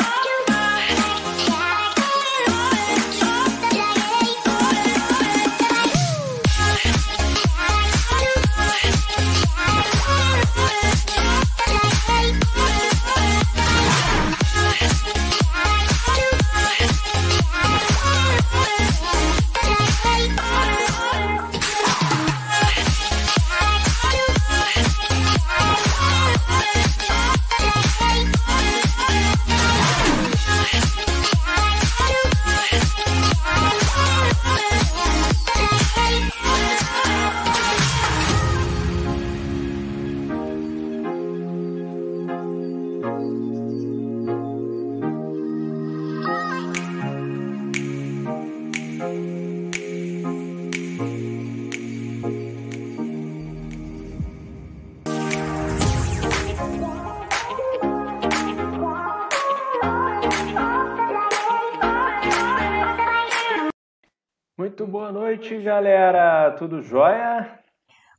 Muito Tudo jóia?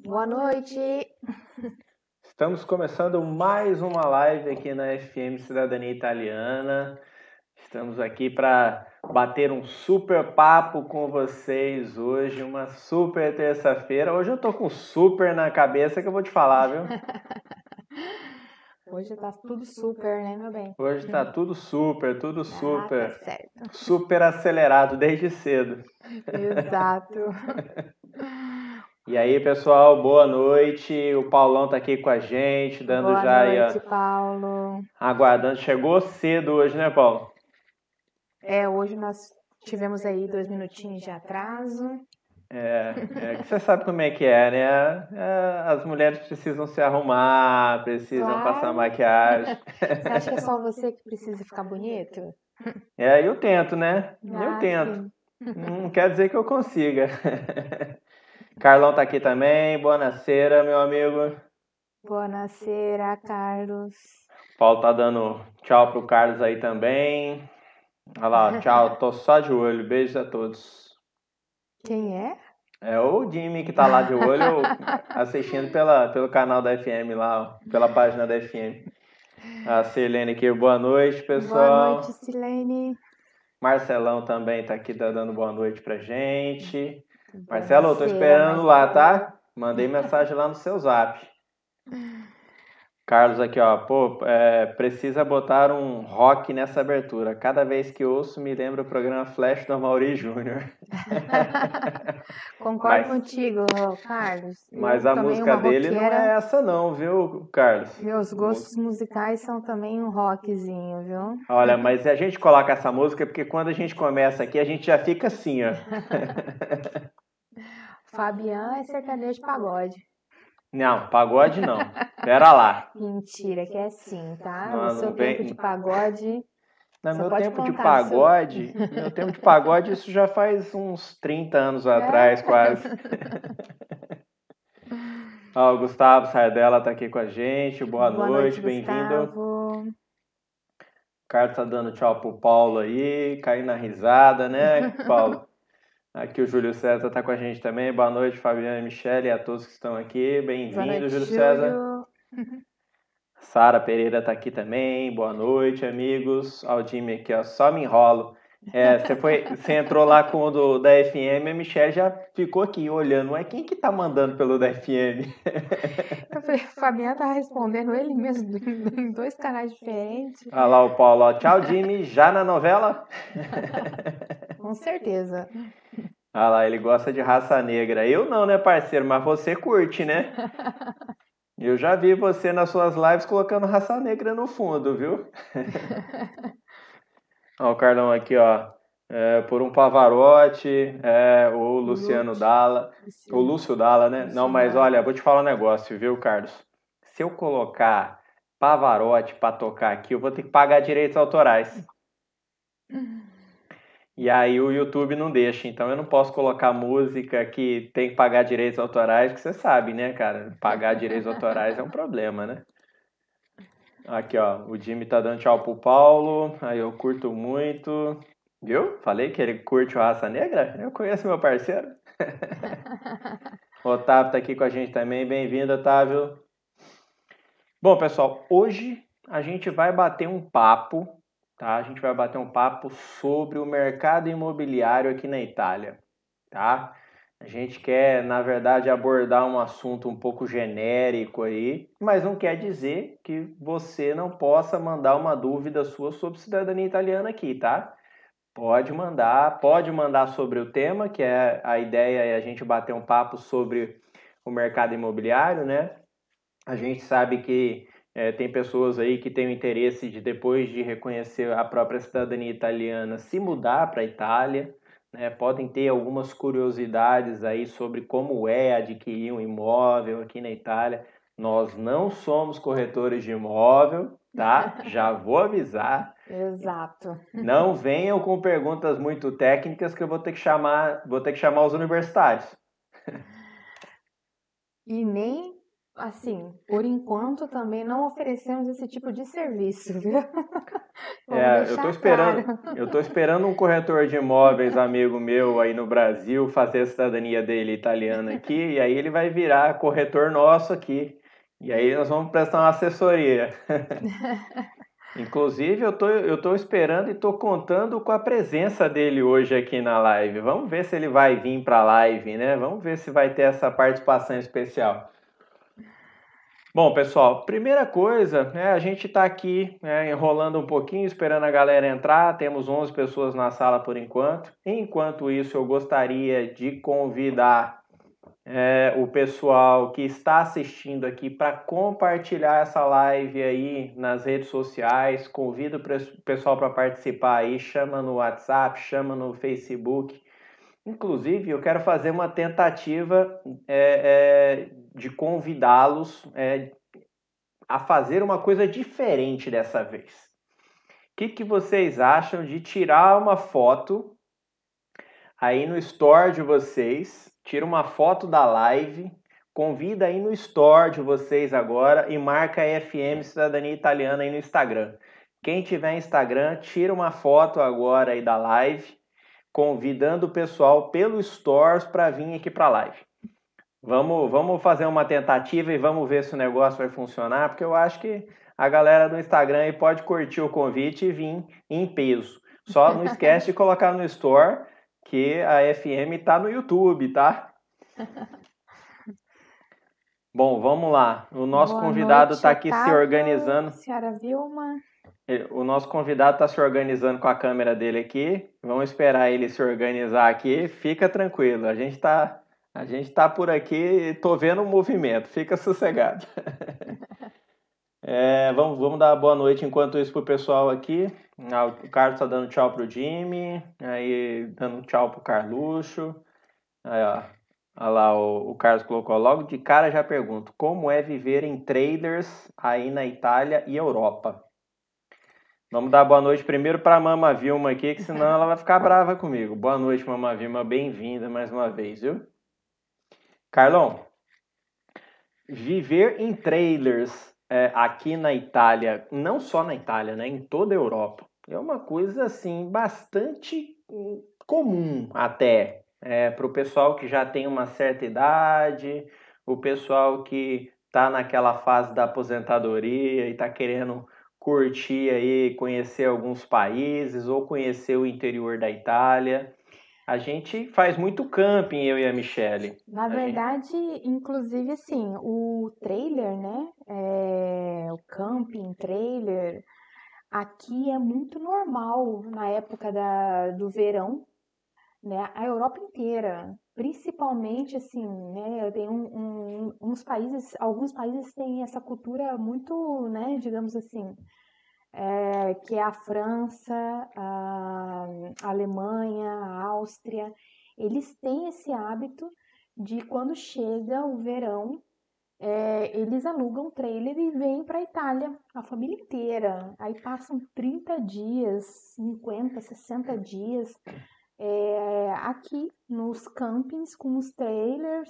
Boa noite. Estamos começando mais uma live aqui na FM Cidadania Italiana. Estamos aqui para bater um super papo com vocês hoje, uma super terça-feira. Hoje eu tô com super na cabeça que eu vou te falar, viu? Hoje tá tudo super, né, meu bem? Hoje tá tudo super, tudo super. Ah, tá certo. Super acelerado desde cedo. Exato. E aí, pessoal, boa noite. O Paulão tá aqui com a gente, dando Boa já ó, noite, Paulo. aguardando. Chegou cedo hoje, né, Paulo? É, hoje nós tivemos aí dois minutinhos de atraso. É, é você sabe como é que é, né? É, as mulheres precisam se arrumar, precisam Claro. passar maquiagem. Você acha que é só você que precisa ficar bonito? É, eu tento, né? Eu Ah, tento. sim. Não quer dizer que eu consiga. Carlão tá aqui também. Boa noite, meu amigo. Boa noite, Carlos. Paulo tá dando tchau pro Carlos aí também. Olha lá, tchau. Tô só de olho. Beijos a todos. Quem é? É o Jimmy que tá lá de olho assistindo pela, pelo canal da FM lá, pela página da FM. A Selene aqui, boa noite, pessoal. Boa noite, Silene. Marcelão também tá aqui tá dando boa noite pra gente. Marcelo, eu tô noite, esperando lá, tá? Mandei mensagem lá no seu zap. Carlos aqui, ó, pô, é, precisa botar um rock nessa abertura. Cada vez que ouço, me lembra o programa Flash do Mauri Júnior. Concordo Mas- contigo, Carlos. Mas Eu a música dele não roqueira. é essa não, viu, Carlos? Meus gostos musicais são também um rockzinho, viu? Olha, mas a gente coloca essa música porque quando a gente começa aqui, a gente já fica assim, ó. Fabian é sertanejo de pagode. Não, pagode não. Pera lá. Mentira, que é sim, tá? No seu vem- tempo de pagode. No meu tempo de contar, seu- pagode, meu tempo de pagode, isso já faz uns 30 anos atrás, É. quase. Ó, o Gustavo Sardella tá aqui com a gente. Boa, noite, bem-vindo. Gustavo. O Carlos tá dando tchau pro Paulo aí, caindo na risada, né, Paulo? Aqui o Júlio César tá com a gente também. Boa noite, Fabiana e Michele, e a todos que estão aqui. Bem-vindo, Júlio César. Sara Pereira tá aqui também. Boa noite, amigos. Jimmy aqui, ó. Só me enrolo. É, você, foi, você entrou lá com o do, da FM, a Michelle já ficou aqui olhando. Ué, quem que tá mandando pelo da FM? Eu falei, o Fabiano tá respondendo ele mesmo em dois canais diferentes. Olha lá o Paulo, ó. tchau Jimmy, já na novela? Com certeza. Olha lá, ele gosta de raça negra. Eu não, né, parceiro? Mas você curte, né? Eu já vi você nas suas lives colocando raça negra no fundo, viu? Ó, o Carlão aqui, ó. É, por um Pavarotti, é, o Luciano Lúcio. Dalla, o Lúcio Dalla, né? Lúcio Não, mas Dalla. olha, vou te falar um negócio, viu, Carlos? Se eu colocar Pavarotti para tocar aqui, eu vou ter que pagar direitos autorais. E aí o YouTube não deixa, então eu não posso colocar música que tem que pagar direitos autorais, que você sabe, né, cara? Pagar direitos autorais é um problema, né? Aqui, ó, o Jimmy tá dando tchau pro Paulo. Aí eu curto muito. Viu? Falei que ele curte o Raça Negra? Eu conheço meu parceiro. o Otávio tá aqui com a gente também. Bem-vindo, Otávio. Bom, pessoal, hoje a gente vai bater um papo, tá? A gente vai bater um papo sobre o mercado imobiliário aqui na Itália, tá? A gente quer, na verdade, abordar um assunto um pouco genérico aí, mas não quer dizer que você não possa mandar uma dúvida sua sobre cidadania italiana aqui, tá? Pode mandar, pode mandar sobre o tema, que é a ideia é a gente bater um papo sobre o mercado imobiliário, né? A gente sabe que é, tem pessoas aí que têm o interesse de, depois de reconhecer a própria cidadania italiana, se mudar para a Itália né, podem ter algumas curiosidades aí sobre como é adquirir um imóvel aqui na Itália. Nós não somos corretores de imóvel, tá? Já vou avisar. Exato. Não venham com perguntas muito técnicas que eu vou ter que chamar, vou ter que chamar os universitários. E nem assim, por enquanto também não oferecemos esse tipo de serviço, viu? é, eu tô esperando, claro. eu tô esperando um corretor de imóveis amigo meu aí no Brasil fazer a cidadania dele italiana aqui e aí ele vai virar corretor nosso aqui. E aí nós vamos prestar uma assessoria. Inclusive, eu tô, eu tô esperando e tô contando com a presença dele hoje aqui na live. Vamos ver se ele vai vir para a live, né? Vamos ver se vai ter essa participação especial. Bom, pessoal, primeira coisa, né, a gente está aqui né, enrolando um pouquinho, esperando a galera entrar. Temos 11 pessoas na sala por enquanto. Enquanto isso, eu gostaria de convidar é, o pessoal que está assistindo aqui para compartilhar essa live aí nas redes sociais. Convido o pessoal para participar aí, chama no WhatsApp, chama no Facebook. Inclusive, eu quero fazer uma tentativa é, é, de convidá-los é, a fazer uma coisa diferente dessa vez. O que, que vocês acham de tirar uma foto aí no store de vocês? Tira uma foto da live, convida aí no store de vocês agora e marca FM Cidadania Italiana aí no Instagram. Quem tiver Instagram, tira uma foto agora aí da live, convidando o pessoal pelo Stores para vir aqui para a live. Vamos, vamos fazer uma tentativa e vamos ver se o negócio vai funcionar, porque eu acho que a galera do Instagram aí pode curtir o convite e vir em peso. Só não esquece de colocar no Store que a FM está no YouTube, tá? Bom, vamos lá. O nosso Boa convidado está aqui Otávio, se organizando. Senhora Vilma. O nosso convidado está se organizando com a câmera dele aqui. Vamos esperar ele se organizar aqui. Fica tranquilo. A gente está a gente está por aqui, tô vendo o movimento, fica sossegado. é, vamos, vamos dar boa noite enquanto isso pro pessoal aqui. Ah, o Carlos está dando tchau pro Jimmy, aí dando tchau pro Carluxo. Aí, ó, olha lá, o, o Carlos colocou logo de cara já pergunto: como é viver em trailers aí na Itália e Europa? Vamos dar boa noite primeiro para a Mama Vilma aqui, que senão ela vai ficar brava comigo. Boa noite, Mama Vilma, bem-vinda mais uma vez, viu? Carlão, viver em trailers é, aqui na Itália, não só na Itália, né, em toda a Europa, é uma coisa assim bastante hum, comum até é, para o pessoal que já tem uma certa idade, o pessoal que está naquela fase da aposentadoria e está querendo curtir aí, conhecer alguns países ou conhecer o interior da Itália. A gente faz muito camping, eu e a Michelle. Na A verdade, inclusive, assim, o trailer, né? é, o camping, trailer, aqui é muito normal na época da, do verão, né? A Europa inteira, principalmente, assim, né? Tem um, um- uns países, alguns países têm essa cultura muito, né? Digamos assim, é, que é a França, a Alemanha, a Áustria, eles têm esse hábito de quando chega o verão, é, eles alugam um trailer e vêm para a Itália, a família inteira. Aí passam 30 dias, 50, 60 dias é, aqui nos campings com os trailers,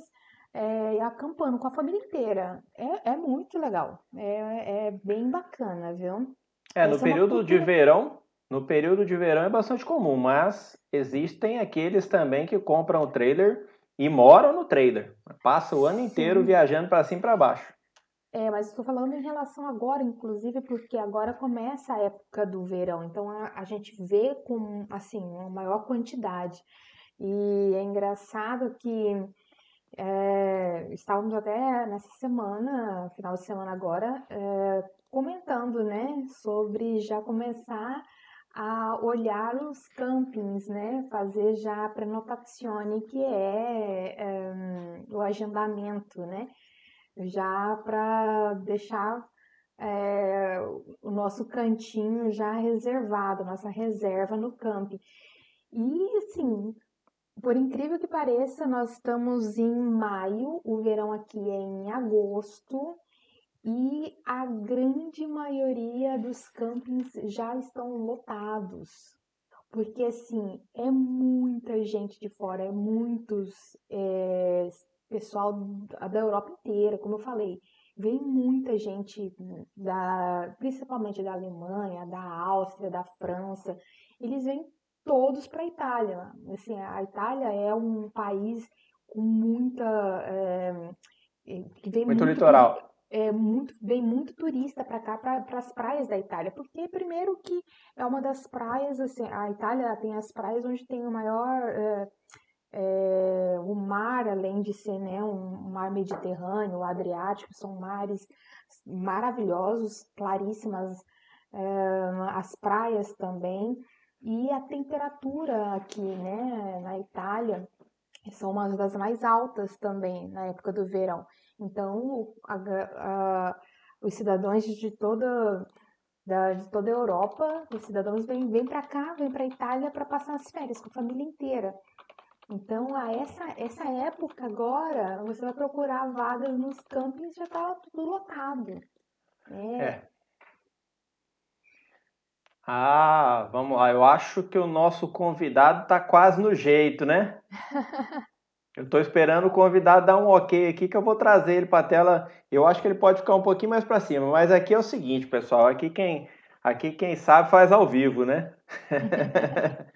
é, acampando com a família inteira. É, é muito legal, é, é bem bacana, viu? É, no é período de cultura- verão, no período de verão é bastante comum, mas existem aqueles também que compram o trailer e moram no trailer. Passa o ano inteiro Sim. viajando para cima e para baixo. É, mas estou falando em relação agora, inclusive, porque agora começa a época do verão, então a, a gente vê com, assim, uma maior quantidade. E é engraçado que é, estávamos até nessa semana, final de semana agora, é, comentando, né, sobre já começar a olhar os campings, né, fazer já a prenotazione, que é, é, o agendamento, né, já para deixar é, o nosso cantinho já reservado, nossa reserva no camping. E assim, por incrível que pareça, nós estamos em maio, o verão aqui é em agosto, e a grande maioria dos campings já estão lotados. Porque assim, é muita gente de fora, é muitos é, pessoal da Europa inteira, como eu falei. Vem muita gente da, principalmente da Alemanha, da Áustria, da França. Eles vêm todos para a Itália. Assim, a Itália é um país com muita é, que vem Muito muito litoral. É muito, vem muito turista para cá, para as praias da Itália, porque primeiro que é uma das praias, assim, a Itália tem as praias onde tem o maior, é, é, o mar, além de ser, né, um mar Mediterrâneo, o Adriático, são mares maravilhosos, claríssimas, é, as praias também, e a temperatura aqui, né, na Itália, são umas das mais altas também na época do verão. Então, a- a- os cidadãos de toda, da- de toda a Europa, os cidadãos vêm, vêm para cá, vêm para a Itália para passar as férias com a família inteira. Então, a essa, essa época agora, você vai procurar vagas nos campings, já está tudo lotado. É, É. Ah, vamos lá. Eu acho que o nosso convidado está quase no jeito, né? Eu estou esperando o convidado dar um ok aqui que eu vou trazer ele para a tela. Eu acho que ele pode ficar um pouquinho mais para cima, mas aqui é o seguinte, pessoal. Aqui quem, aqui quem sabe faz ao vivo, né?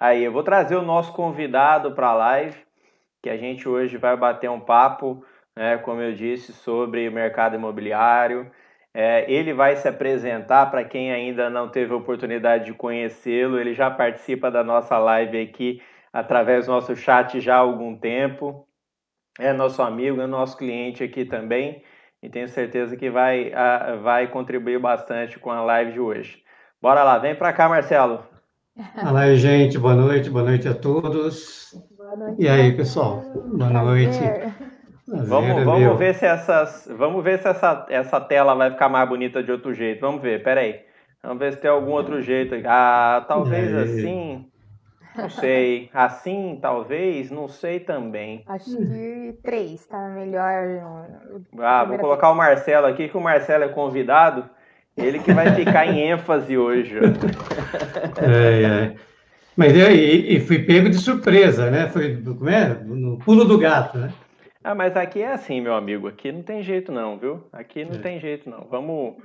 Aí, eu vou trazer o nosso convidado para a live, que a gente hoje vai bater um papo, né, como eu disse, sobre o mercado imobiliário. É, ele vai se apresentar para quem ainda não teve a oportunidade de conhecê-lo. Ele já participa da nossa live aqui através do nosso chat já há algum tempo. É nosso amigo, é nosso cliente aqui também. E tenho certeza que vai, a, vai contribuir bastante com a live de hoje. Bora lá, vem para cá, Marcelo. Fala aí, gente. Boa noite, boa noite a todos. boa noite, E aí, Marcelo. pessoal? Boa noite. Prazer. Vamos, é vamos meu. ver se essas, vamos ver se essa, essa tela vai ficar mais bonita de outro jeito. Vamos ver, peraí. Vamos ver se tem algum outro jeito. Ah, talvez assim. Não sei. Assim, talvez, não sei também. Acho que três, tá melhor. Ah, vou colocar o Marcelo aqui, que o Marcelo é convidado. Ele que vai ficar em ênfase hoje. É, é. Mas e aí, e fui pego de surpresa, né? Foi, como é? No pulo do gato, né? Ah, mas aqui é assim, meu amigo. Aqui não tem jeito não, viu? Aqui não É. tem jeito não. Vamos.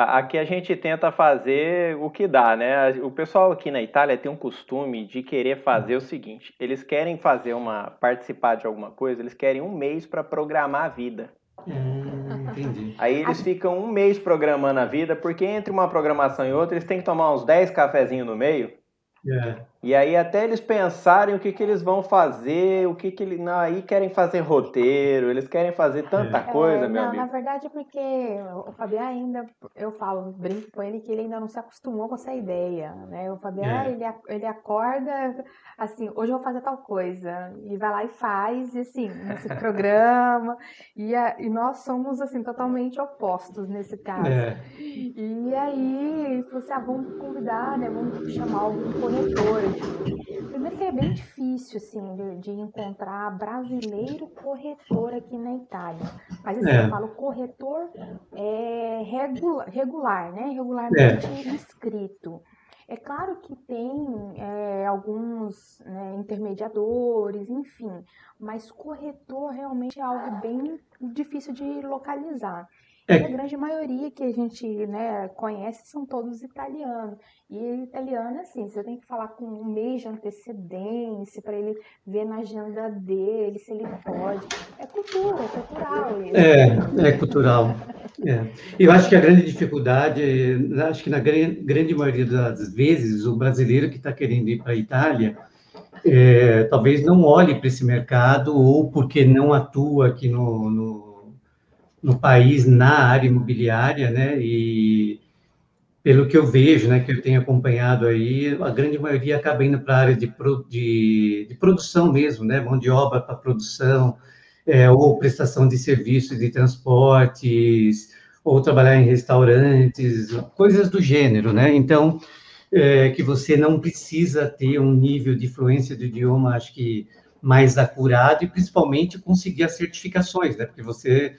Aqui a gente tenta fazer o que dá, né? O pessoal aqui na Itália tem um costume de querer fazer o seguinte: eles querem fazer uma participar de alguma coisa, eles querem um mês para programar a vida. Hum, Entendi. Aí eles ficam um mês programando a vida, porque entre uma programação e outra eles têm que tomar uns 10 cafezinhos no meio. É. E aí até eles pensarem o que, que eles vão fazer, o que que eles... Não, aí querem fazer roteiro, eles querem fazer tanta É. coisa, É, meu não, amigo. na verdade é porque o Fabiano ainda, eu falo, brinco com ele que ele ainda não se acostumou com essa ideia, né? O Fabiano, É. ele, ele acorda, assim, hoje eu vou fazer tal coisa, e vai lá e faz, e assim, nesse programa, e, a- e nós somos, assim, totalmente opostos nesse caso. É. E aí, ele falou assim, ah, vamos convidar, né, vamos chamar algum corretor. Primeiro que é bem difícil, assim, de, de encontrar brasileiro corretor aqui na Itália. Mas assim, É. eu falo corretor é, regula- regular, né, regularmente inscrito. É claro que tem é, alguns né, intermediadores, enfim, mas corretor realmente é algo bem difícil de localizar. E É. a grande maioria que a gente né, conhece são todos italianos. E italiano, assim, você tem que falar com um mês de antecedência para ele ver na agenda dele se ele pode. É cultura, é cultural isso. É, é cultural. É. Eu acho que a grande dificuldade, acho que na gran- grande maioria das vezes, o brasileiro que está querendo ir para a Itália, é, talvez não olhe para esse mercado ou porque não atua aqui no, no, no país na área imobiliária, né? E pelo que eu vejo, né, que eu tenho acompanhado aí, a grande maioria acaba indo para a área de, de, de produção mesmo, né? Mão de obra para produção, é, ou prestação de serviços de transportes, ou trabalhar em restaurantes, coisas do gênero, né? Então, é, que você não precisa ter um nível de fluência do idioma, acho que mais acurado e principalmente conseguir as certificações, né? Porque você,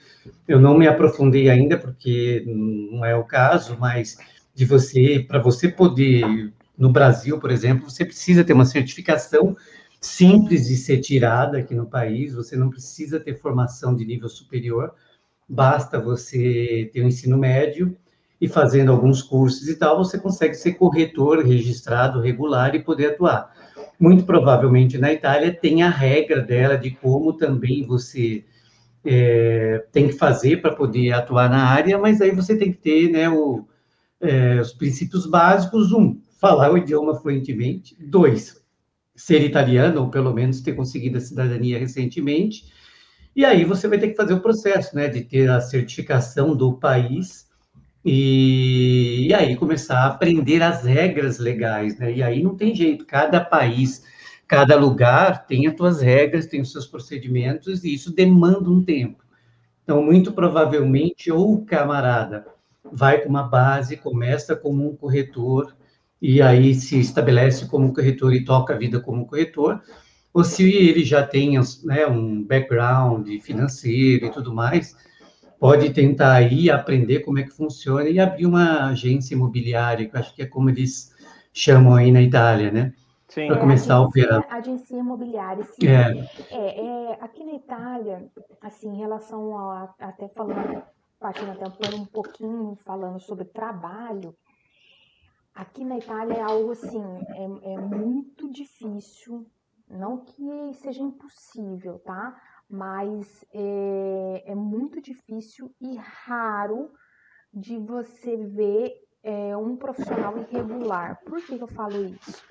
eu não me aprofundei ainda porque não é o caso, mas de você, para você poder no Brasil, por exemplo, você precisa ter uma certificação simples de ser tirada aqui no país, você não precisa ter formação de nível superior, basta você ter o ensino médio e fazendo alguns cursos e tal, você consegue ser corretor registrado, regular e poder atuar. Muito provavelmente na Itália tem a regra dela de como também você é, tem que fazer para poder atuar na área, mas aí você tem que ter né, o, é, os princípios básicos: um, falar o idioma fluentemente, dois, ser italiano, ou pelo menos ter conseguido a cidadania recentemente, e aí você vai ter que fazer o processo né, de ter a certificação do país e, e aí começar a aprender as regras legais, né? E aí não tem jeito, cada país, cada lugar tem as suas regras, tem os seus procedimentos, e isso demanda um tempo. Então, muito provavelmente, ou o camarada vai com uma base, começa como um corretor, e aí se estabelece como corretor e toca a vida como corretor, ou se ele já tem né, um background financeiro e tudo mais, pode tentar aí aprender como é que funciona e abrir uma agência imobiliária, que eu acho que é como eles chamam aí na Itália, né? Sim. Pra começar a agência, operar. agência imobiliária, sim. É, É, é, aqui na Itália, assim, em relação a, até falando, partindo até um pouquinho, falando sobre trabalho, aqui na Itália é algo assim, é, é muito difícil, não que seja impossível, tá? Mas é, é muito difícil e raro de você ver é, um profissional irregular. Por que eu falo isso?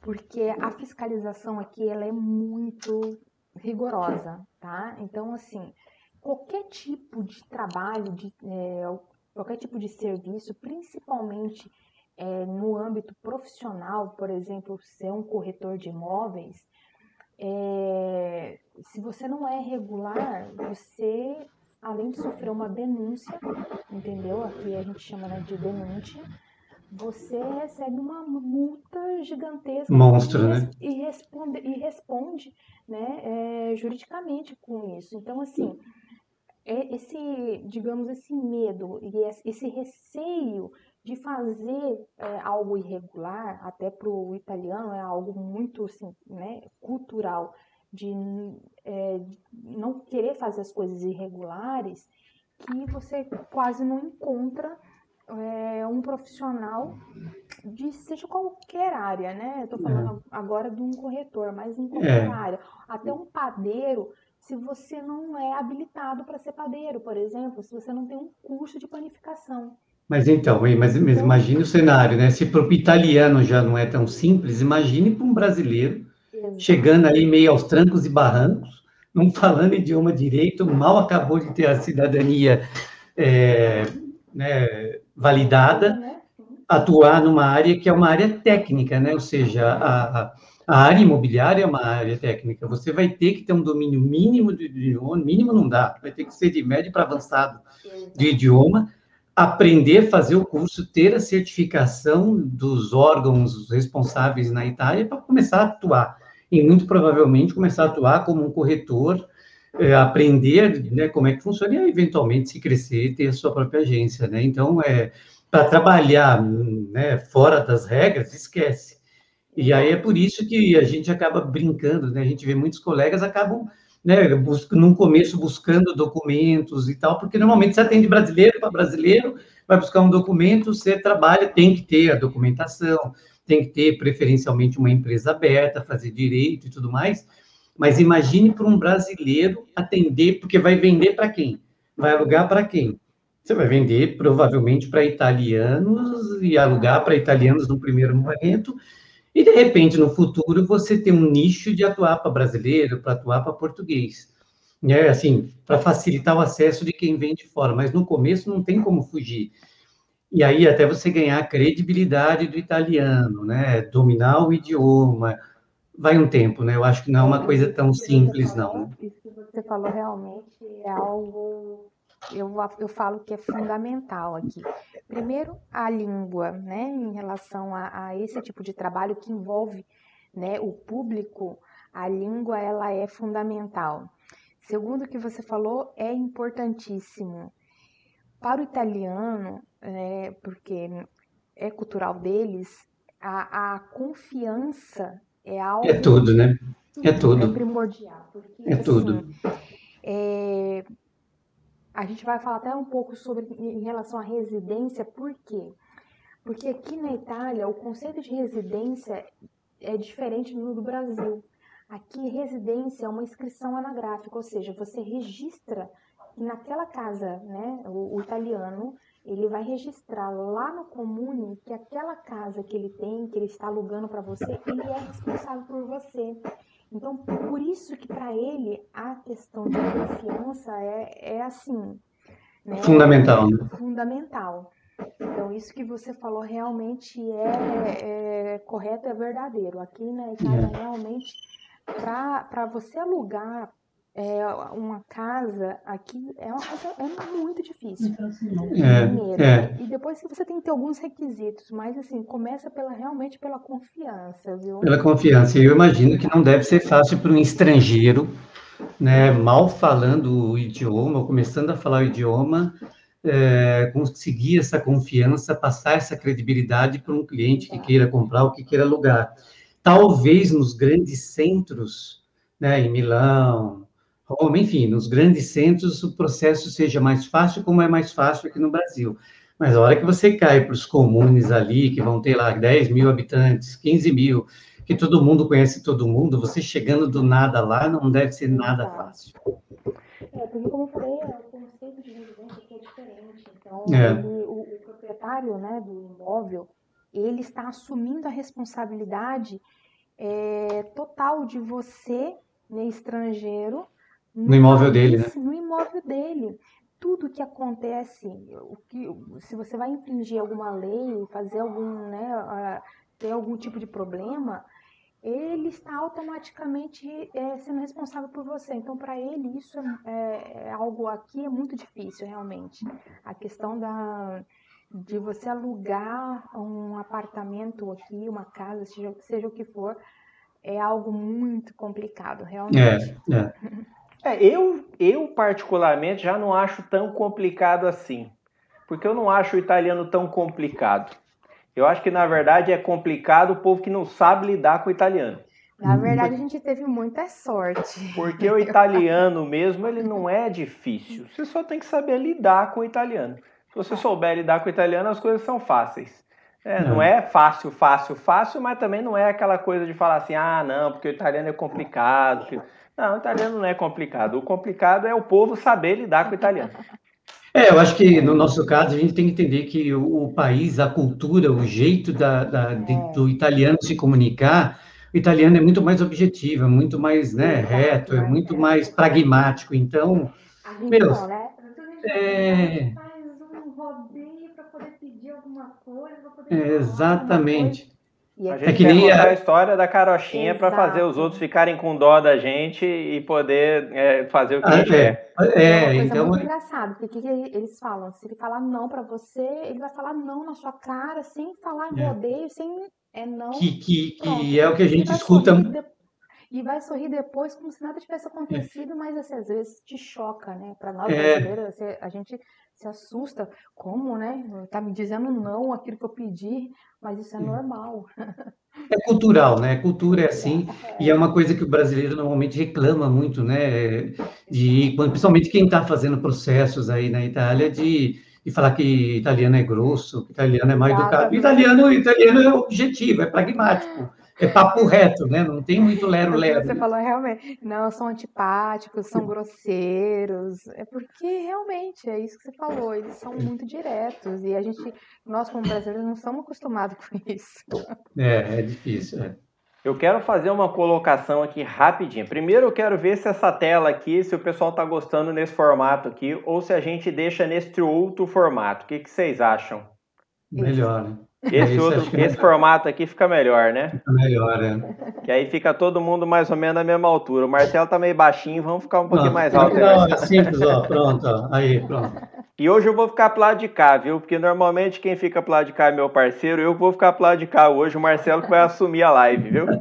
Porque a fiscalização aqui ela é muito rigorosa, tá? Então, assim, qualquer tipo de trabalho, de, é, qualquer tipo de serviço, principalmente é, no âmbito profissional, por exemplo, ser um corretor de imóveis, é, se você não é regular, você, além de sofrer uma denúncia, entendeu? Aqui a gente chama né, de denúncia, você recebe uma multa gigantesca Monstro, e, né? e responde, e responde né, é, juridicamente com isso. Então, assim, é esse, digamos, esse medo e esse receio de fazer é, algo irregular, até para o italiano é algo muito assim, né, cultural, de é, não querer fazer as coisas irregulares, que você quase não encontra é, um profissional de seja qualquer área, né? Tô falando agora de um corretor, mas em qualquer É. área. Até um padeiro, se você não é habilitado para ser padeiro, por exemplo, se você não tem um curso de panificação. Mas então, mas, mas então imagine o cenário, né? Se para o italiano já não é tão simples, imagine para um brasileiro Exato. chegando aí meio aos trancos e barrancos, não falando idioma direito, mal acabou de ter a cidadania é, né, validada, né? atuar numa área que é uma área técnica, né? Ou seja, a, a área imobiliária é uma área técnica. Você vai ter que ter um domínio mínimo de idioma, mínimo não dá, vai ter que ser de médio para avançado de idioma, aprender fazer o curso, ter a certificação dos órgãos responsáveis na Itália para começar a atuar. E muito provavelmente começar a atuar como um corretor, é, aprender né, como é que funciona e eventualmente se crescer ter a sua própria agência. Né? Então, é, para trabalhar né, fora das regras, esquece. E aí é por isso que a gente acaba brincando, né? A gente vê muitos colegas acabam, né, no começo buscando documentos e tal, porque normalmente você atende brasileiro para brasileiro, vai buscar um documento, você trabalha, tem que ter a documentação, tem que ter preferencialmente uma empresa aberta, fazer direito e tudo mais. Mas imagine para um brasileiro atender, porque vai vender para quem? Vai alugar para quem? Você vai vender provavelmente para italianos e alugar para italianos no primeiro momento, e de repente no futuro você tem um nicho de atuar para brasileiro, para atuar para português, né? Assim, para facilitar o acesso de quem vem de fora, mas no começo não tem como fugir. E aí até você ganhar a credibilidade do italiano, né? Dominar o idioma, vai um tempo, né? Eu acho que não é uma coisa tão simples, não. Isso que você falou realmente é algo eu, eu falo que é fundamental aqui. Primeiro, a língua, né, em relação a, a esse tipo de trabalho que envolve né, o público, a língua ela é fundamental. Segundo o que você falou, é importantíssimo. Para o italiano, é, porque é cultural deles, a, a confiança é algo. É tudo, né? É tudo. É primordial. Porque, é assim, tudo. É, a gente vai falar até um pouco sobre em relação à residência, por quê? Porque aqui na Itália o conceito de residência é diferente do do Brasil. Aqui residência é uma inscrição anagráfica, ou seja, você registra naquela casa, né, o, o italiano, ele vai registrar lá no comune que aquela casa que ele tem, que ele está alugando para você, ele é responsável por você. Então, por isso que para ele a questão de confiança é, é assim. Né? Fundamental. Né? Fundamental. Então, isso que você falou realmente é, é correto, é verdadeiro. Aqui na Itália, é. realmente, para você alugar é, uma casa aqui é uma coisa é muito difícil. É, primeiro, é. E depois você tem que ter alguns requisitos, mas assim, começa pela realmente pela confiança, viu? Pela confiança. Eu imagino que não deve ser fácil para um estrangeiro, né, mal falando o idioma, ou começando a falar o idioma, é, conseguir essa confiança, passar essa credibilidade para um cliente que queira comprar ou que queira alugar. Talvez nos grandes centros, né, em Milão, Roma, enfim, nos grandes centros o processo seja mais fácil, como é mais fácil aqui no Brasil. Mas a hora que você cai para os comunes ali, que vão ter lá 10 mil habitantes, 15 mil, que todo mundo conhece todo mundo, você chegando do nada lá não deve ser nada fácil. É, porque como eu falei, o conceito de residência aqui é diferente. Então, é. Ele, o, o, proprietário né, do imóvel, ele está assumindo a responsabilidade é, total de você, né, estrangeiro, no imóvel dele, né? No imóvel dele. Tudo que acontece, o que, se você vai infringir alguma lei, fazer algum, né, ter algum tipo de problema, ele está automaticamente é, sendo responsável por você. Então, para ele, isso é, é, algo aqui é muito difícil, realmente. A questão da, de você alugar um apartamento aqui, uma casa, seja, seja o que for, é algo muito complicado, realmente. É, é. É, eu, eu particularmente já não acho tão complicado assim, porque eu não acho o italiano tão complicado. Eu acho que na verdade é complicado o povo que não sabe lidar com o italiano. Na verdade a gente teve muita sorte. Porque o italiano mesmo ele não é difícil. Você só tem que saber lidar com o italiano. Se você souber lidar com o italiano as coisas são fáceis. É, não. não é fácil, fácil, fácil, mas também não é aquela coisa de falar assim, ah, não, porque o italiano é complicado. Não, o italiano não é complicado. O complicado é o povo saber lidar com o italiano. É, eu acho que no nosso caso a gente tem que entender que o, o país, a cultura, o jeito da, da, de, é. do italiano se comunicar, o italiano é muito mais objetivo, é muito mais né, reto, é muito mais pragmático. Então, meu, né? é, É, exatamente. A é gente é que nem a... a história da carochinha para fazer os outros ficarem com dó da gente e poder é, fazer o que ah, a gente é. quer. É, é uma então... muito engraçado, porque o que eles falam? Se ele falar não para você, ele vai falar não na sua cara, sem falar é. rodeio, sem é não. Que, que, que é o que a gente escuta. E vai sorrir depois como se nada tivesse acontecido, mas assim, às vezes te choca, né? Para nós brasileiros, a gente se assusta. Como, né? Tá me dizendo não aquilo que eu pedi, mas isso é normal. É cultural, né? Cultura é assim, é. e é uma coisa que o brasileiro normalmente reclama muito, né? De, principalmente quem está fazendo processos aí na Itália, de, de falar que italiano é grosso, que italiano é mal educado. Italiano, italiano é objetivo, é pragmático é papo reto, né? Não tem muito lero-lero. Você falou realmente, não, são antipáticos, são grosseiros. É porque realmente é isso que você falou, eles são muito diretos e a gente, nós como brasileiros, não estamos acostumados com isso. É, é difícil. É. Eu quero fazer uma colocação aqui rapidinho. Primeiro eu quero ver se essa tela aqui, se o pessoal está gostando nesse formato aqui, ou se a gente deixa neste outro formato. O que, que vocês acham? Melhor, né? Esse, outro, esse formato aqui fica melhor, né? Fica melhor, é. Que aí fica todo mundo mais ou menos na mesma altura. O Marcelo tá meio baixinho, vamos ficar um pouquinho mais alto. Não, é simples, ó. Pronto, ó. Aí, pronto. E hoje eu vou ficar pro lado de cá, viu? Porque normalmente quem fica pro lado de cá é meu parceiro, eu vou ficar pro lado de cá hoje. O Marcelo que vai assumir a live, viu?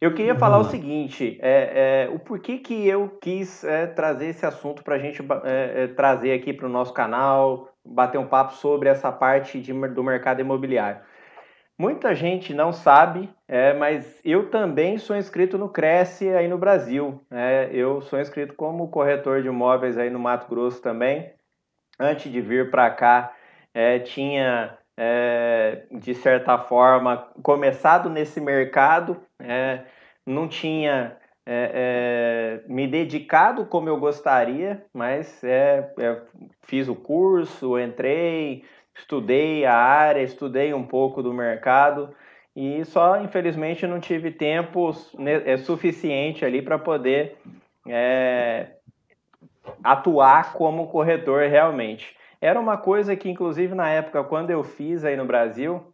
Eu queria falar o seguinte, é, é, o porquê que eu quis é, trazer esse assunto para a gente é, é, trazer aqui para o nosso canal, bater um papo sobre essa parte de, do mercado imobiliário. Muita gente não sabe, é, mas eu também sou inscrito no Cresce aí no Brasil. eu sou inscrito como corretor de imóveis aí no Mato Grosso também. Antes de vir para cá, tinha é, de certa forma, começado nesse mercado, é, não tinha é, é me dedicado como eu gostaria, mas é, é, fiz o curso, entrei, estudei a área, estudei um pouco do mercado e só, infelizmente, não tive tempo é, suficiente ali para poder atuar como corretor realmente. Era uma coisa que, inclusive, na época, quando eu fiz aí no Brasil,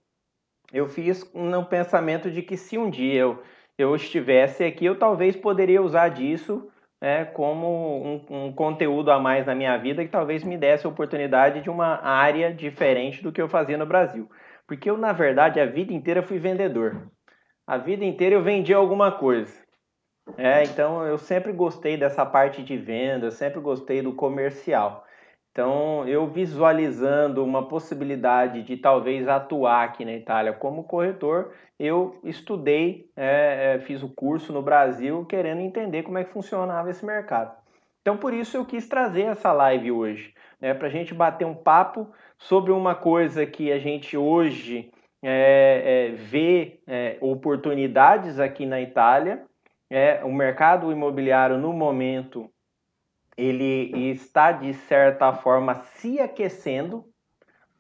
eu fiz no pensamento de que se um dia eu, eu estivesse aqui, eu talvez poderia usar disso é, como um, um, conteúdo a mais na minha vida que talvez me desse a oportunidade de uma área diferente do que eu fazia no Brasil. Porque eu, na verdade, a vida inteira fui vendedor. A vida inteira eu vendi alguma coisa. É, então eu sempre gostei dessa parte de venda, sempre gostei do comercial. Então, eu visualizando uma possibilidade de talvez atuar aqui na Itália como corretor, eu estudei, é, é, fiz o curso no Brasil, querendo entender como é que funcionava esse mercado. Então, por isso eu quis trazer essa live hoje, né, para a gente bater um papo sobre uma coisa que a gente hoje é, é vê é, oportunidades aqui na Itália. É, o mercado imobiliário no momento ele está de certa forma se aquecendo.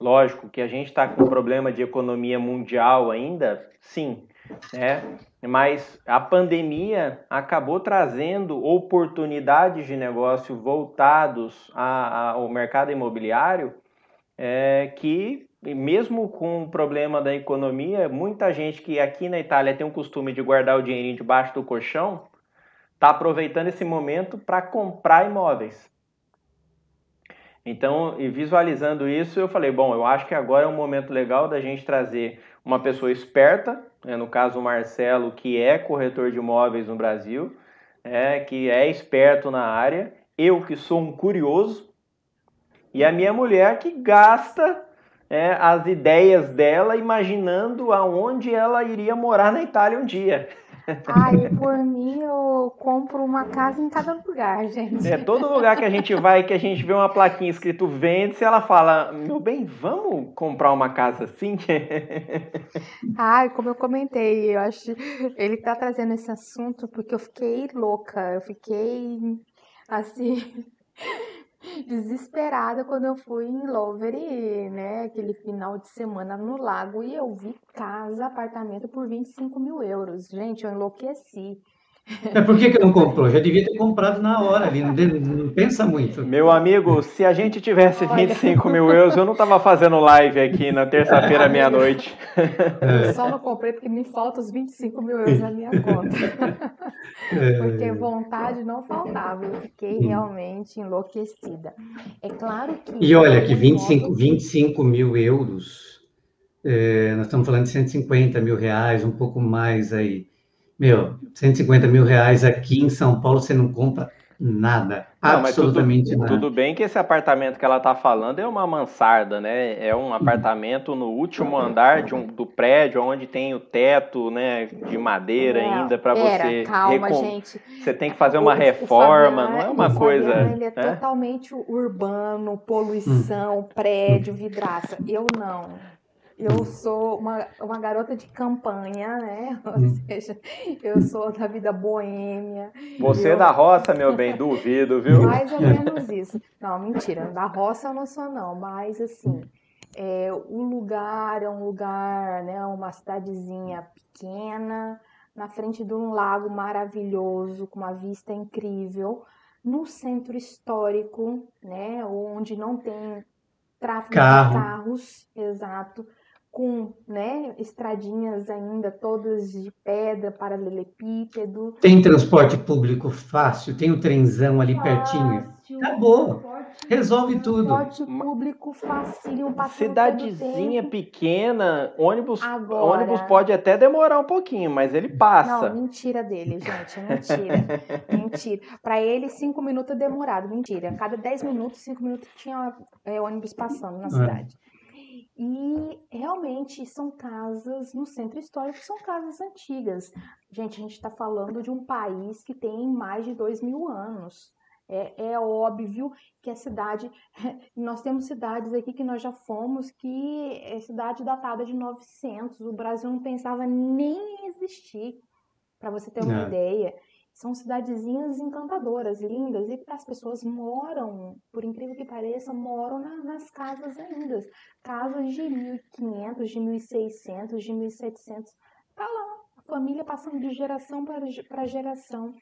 Lógico que a gente está com problema de economia mundial ainda, sim, né? mas a pandemia acabou trazendo oportunidades de negócio voltados a, a, ao mercado imobiliário é, que, mesmo com o problema da economia, muita gente que aqui na Itália tem o costume de guardar o dinheirinho debaixo do colchão, está aproveitando esse momento para comprar imóveis. Então, e visualizando isso, eu falei, bom, eu acho que agora é um momento legal da gente trazer uma pessoa esperta, né, no caso o Marcelo, que é corretor de imóveis no Brasil, é, que é esperto na área, eu que sou um curioso, e a minha mulher que gasta é, as ideias dela imaginando aonde ela iria morar na Itália um dia. Ai, por mim eu compro uma casa em cada lugar, gente. É todo lugar que a gente vai que a gente vê uma plaquinha escrito vende-se, ela fala: Meu bem, vamos comprar uma casa assim? Ai, como eu comentei, eu acho ele tá trazendo esse assunto porque eu fiquei louca, eu fiquei assim desesperada quando eu fui em Lovery, né? Aquele final de semana no lago e eu vi casa, apartamento por 25 mil euros. Gente, eu enlouqueci. É por que, que não comprou? Já devia ter comprado na hora ali, não, não pensa muito. Meu amigo, se a gente tivesse 25 mil euros, eu não tava fazendo live aqui na terça-feira, meia-noite. Eu só não comprei porque me faltam os 25 mil euros na minha conta. É. Porque vontade não faltava, eu fiquei realmente enlouquecida. É claro que. E olha, que 25, 25 mil euros, é, nós estamos falando de 150 mil reais, um pouco mais aí. Meu, 150 mil reais aqui em São Paulo você não compra nada. Não, absolutamente tudo, nada. Tudo bem que esse apartamento que ela está falando é uma mansarda, né? É um apartamento no último andar de um, do prédio, onde tem o teto, né, de madeira é, ainda para você. Calma, recom... gente. Você tem que fazer uma o, reforma, o Fabiano, não é uma coisa. Ele é né? totalmente urbano, poluição, hum. prédio, vidraça. Eu não. Eu sou uma, uma garota de campanha, né? Ou hum. seja, eu sou da vida boêmia. Você é eu... da roça, meu bem, duvido, viu? Mais ou menos isso. Não, mentira, da roça eu não sou, não. Mas, assim, é, o lugar é um lugar, né? Uma cidadezinha pequena, na frente de um lago maravilhoso, com uma vista incrível, no centro histórico, né? Onde não tem tráfego Carro. de carros, exato com né, estradinhas ainda todas de pedra, paralelepípedo. Tem transporte público fácil, tem o trenzão ali fácil, pertinho. Acabou. Resolve tudo. Transporte público fácil, Cidadezinha pequena, ônibus, Agora... ônibus pode até demorar um pouquinho, mas ele passa. Não, mentira dele, gente, mentira. mentira. Para ele, cinco minutos é demorado, mentira. Cada dez minutos, cinco minutos tinha é, ônibus passando na é. cidade. E realmente são casas no centro histórico, são casas antigas. Gente, a gente está falando de um país que tem mais de dois mil anos. É, é, óbvio que a cidade. Nós temos cidades aqui que nós já fomos que é cidade datada de 900. O Brasil não pensava nem em existir, para você ter uma é. ideia. São cidadezinhas encantadoras, lindas, e as pessoas moram, por incrível que pareça, moram na, nas casas ainda. Casas de 1.500, de 1.600, de 1.700. Tá lá, a família passando de geração para geração.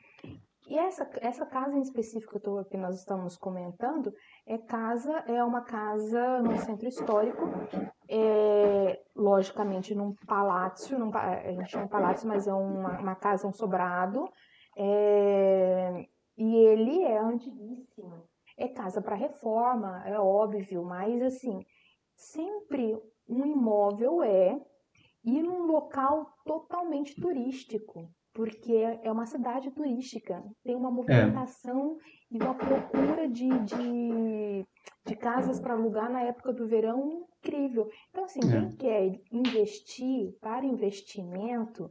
E essa, essa casa em específico que, tô, que nós estamos comentando é casa é uma casa no centro histórico, é, logicamente num palácio, num, a gente chama palácio, mas é uma, uma casa, um sobrado, é, e ele é antiguíssimo. É casa para reforma, é óbvio, mas assim, sempre um imóvel é ir num local totalmente turístico, porque é uma cidade turística, tem uma é. movimentação é. e uma procura de, de, de casas para alugar na época do verão incrível. Então, assim, é. quem quer investir para investimento,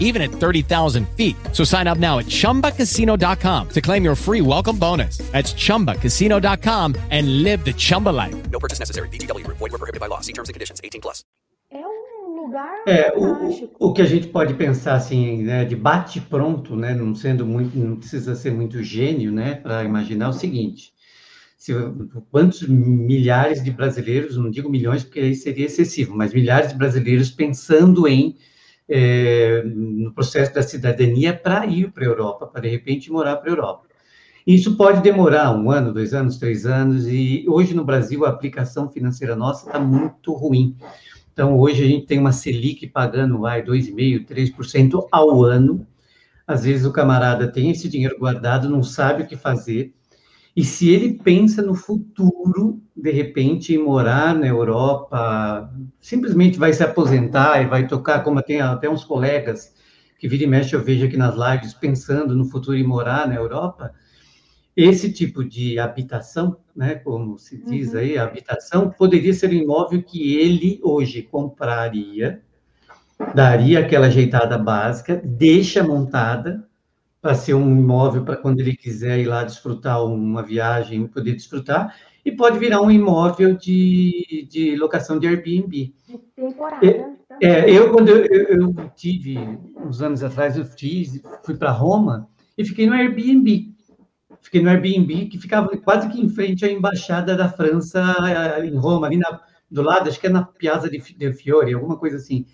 even at 30,000 feet. So sign up now at chumbacasino.com to claim your free welcome bonus. That's chumbacasino.com and live the Chumba life. No purchase necessary. DTW, void, were prohibited by law. See terms and conditions 18 plus. É um lugar é, o, o que a gente pode pensar assim, né, de bate pronto, né, não sendo muito, não precisa ser muito gênio, né, para imaginar o seguinte se, quantos milhares de brasileiros, não digo milhões, porque aí seria excessivo, mas milhares de brasileiros pensando em é, no processo da cidadania para ir para a Europa, para de repente morar para a Europa. Isso pode demorar um ano, dois anos, três anos, e hoje no Brasil a aplicação financeira nossa está muito ruim. Então, hoje a gente tem uma Selic pagando, vai, 2,5%, 3% ao ano. Às vezes o camarada tem esse dinheiro guardado, não sabe o que fazer, e se ele pensa no futuro, de repente, em morar na Europa, simplesmente vai se aposentar e vai tocar, como tem até uns colegas que vira e mexe eu vejo aqui nas lives, pensando no futuro em morar na Europa, esse tipo de habitação, né, como se diz uhum. aí, habitação, poderia ser um imóvel que ele hoje compraria, daria aquela ajeitada básica, deixa montada, para ser um imóvel para quando ele quiser ir lá desfrutar uma viagem, poder desfrutar, e pode virar um imóvel de, de locação de Airbnb. Temporada. É, é, eu, quando eu, eu, eu, tive, uns anos atrás, eu fiz, fui para Roma e fiquei no Airbnb. Fiquei no Airbnb, que ficava quase que em frente à embaixada da França eh, em Roma, ali na, do lado, acho que é na Piazza di Fiore, alguma coisa assim.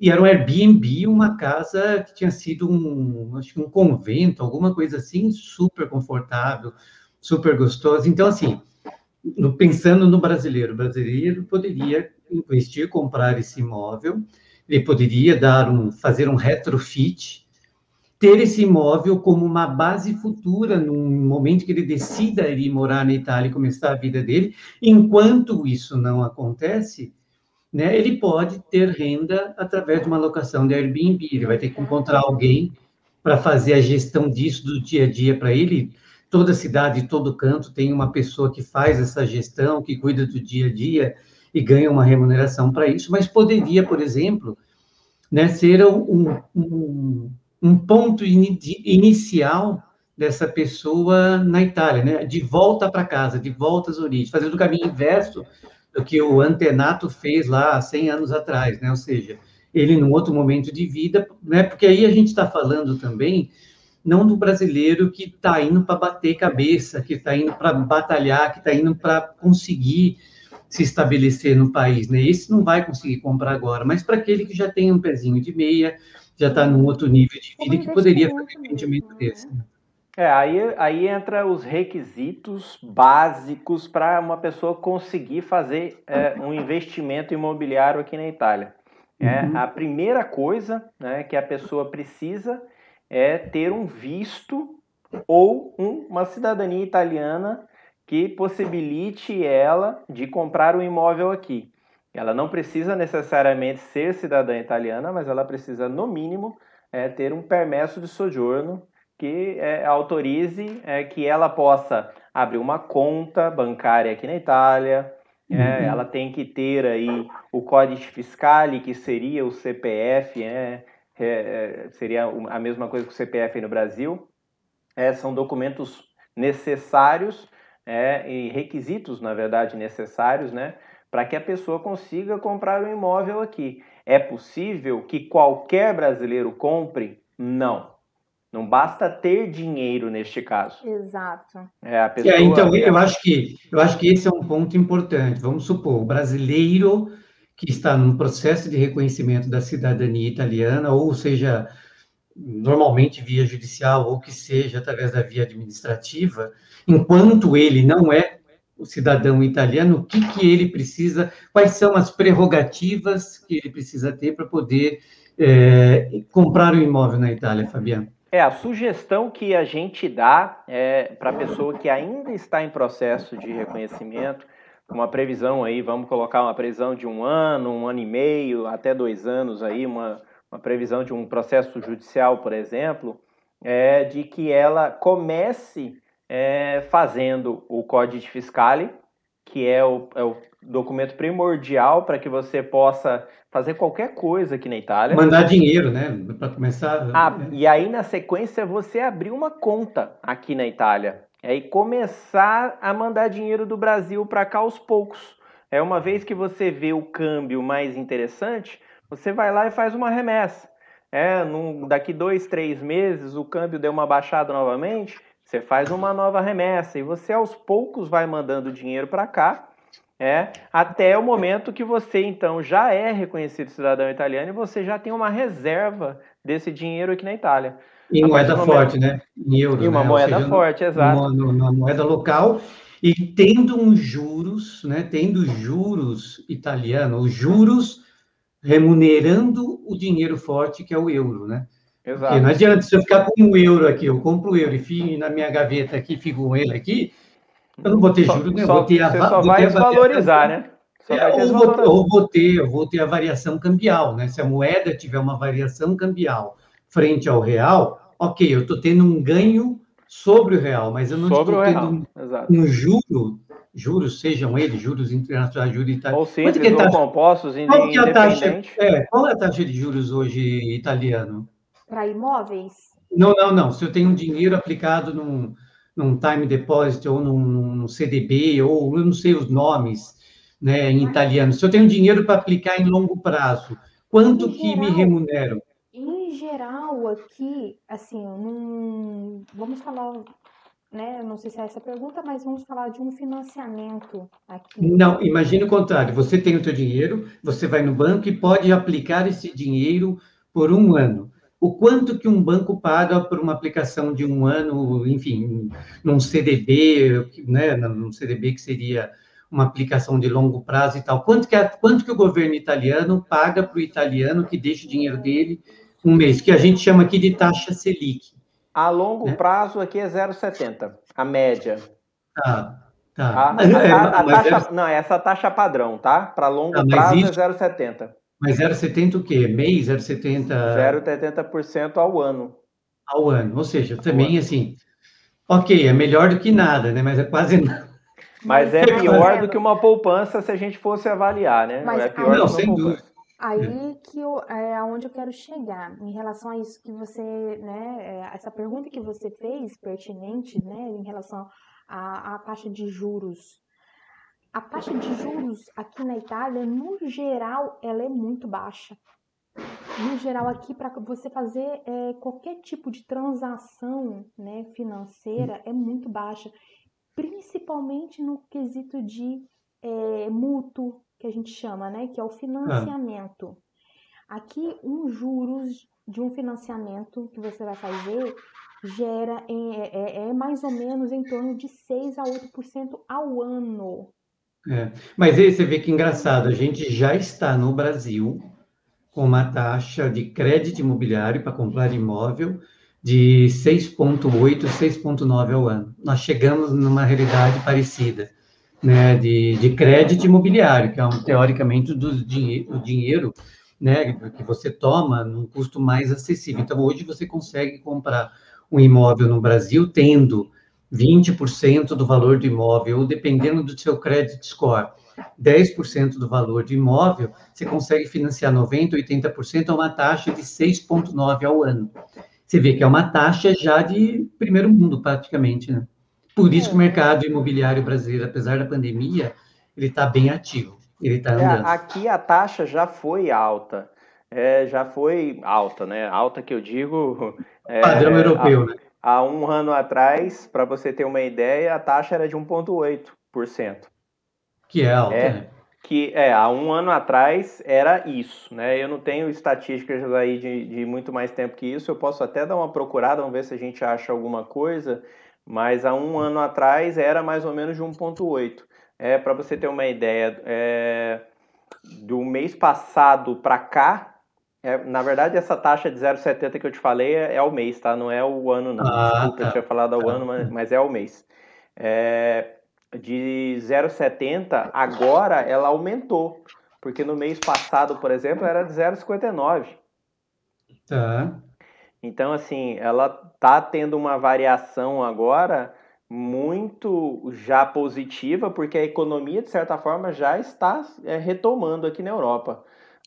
E era um Airbnb, uma casa que tinha sido um, acho que um convento, alguma coisa assim, super confortável, super gostoso. Então, assim, pensando no brasileiro, o brasileiro poderia investir, comprar esse imóvel, ele poderia dar um, fazer um retrofit, ter esse imóvel como uma base futura no momento que ele decida ir morar na Itália e começar a vida dele. Enquanto isso não acontece, né, ele pode ter renda através de uma locação de Airbnb. Ele vai ter que encontrar alguém para fazer a gestão disso do dia a dia para ele. Toda cidade, todo canto tem uma pessoa que faz essa gestão, que cuida do dia a dia e ganha uma remuneração para isso, mas poderia, por exemplo, né, ser um, um, um ponto in, inicial dessa pessoa na Itália, né, de volta para casa, de volta às origens, fazendo o caminho inverso do que o antenato fez lá 100 anos atrás, né? Ou seja, ele num outro momento de vida, né? Porque aí a gente está falando também não do brasileiro que está indo para bater cabeça, que está indo para batalhar, que está indo para conseguir se estabelecer no país, né? Esse não vai conseguir comprar agora, mas para aquele que já tem um pezinho de meia, já está num outro nível de vida, que poderia fazer um investimento né? desse. Né? É, aí, aí entra os requisitos básicos para uma pessoa conseguir fazer é, um investimento imobiliário aqui na Itália. É, uhum. A primeira coisa né, que a pessoa precisa é ter um visto ou um, uma cidadania italiana que possibilite ela de comprar um imóvel aqui. Ela não precisa necessariamente ser cidadã italiana, mas ela precisa, no mínimo, é, ter um permesso de sojourno que é, autorize é, que ela possa abrir uma conta bancária aqui na Itália. É, uhum. ela tem que ter aí o código fiscal, que seria o CPF, é, é, é, seria a mesma coisa que o CPF no Brasil. são documentos necessários e requisitos, na verdade, necessários, né, para que a pessoa consiga comprar um imóvel aqui. É possível que qualquer brasileiro compre? Não. Não basta ter dinheiro neste caso. Exato. É, a pessoa... É, então, eu acho, que, eu acho que esse é um ponto importante. Vamos supor, o brasileiro que está num processo de reconhecimento da cidadania italiana, ou seja, normalmente via judicial, ou que seja através da via administrativa, enquanto ele não é o cidadão italiano, o que, que ele precisa, quais são as prerrogativas que ele precisa ter para poder é, comprar um imóvel na Itália, Fabiano? É, a sugestão que a gente dá é, para a pessoa que ainda está em processo de reconhecimento, uma previsão aí, vamos colocar uma previsão de um ano, um ano e meio, até dois anos aí, uma, uma previsão de um processo judicial, por exemplo, é de que ela comece é, fazendo o Código Fiscale, que é o, é o documento primordial para que você possa fazer qualquer coisa aqui na Itália. Mandar dinheiro, né? Para começar. Ah, né? E aí, na sequência, você abrir uma conta aqui na Itália. E aí começar a mandar dinheiro do Brasil para cá aos poucos. É uma vez que você vê o câmbio mais interessante, você vai lá e faz uma remessa. É, num, daqui dois, três meses o câmbio deu uma baixada novamente, Você faz uma nova remessa e você aos poucos vai mandando dinheiro para cá, é, até o momento que você então já é reconhecido cidadão italiano e você já tem uma reserva desse dinheiro aqui na Itália. Em moeda forte, né? Em euros. Em uma né? moeda seja, forte, exato. Na moeda local e tendo uns juros, né? Tendo juros italianos, os juros remunerando o dinheiro forte que é o euro, né? Exato. Porque não adianta se eu ficar com um euro aqui, eu compro o euro e fico na minha gaveta aqui, fico com ele aqui, eu não vou ter juros, né? Vou ter a, você só vai desvalorizar, né? É, ou, vou, ou vou ter, eu vou ter a variação cambial, né? Se a moeda tiver uma variação cambial frente ao real, ok, eu estou tendo um ganho sobre o real, mas eu não estou tendo um, um, juro, juros, sejam eles juros internacionais, juros italianos. Ou simples, é ou compostos, qual é, a taxa, é, qual é a taxa de juros hoje italiano? Para imóveis? Não, não, não. Se eu tenho um dinheiro aplicado num, num time deposit ou num, num CDB, ou eu não sei os nomes, né, em italiano. Se eu tenho dinheiro para aplicar em longo prazo, quanto que geral, me remuneram? Em geral, aqui, assim, num, vamos falar, né, não sei se é essa a pergunta, mas vamos falar de um financiamento aqui. Não, imagine o contrário. Você tem o seu dinheiro, você vai no banco e pode aplicar esse dinheiro por um ano o quanto que um banco paga por uma aplicação de um ano, enfim, num CDB, né, num CDB que seria uma aplicação de longo prazo e tal. Quanto que, a, quanto que o governo italiano paga para o italiano que deixa o dinheiro dele um mês, que a gente chama aqui de taxa Selic. A longo né? prazo aqui é 0,70, a média. Tá, tá. A, a, a, a taxa, é... Não, essa taxa padrão, tá? Para longo tá, prazo é 0,70. Mas 0,70 o quê? Mês? 0,70... 0,70% ao ano. Ao ano, ou seja, também assim, ok, é melhor do que nada, né? Mas é quase nada. Mas é pior do que uma poupança se a gente fosse avaliar, né? Mas é pior não, sem dúvida. Aí que eu, é aonde eu quero chegar em relação a isso que você, né, é, essa pergunta que você fez pertinente, né, em relação à, à taxa de juros a taxa de juros aqui na Itália, no geral, ela é muito baixa. No geral, aqui, para você fazer é, qualquer tipo de transação né, financeira, é muito baixa. Principalmente no quesito de é, mútuo, que a gente chama, né? Que é o financiamento. Aqui, um juros de um financiamento que você vai fazer gera é, é, é mais ou menos em torno de 6 a 8% ao ano. É. Mas aí você vê que engraçado, a gente já está no Brasil com uma taxa de crédito imobiliário para comprar imóvel de 6,8, 6,9 ao ano. Nós chegamos numa realidade parecida, né, de, de crédito imobiliário, que é um, teoricamente do o dinheiro né, que você toma num custo mais acessível. Então, hoje você consegue comprar um imóvel no Brasil tendo 20% do valor do imóvel, ou dependendo do seu credit score, 10% do valor do imóvel, você consegue financiar 90%, 80% a uma taxa de 6,9% ao ano. Você vê que é uma taxa já de primeiro mundo, praticamente, né? Por isso que o é. mercado imobiliário brasileiro, apesar da pandemia, ele está bem ativo, ele está é, andando. É, aqui a taxa já foi alta, é, já foi alta, né? Alta que eu digo... É, Padrão europeu, a, né? Há um ano atrás, para você ter uma ideia, a taxa era de 1,8%. Que é alta, é, né? Que é, há um ano atrás era isso, né? Eu não tenho estatísticas aí de, de muito mais tempo que isso, eu posso até dar uma procurada, vamos ver se a gente acha alguma coisa, mas há um ano atrás era mais ou menos de 1,8%. É, para você ter uma ideia, é, do mês passado para cá, é, na verdade, essa taxa de 0,70 que eu te falei é, é ao mês, tá? Não é o ano, não. Ah, Desculpa, tá. eu tinha falado ao tá. ano, mas, mas, é ao mês. É, de 0,70, agora ela aumentou. Porque no mês passado, por exemplo, era de 0,59. Tá. Então, assim, ela tá tendo uma variação agora muito já positiva, porque a economia, de certa forma, já está é, retomando aqui na Europa.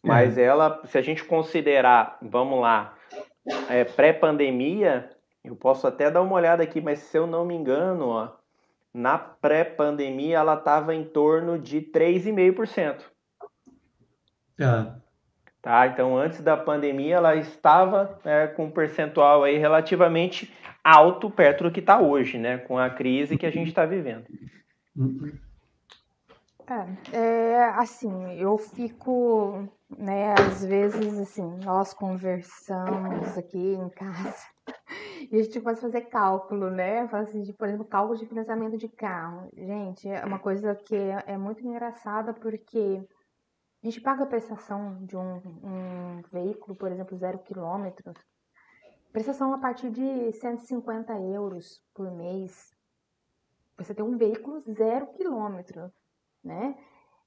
Mas é. ela, se a gente considerar, vamos lá, é, pré-pandemia, eu posso até dar uma olhada aqui, mas se eu não me engano, ó, na pré-pandemia ela estava em torno de 3,5%. Ah. Tá? Então, antes da pandemia, ela estava né, com um percentual aí relativamente alto perto do que está hoje, né? Com a crise que a gente está vivendo. É, é, assim, eu fico, né, às vezes, assim, nós conversamos aqui em casa e a gente a fazer cálculo, né? Assim, de, por exemplo, cálculo de financiamento de carro. Gente, é uma coisa que é, é muito engraçada porque a gente paga a prestação de um, um veículo, por exemplo, zero quilômetros, prestação a partir de 150 euros por mês. Você tem um veículo zero quilômetro, né?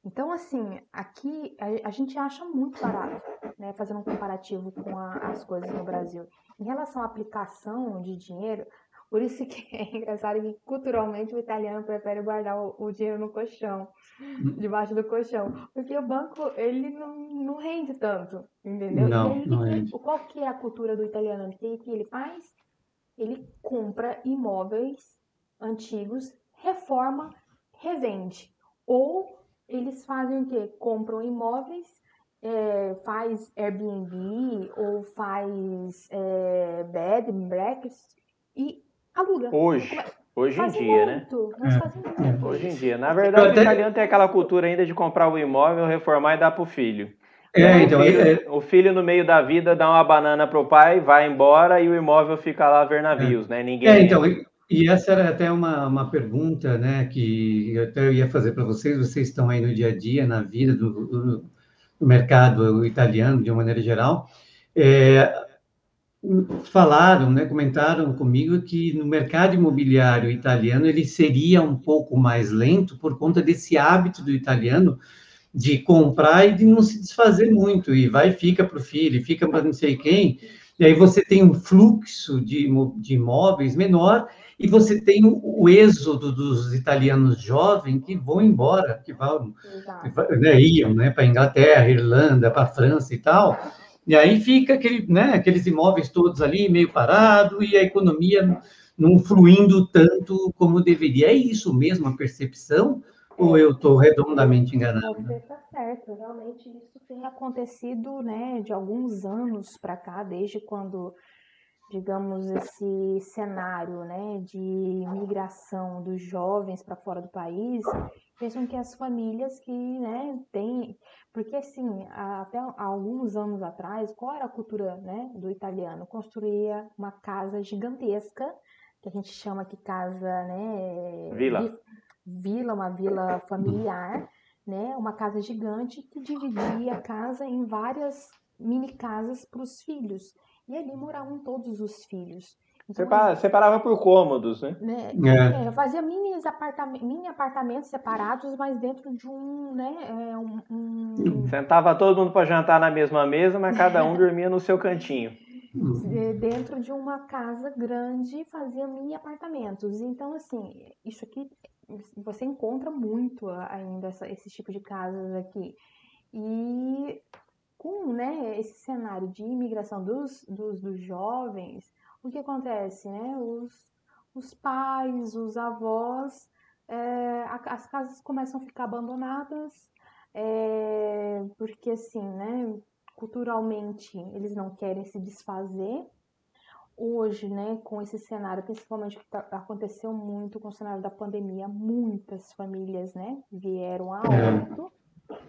Então, assim, aqui a, a, gente acha muito barato, né? Fazendo um comparativo com a, as coisas no Brasil. Em relação à aplicação de dinheiro, por isso que é engraçado que culturalmente o italiano prefere guardar o, o dinheiro no colchão, debaixo do colchão, porque o banco ele não, não rende tanto, entendeu? Não, aí, não rende. Qual que é a cultura do italiano? O que ele faz? Ele compra imóveis antigos, reforma, revende. Ou eles fazem o quê? Compram imóveis é, faz Airbnb ou faz é, bed and breakfast e aluga. Hoje, hoje em dia, né? muito, né? É. Hoje em dia. Na verdade, até- o italiano tem aquela cultura ainda de comprar o imóvel, reformar e dar pro filho. É, o, então, filho é- o filho, no meio da vida, dá uma banana pro pai, vai embora e o imóvel fica lá a ver navios, né? Ninguém. É, então, e, essa era até uma, uma pergunta, né, que eu até ia fazer para vocês. Vocês estão aí no dia a dia, na vida do, do- do mercado italiano, de uma maneira geral. É, falaram, né, comentaram comigo que no mercado imobiliário italiano ele seria um pouco mais lento por conta desse hábito do italiano de comprar e de não se desfazer muito, e vai fica para o filho, fica para não sei quem, e aí você tem um fluxo de, de imóveis menor, e você tem o, o êxodo dos italianos jovens que vão embora, que vão, Exato. né, iam né, para a Inglaterra, Irlanda, para a França e tal, e aí fica aquele, né, aqueles imóveis todos ali meio parado e a economia não fluindo tanto como deveria. É isso mesmo a percepção? Ou eu estou redondamente enganado? Você está certo, realmente isso tem acontecido, né, de alguns anos para cá, desde quando, digamos, esse cenário, né, de migração dos jovens para fora do país, pensam que as famílias que, né, têm, porque assim, até alguns anos atrás, qual era a cultura, né, do italiano? Construía uma casa gigantesca, que a gente chama aqui casa, né, Vila. vi- vila, uma vila familiar, né? Uma casa gigante que dividia a casa em várias mini casas para os filhos. E ali moravam todos os filhos. Então, Separa- Separava por cômodos, né? né, É. é, fazia mini, apartamentos, mini apartamentos separados, mas dentro de um, né, é, um, um- Sentava todo mundo para jantar na mesma mesa, mas cada um dormia no seu cantinho. é, dentro de uma casa grande fazia mini apartamentos. Então, assim, isso aqui você encontra muito ainda essa- esse tipo de casas aqui. E com né, esse cenário de imigração dos, dos, dos jovens, o que acontece? Né? Os, os pais, os avós, é, as casas começam a ficar abandonadas, é, porque assim, né, culturalmente eles não querem se desfazer. Hoje, né, com esse cenário, principalmente que tá- aconteceu muito com o cenário da pandemia, muitas famílias, né, vieram a óbito,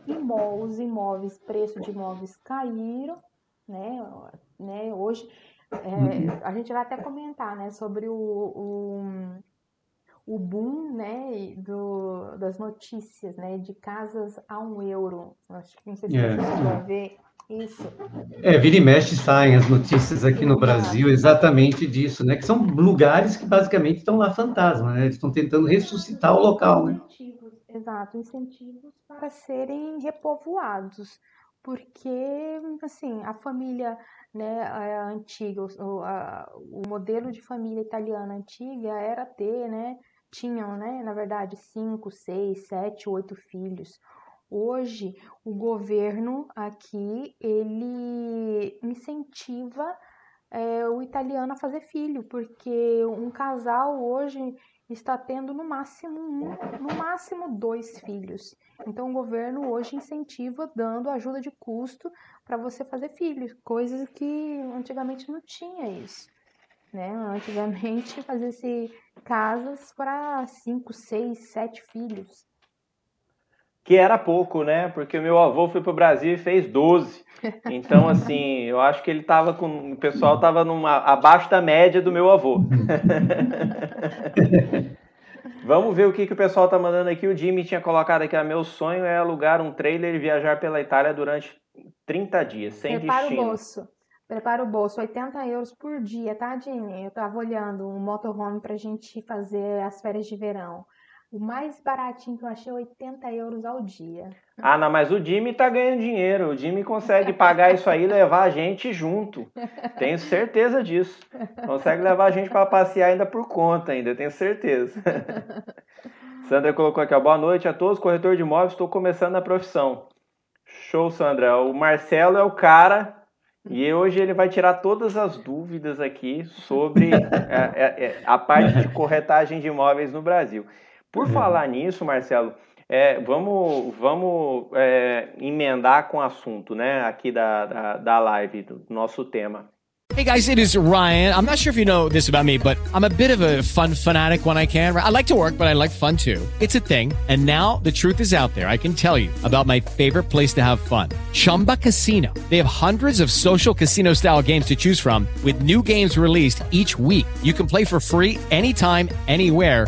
imó- os imóveis, preço de imóveis caíram, né, né, hoje é, a gente vai até comentar, né, sobre o, o, o boom, né, do, das notícias, né, de casas a um euro. Acho que não sei se É. você a ver isso. É, vira e mexe saem as notícias aqui no Brasil exatamente disso, né? Que são lugares que basicamente estão lá fantasma, né? Eles estão tentando ressuscitar o local, né? Exato, incentivos para serem repovoados, porque assim a família né, antiga, o, a- o modelo de família italiana antiga era ter, né, tinham, né, na verdade, cinco, seis, sete, oito filhos. Hoje, o governo aqui, ele incentiva é, o italiano a fazer filho, porque um casal hoje, está tendo no máximo um, no máximo dois filhos. Então o governo hoje incentiva dando ajuda de custo para você fazer filhos, coisas que antigamente não tinha isso. Né? Antigamente fazia-se casas para cinco, seis, sete filhos. Que era pouco, né? Porque o meu avô foi para o Brasil e fez 12. Então, assim, eu acho que ele estava com. O pessoal estava abaixo da média do meu avô. Vamos ver o que, que o pessoal tá mandando aqui. O Jimmy tinha colocado aqui: meu sonho é alugar um trailer e viajar pela Itália durante 30 dias, sem Prepara destino. o bolso. Prepara o bolso, 80 euros por dia, tá, Jimmy? Eu tava olhando um motorhome pra gente fazer as férias de verão. O mais baratinho que eu achei é 80 euros ao dia. Ah, não, mas o Jimmy tá ganhando dinheiro. O Jimmy consegue pagar isso aí e levar a gente junto. Tenho certeza disso. Consegue levar a gente para passear ainda por conta, ainda, tenho certeza. Sandra colocou aqui, ó, boa noite a todos, corretor de imóveis, estou começando a profissão. Show, Sandra. O Marcelo é o cara e hoje ele vai tirar todas as dúvidas aqui sobre a, a, a parte de corretagem de imóveis no Brasil. Por uhum. falar nisso, Marcelo, é, vamos, vamos é, emendar com o assunto, né, aqui da, da, da live, do nosso tema. Hey guys, it is Ryan. I'm not sure if you know this about me, but I'm a bit of a fun fanatic when I can. I like to work, but I like fun too. It's a thing. And now the truth is out there. I can tell you about my favorite place to have fun. Chumba Casino. They have hundreds of social casino style games to choose from with new games released each week. You can play for free anytime, anywhere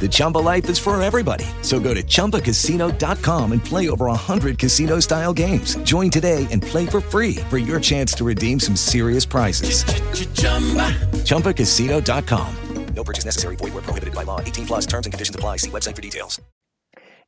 The Chumba life is for everybody. So go to ChumbaCasino.com and play over 100 casino style games. Join today and play for free for your chance to redeem some serious prizes. Ch-ch-chumba. ChumbaCasino.com. No purchase necessary. Void where prohibited by law. 18 plus terms and conditions apply. See website for details.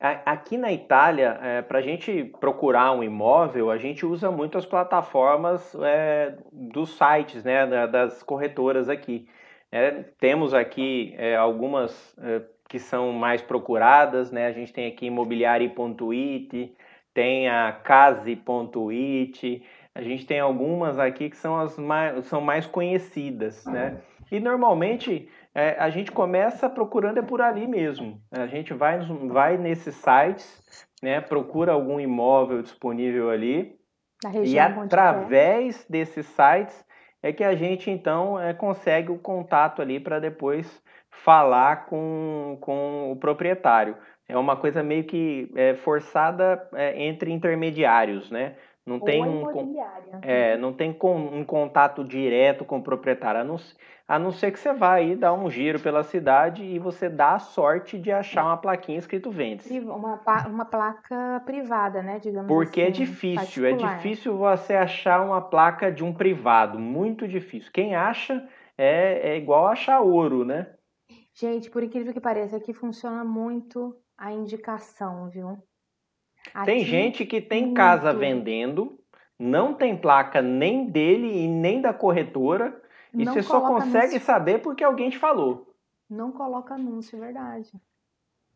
Aqui na Itália, é, para a gente procurar um imóvel, a gente usa muito as plataformas é, dos sites, né, das corretoras aqui. É, temos aqui é, algumas é, que são mais procuradas, né? A gente tem aqui imobiliari.it, tem a case.it, a gente tem algumas aqui que são as mais, são mais conhecidas, né? E normalmente é, a gente começa procurando é por ali mesmo. A gente vai, vai nesses sites, né? Procura algum imóvel disponível ali e através desses sites é que a gente então é, consegue o contato ali para depois falar com, com o proprietário. É uma coisa meio que é, forçada é, entre intermediários, né? Não tem um, é, não tem com, um contato direto com o proprietário, a não, a não ser que você vá aí dar um giro pela cidade e você dá a sorte de achar uma plaquinha escrito vende Uma, uma placa privada, né? Digamos Porque é assim, é difícil, particular. é difícil você achar uma placa de um privado, muito difícil. Quem acha é, é igual achar ouro, né? Gente, por incrível que pareça, aqui funciona muito a indicação, viu? Aqui, tem gente que tem muito. casa vendendo, não tem placa nem dele e nem da corretora e não você só consegue anúncio. saber porque alguém te falou. Não coloca anúncio, é verdade.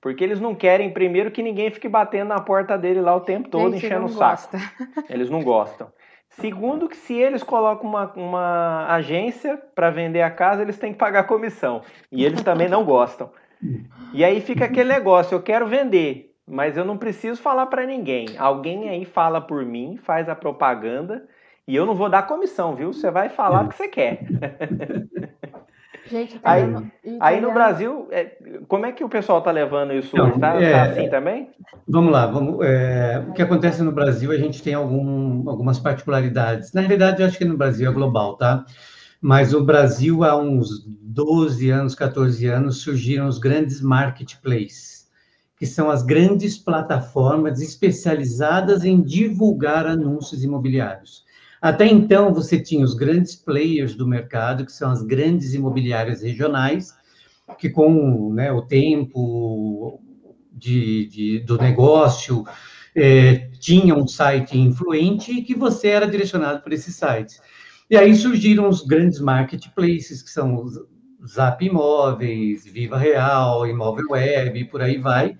Porque eles não querem, primeiro, que ninguém fique batendo na porta dele lá o tempo todo, Gente, enchendo o saco. Eles não gostam. Segundo, que se eles colocam uma, uma agência para vender a casa, eles têm que pagar comissão. E eles também não gostam. E aí fica aquele negócio: eu quero vender, mas eu não preciso falar para ninguém. Alguém aí fala por mim, faz a propaganda e eu não vou dar comissão, viu? Você vai falar o que você quer. Gente, tá aí, aí no Brasil, é, como é que o pessoal está levando isso? Está é, tá assim também? Vamos lá, vamos, é, o que acontece no Brasil, a gente tem algum, algumas particularidades. Na realidade, eu acho que no Brasil é global, tá? Mas o Brasil, há uns 12 anos, 14 anos, surgiram os grandes marketplaces, que são as grandes plataformas especializadas em divulgar anúncios imobiliários. Até então, você tinha os grandes players do mercado, que são as grandes imobiliárias regionais, que com né, o tempo de, de, do negócio é, tinha um site influente e que você era direcionado para esses sites. E aí surgiram os grandes marketplaces, que são os Zap Imóveis, Viva Real, Imóvel Web, e por aí vai,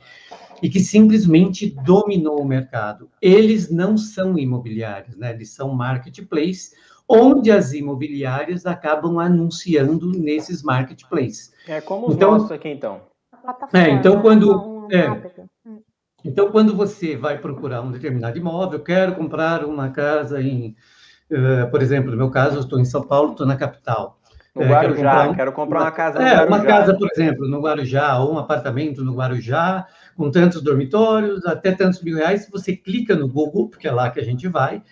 e que simplesmente dominou o mercado. Eles não são imobiliários, né? Eles são marketplace, onde as imobiliárias acabam anunciando nesses marketplaces. É como os então, nossos aqui, então. É, então quando é, então quando você vai procurar um determinado imóvel, quero comprar uma casa em, uh, por exemplo, no meu caso, eu estou em São Paulo, estou na capital. No é, Guarujá, quero comprar, um, quero comprar uma, casa é, uma casa, por exemplo, no Guarujá, ou um apartamento no Guarujá, com tantos dormitórios, até tantos mil reais. Você clica no Google, porque é lá que a gente vai,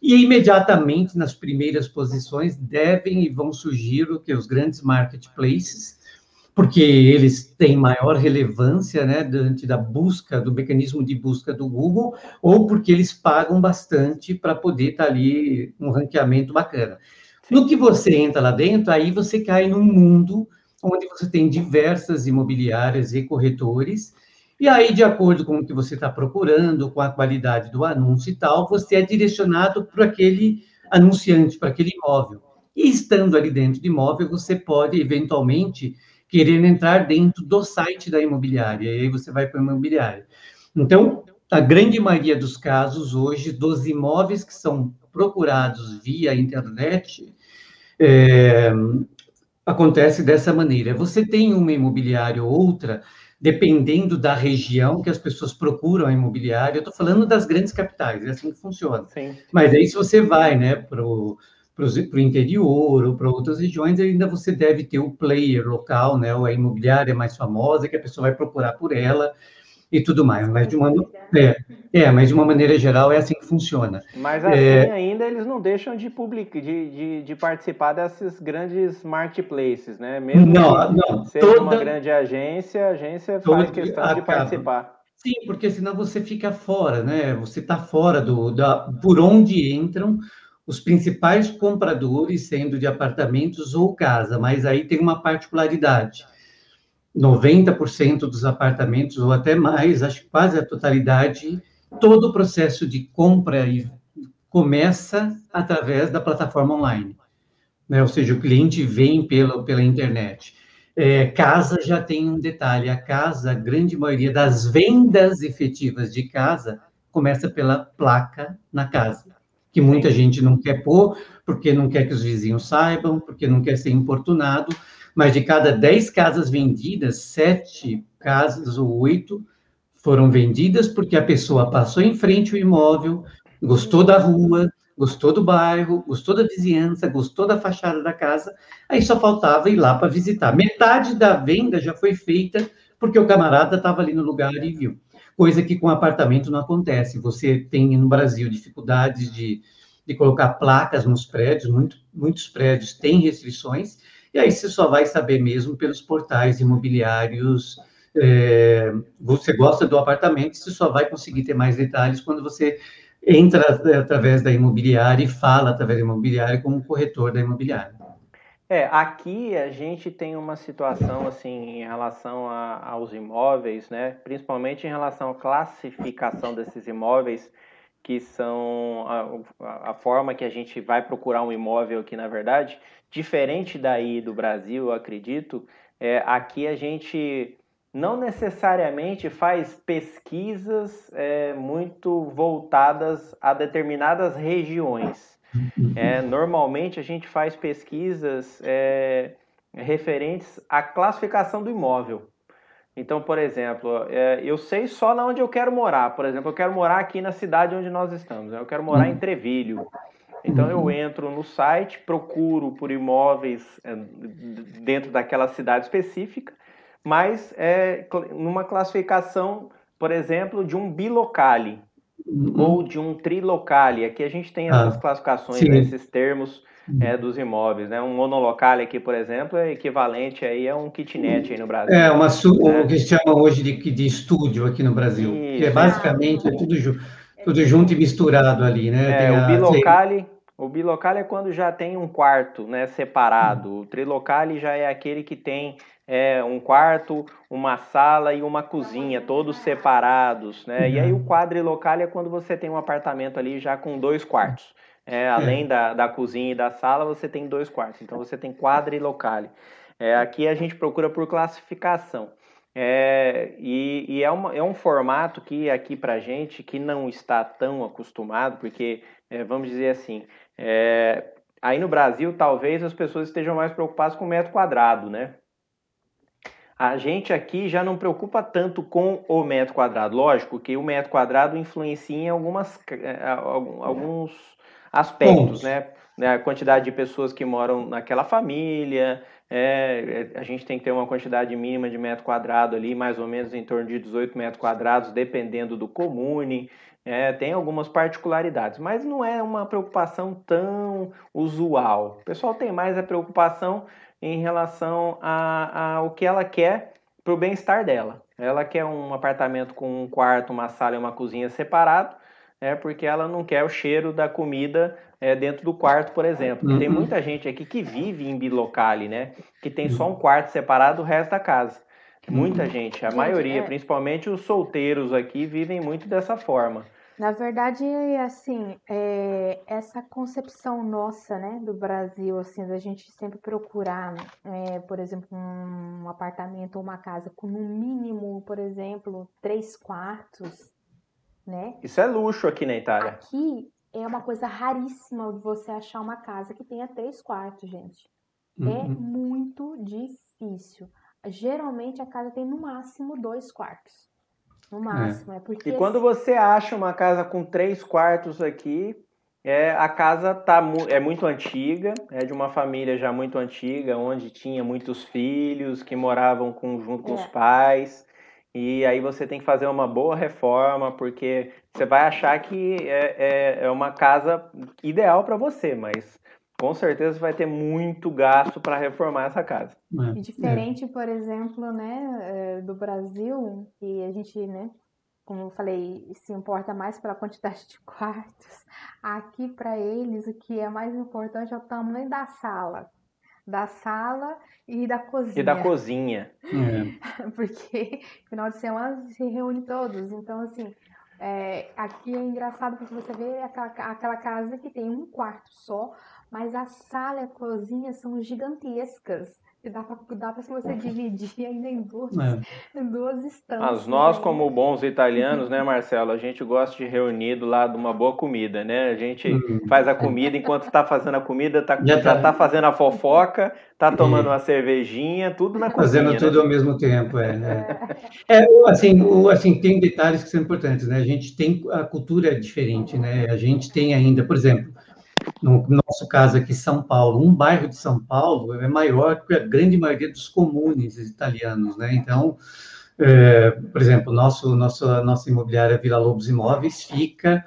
e imediatamente nas primeiras posições devem e vão surgir o que os grandes marketplaces, porque eles têm maior relevância, né, diante da busca, do mecanismo de busca do Google, ou porque eles pagam bastante para poder estar tá ali um ranqueamento bacana. No que você entra lá dentro, aí você cai num mundo onde você tem diversas imobiliárias e corretores, e aí, de acordo com o que você está procurando, com a qualidade do anúncio e tal, você é direcionado para aquele anunciante, para aquele imóvel. E estando ali dentro do imóvel, você pode, eventualmente, querer entrar dentro do site da imobiliária, e aí você vai para a imobiliária. Então, a grande maioria dos casos hoje, dos imóveis que são procurados via internet, é, acontece dessa maneira. Você tem uma imobiliária ou outra, dependendo da região que as pessoas procuram a imobiliária, eu estou falando das grandes capitais, é assim que funciona. Sim. Mas aí, se você vai né, para o interior ou para outras regiões, ainda você deve ter o player local, né, ou a imobiliária mais famosa, que a pessoa vai procurar por ela, e tudo mais. Mas de uma, é, é, mas de uma maneira geral é assim que funciona. Mas assim é, ainda eles não deixam de, public, de, de, de, participar desses grandes marketplaces, né? Mesmo não, não, seja toda, uma grande agência, a agência faz questão acaba. de participar. Sim, porque senão você fica fora, né? Você está fora do da, por onde entram os principais compradores, sendo de apartamentos ou casa, mas aí tem uma particularidade 90% dos apartamentos, ou até mais, acho que quase a totalidade, todo o processo de compra começa através da plataforma online. Né? Ou seja, o cliente vem pela, pela internet. É, casa já tem um detalhe: a casa, a grande maioria das vendas efetivas de casa começa pela placa na casa, que muita gente não quer pôr, porque não quer que os vizinhos saibam, porque não quer ser importunado mas de cada 10 casas vendidas, sete casas ou oito foram vendidas porque a pessoa passou em frente ao imóvel, gostou da rua, gostou do bairro, gostou da vizinhança, gostou da fachada da casa, aí só faltava ir lá para visitar. Metade da venda já foi feita porque o camarada estava ali no lugar e viu. Coisa que com apartamento não acontece. Você tem no Brasil dificuldades de, de colocar placas nos prédios, muito, muitos prédios têm restrições, e aí você só vai saber mesmo pelos portais imobiliários. É, você gosta do apartamento, você só vai conseguir ter mais detalhes quando você entra através da imobiliária e fala através da imobiliária como corretor da imobiliária. É, aqui a gente tem uma situação assim em relação a, aos imóveis, né? Principalmente em relação à classificação desses imóveis, que são a, a forma que a gente vai procurar um imóvel aqui, na verdade. Diferente daí do Brasil, eu acredito, é, aqui a gente não necessariamente faz pesquisas é, muito voltadas a determinadas regiões. É, normalmente a gente faz pesquisas é, referentes à classificação do imóvel. Então, por exemplo, é, eu sei só na onde eu quero morar. Por exemplo, eu quero morar aqui na cidade onde nós estamos. Eu quero morar em Trevilho. Então eu entro no site, procuro por imóveis é, dentro daquela cidade específica, mas é numa classificação, por exemplo, de um bilocale uhum. ou de um trilocale. Aqui a gente tem essas ah, classificações, né, esses termos uhum. é, dos imóveis, né? Um monolocale aqui, por exemplo, é equivalente aí a um kitnet aí no Brasil. É, uma, né? o que se chama hoje de, de estúdio aqui no Brasil, Isso. que é basicamente é tudo junto tudo junto e misturado ali, né? É, o bilocale, o bilocale é quando já tem um quarto, né, separado. O trilocale já é aquele que tem é um quarto, uma sala e uma cozinha, todos separados, né? Uhum. E aí o quadrilocal é quando você tem um apartamento ali já com dois quartos. É, além é. da, da cozinha e da sala, você tem dois quartos. Então você tem quadrilocale. É, aqui a gente procura por classificação. É, e, e é, uma, é, um formato que aqui para gente que não está tão acostumado, porque é, vamos dizer assim, é, aí no Brasil talvez as pessoas estejam mais preocupadas com o metro quadrado, né? A gente aqui já não preocupa tanto com o metro quadrado. Lógico que o metro quadrado influencia em algumas, é, alguns aspectos, né? A quantidade de pessoas que moram naquela família, é, a gente tem que ter uma quantidade mínima de metro quadrado ali, mais ou menos em torno de 18 metros quadrados, dependendo do comune. É, tem algumas particularidades, mas não é uma preocupação tão usual. O pessoal tem mais a preocupação em relação a, a o que ela quer para o bem-estar dela. Ela quer um apartamento com um quarto, uma sala e uma cozinha separado, é porque ela não quer o cheiro da comida é, dentro do quarto, por exemplo. Uhum. Tem muita gente aqui que vive em bilocale, né? Que tem só um quarto separado do resto da casa. Muita uhum. gente, a gente, maioria, é... principalmente os solteiros aqui, vivem muito dessa forma. Na verdade, assim, é, essa concepção nossa, né, do Brasil, assim, da gente sempre procurar, é, por exemplo, um apartamento ou uma casa com no mínimo, por exemplo, três quartos, né? Isso é luxo aqui na Itália. Aqui é uma coisa raríssima você achar uma casa que tenha três quartos, gente. É uhum. É muito difícil. Geralmente a casa tem no máximo dois quartos. No é. máximo. É. é porque... E quando você acha uma casa com três quartos aqui, é, a casa tá, é muito antiga, é de uma família já muito antiga, onde tinha muitos filhos que moravam com, junto com é. os pais. E aí você tem que fazer uma boa reforma, porque você vai achar que é, é, é uma casa ideal para você, mas com certeza vai ter muito gasto para reformar essa casa. É. E diferente, por exemplo, né, é, do Brasil, que a gente, né, como eu falei, se importa mais pela quantidade de quartos. Aqui para eles o que é mais importante é o tamanho da sala da sala e da cozinha. E da cozinha. É. Porque final de semana se reúne todos. Então, assim, é, aqui é engraçado porque você vê aquela, aquela casa que tem um quarto só, mas a sala e a cozinha são gigantescas. E dá pra, dá pra você dividir ainda em duas, é. em duas instâncias. Mas nós, como bons italianos, né, Marcelo, a gente gosta de reunir do lado de uma boa comida, né? A gente uhum. faz a comida, enquanto está fazendo a comida, tá, já, já tá fazendo a fofoca, tá tomando uma cervejinha, tudo na cozinha. Fazendo tudo né? ao mesmo tempo, é. Né? É, assim, o, assim, tem detalhes que são importantes, né? A gente tem a cultura diferente, né? A gente tem ainda, por exemplo, no nosso caso aqui, São Paulo, um bairro de São Paulo é maior que a grande maioria dos comunes italianos, né? Então, é, por exemplo, nosso, nosso, nossa imobiliária Vila Lobos Imóveis fica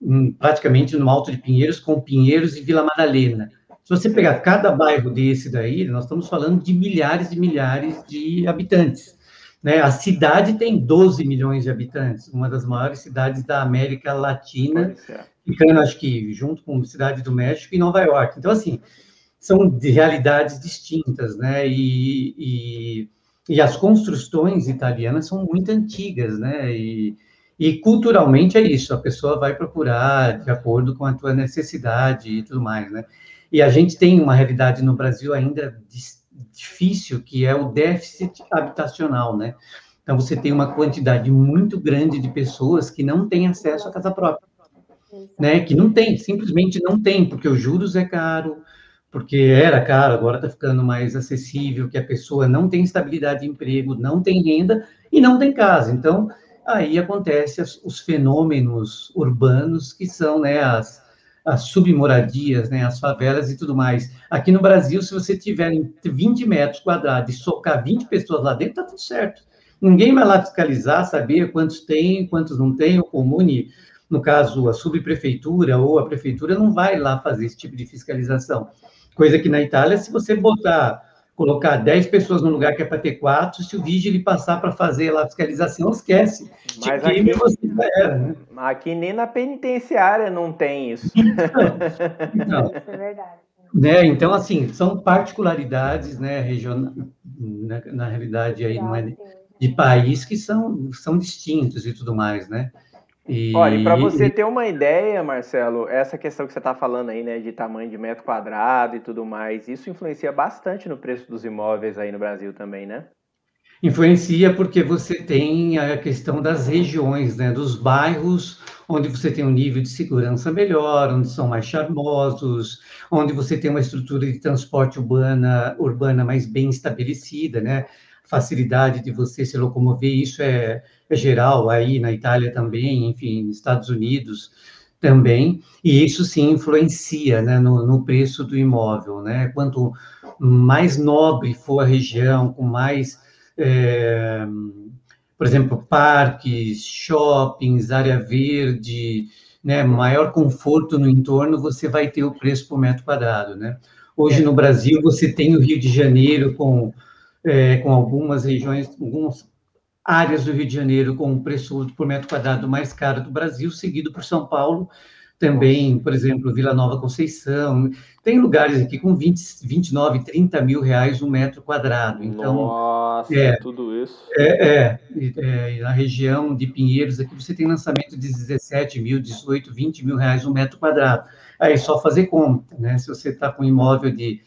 hum, praticamente no Alto de Pinheiros, com Pinheiros e Vila Madalena. Se você pegar cada bairro desse daí, nós estamos falando de milhares e milhares de habitantes. Né? A cidade tem 12 milhões de habitantes, uma das maiores cidades da América Latina, ficando, acho que, junto com a Cidade do México e Nova York. Então, assim, são de realidades distintas, né? E, e, e, as construções italianas são muito antigas, né? E, e culturalmente é isso, a pessoa vai procurar de acordo com a tua necessidade e tudo mais, né? E a gente tem uma realidade no Brasil ainda difícil, que é o déficit habitacional, né? Então, você tem uma quantidade muito grande de pessoas que não têm acesso à casa própria né? Que não tem, simplesmente não tem, porque os juros é caro, porque era caro, agora está ficando mais acessível, que a pessoa não tem estabilidade de emprego, não tem renda e não tem casa. Então, aí acontece os fenômenos urbanos que são, né, as, as submoradias, né, as favelas e tudo mais. Aqui no Brasil, se você tiver 20 metros quadrados e socar 20 pessoas lá dentro, tá tudo certo. Ninguém vai lá fiscalizar, saber quantos tem, quantos não tem, o comune no caso, a subprefeitura ou a prefeitura não vai lá fazer esse tipo de fiscalização. Coisa que na Itália, se você botar, colocar 10 pessoas no lugar que é para ter quatro, se o vigile passar para fazer lá a fiscalização, esquece. Mas aqui, você era, né? aqui nem na penitenciária não tem isso. Então, é verdade. Né? Então, assim, são particularidades, né, regional, na, na realidade, aí, de país que são, são distintos e tudo mais, né? E... Olha, para você ter uma ideia, Marcelo, essa questão que você está falando aí, né, de tamanho de metro quadrado e tudo mais, isso influencia bastante no preço dos imóveis aí no Brasil também, né? Influencia porque você tem a questão das regiões, né, dos bairros onde você tem um nível de segurança melhor, onde são mais charmosos, onde você tem uma estrutura de transporte urbana, urbana mais bem estabelecida, né? Facilidade de você se locomover, isso é, é geral aí na Itália também, enfim, nos Estados Unidos também, e isso sim influencia né, no, no preço do imóvel, né? Quanto mais nobre for a região, com mais é, por exemplo, parques, shoppings, área verde, né, maior conforto no entorno, você vai ter o preço por metro quadrado, né? Hoje no Brasil você tem o Rio de Janeiro com, é, com algumas regiões, algumas áreas do Rio de Janeiro com o preço por metro quadrado mais caro do Brasil, seguido por São Paulo, também, por exemplo, Vila Nova Conceição. Tem lugares aqui com 20, 29, 30 mil reais um metro quadrado. Então, Nossa, é, tudo isso. É, é, é, na região de Pinheiros, aqui você tem lançamento de 17 mil, 18, 20 mil reais um metro quadrado. Aí só fazer conta, né? Se você está com um imóvel de,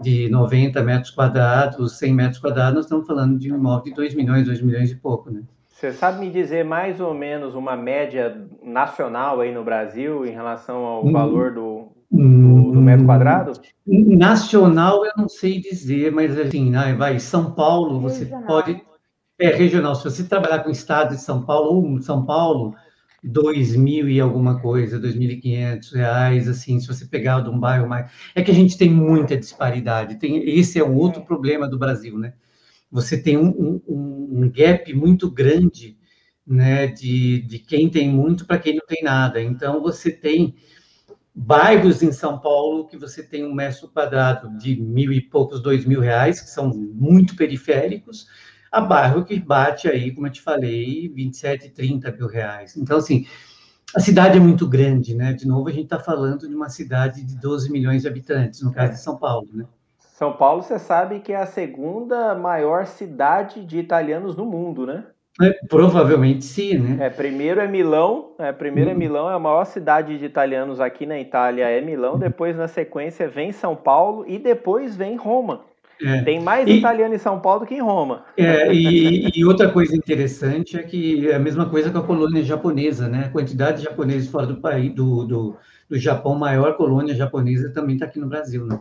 de 90 metros quadrados, 100 metros quadrados, nós estamos falando de um imóvel de 2 milhões, 2 milhões e pouco, né? Você sabe me dizer mais ou menos uma média nacional aí no Brasil em relação ao hum, valor do, do, do, metro quadrado? Nacional eu não sei dizer, mas assim, né, vai, São Paulo, você regional. pode. É regional, se você trabalhar com o estado de São Paulo, ou São Paulo, dois mil e alguma coisa, dois mil e quinhentos reais, assim, se você pegar de um bairro mais... É que a gente tem muita disparidade, tem, esse é um outro é. problema do Brasil, né? Você tem um, um, um gap muito grande né, de, de quem tem muito para quem não tem nada. Então, você tem bairros em São Paulo que você tem um metro quadrado de mil e poucos, dois mil reais, que são muito periféricos, a bairro que bate aí, como eu te falei, 27, 30 mil reais. Então, assim, a cidade é muito grande, né? De novo, a gente está falando de uma cidade de 12 milhões de habitantes, no caso de São Paulo, né? São Paulo, você sabe que é a segunda maior cidade de italianos no mundo, né? É, provavelmente sim, né? É, primeiro é Milão, é, primeiro é uhum. Milão, é a maior cidade de italianos aqui na Itália é Milão, depois na sequência vem São Paulo e depois vem Roma. É. Tem mais e, italiano em São Paulo do que em Roma. É, e, e, outra coisa interessante é que é a mesma coisa com a colônia japonesa, né? A quantidade de japoneses fora do país, do, do, do Japão, maior colônia japonesa também está aqui no Brasil, né?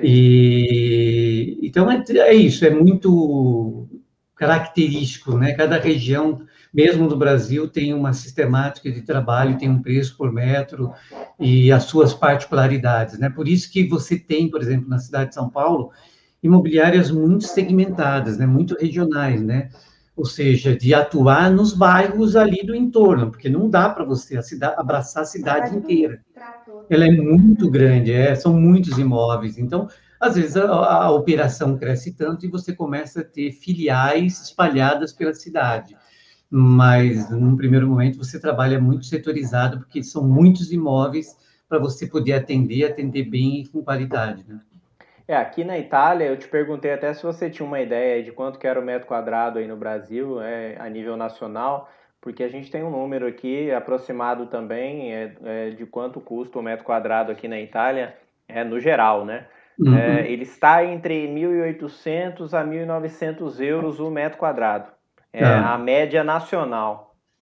E, então é, é, isso, é muito característico, né? Cada região, mesmo no Brasil, tem uma sistemática de trabalho, tem um preço por metro e as suas particularidades, né? Por isso que você tem, por exemplo, na cidade de São Paulo, imobiliárias muito segmentadas, né? Muito regionais, né? Ou seja, de atuar nos bairros ali do entorno, porque não dá para você a cidade, abraçar a cidade inteira ela é muito grande, é, são muitos imóveis. Então, às vezes a, a, operação cresce tanto e você começa a ter filiais espalhadas pela cidade. Mas, num primeiro momento, você trabalha muito setorizado, porque são muitos imóveis para você poder atender, atender bem e com qualidade, né? É, aqui na Itália, eu te perguntei até se você tinha uma ideia de quanto que era o metro quadrado aí no Brasil, é, a nível nacional porque a gente tem um número aqui aproximado também é, é, de quanto custa o metro quadrado aqui na Itália, é, no geral, né? Uhum. É, ele está entre 1.800 a 1.900 euros o metro quadrado. É ah. a média nacional.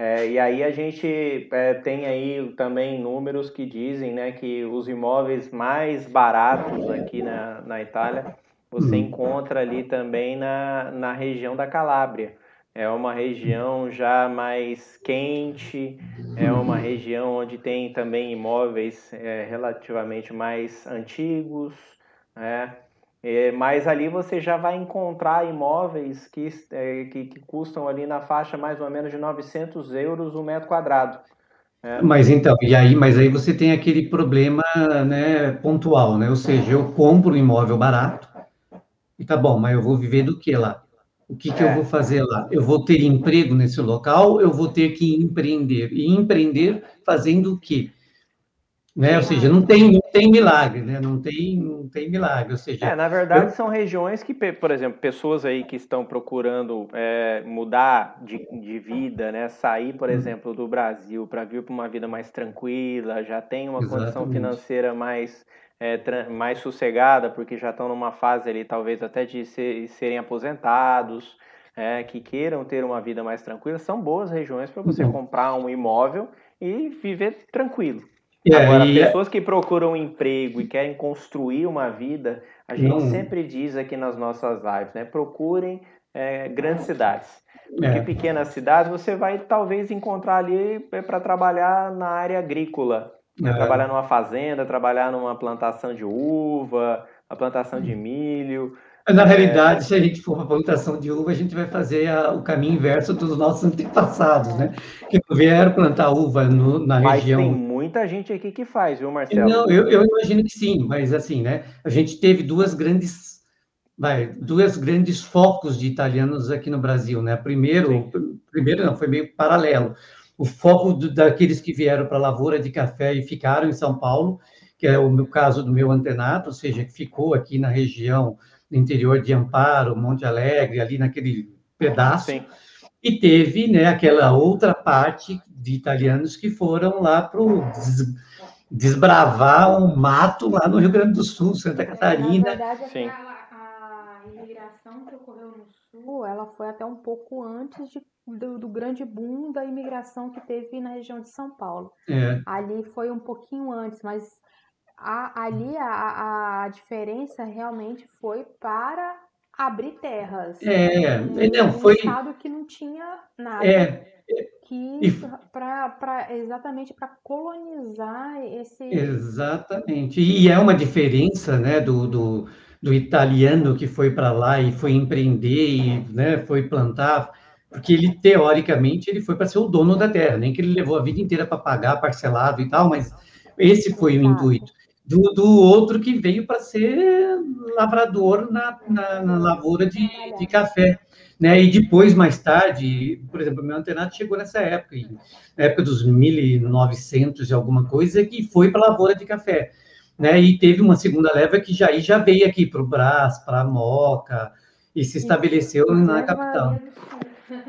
É, e aí a gente é, tem aí também números que dizem né, que os imóveis mais baratos aqui na, na Itália você Hum. encontra ali também na, na região da Calábria. É uma região já mais quente, é uma região onde tem também imóveis é, relativamente mais antigos, né? É, mas ali você já vai encontrar imóveis que, é, que, que custam ali na faixa mais ou menos de 900 euros o metro quadrado. né? Mas então, e aí, mas aí você tem aquele problema, né, pontual, né? Ou seja, eu compro um imóvel barato e tá bom, mas eu vou viver do que lá? O que que eu É. vou fazer lá? Eu vou ter emprego nesse local? Eu vou ter que empreender e empreender fazendo o quê? Né? Ou seja, não tem, não tem milagre, né? Não tem, não tem milagre. Ou seja, É, na verdade, são regiões que, por exemplo, pessoas aí que estão procurando é, mudar de, de vida, né? Sair, por exemplo, do Brasil para vir para uma vida mais tranquila, já tem uma condição Exatamente. financeira mais, é, mais sossegada, porque já estão numa fase ali, talvez até de ser- serem aposentados, é, que queiram ter uma vida mais tranquila, são boas regiões para você Uhum. comprar um imóvel e viver tranquilo. É, Agora, e- pessoas que procuram emprego e querem construir uma vida, a gente Não. sempre diz aqui nas nossas lives, né? Procurem é, grandes cidades. Porque É. pequenas cidades você vai talvez encontrar ali para trabalhar na área agrícola. né? É. Trabalhar numa fazenda, trabalhar numa plantação de uva, a plantação de milho. Na É, realidade, se a gente for para plantação de uva, a gente vai fazer a- o caminho inverso dos nossos antepassados, né? Que vieram plantar uva no- na Mas região. Muita gente aqui que faz, viu, Marcelo? Não, eu, eu imagino que sim, mas assim, né? A gente teve duas grandes, vai, duas grandes focos de italianos aqui no Brasil, né? Primeiro, primeiro não, foi meio paralelo. O foco do- daqueles que vieram para a lavoura de café e ficaram em São Paulo, que é o meu caso do meu antenato, ou seja, que ficou aqui na região do interior de Amparo, Monte Alegre, ali naquele pedaço. Sim. E teve, né, aquela outra parte de italianos que foram lá para desbravar um mato lá no Rio Grande do Sul, Santa Catarina. Na verdade, Sim. a, a imigração que ocorreu no Sul, ela foi até um pouco antes de- do, do grande boom da imigração que teve na região de São Paulo. É. Ali foi um pouquinho antes, mas a- ali a, a diferença realmente foi para abrir terras. É, Um- é, não, um foi- estado que não tinha nada. É, que para exatamente para colonizar esse Exatamente. E é uma diferença, né, do, do, do italiano que foi para lá e foi empreender e, né, foi plantar, porque ele, teoricamente, ele foi para ser o dono da terra, nem que ele levou a vida inteira para pagar parcelado e tal, mas esse foi o intuito. Do, do outro que veio para ser lavrador na, na, na lavoura de, de café. Né? E depois, mais tarde, por exemplo, meu antenato chegou nessa época, na época dos 1900 e alguma coisa, que foi para a lavoura de café. Né? E teve uma segunda leva que já, já veio aqui para o Brás, para a Moca, e se estabeleceu na capital.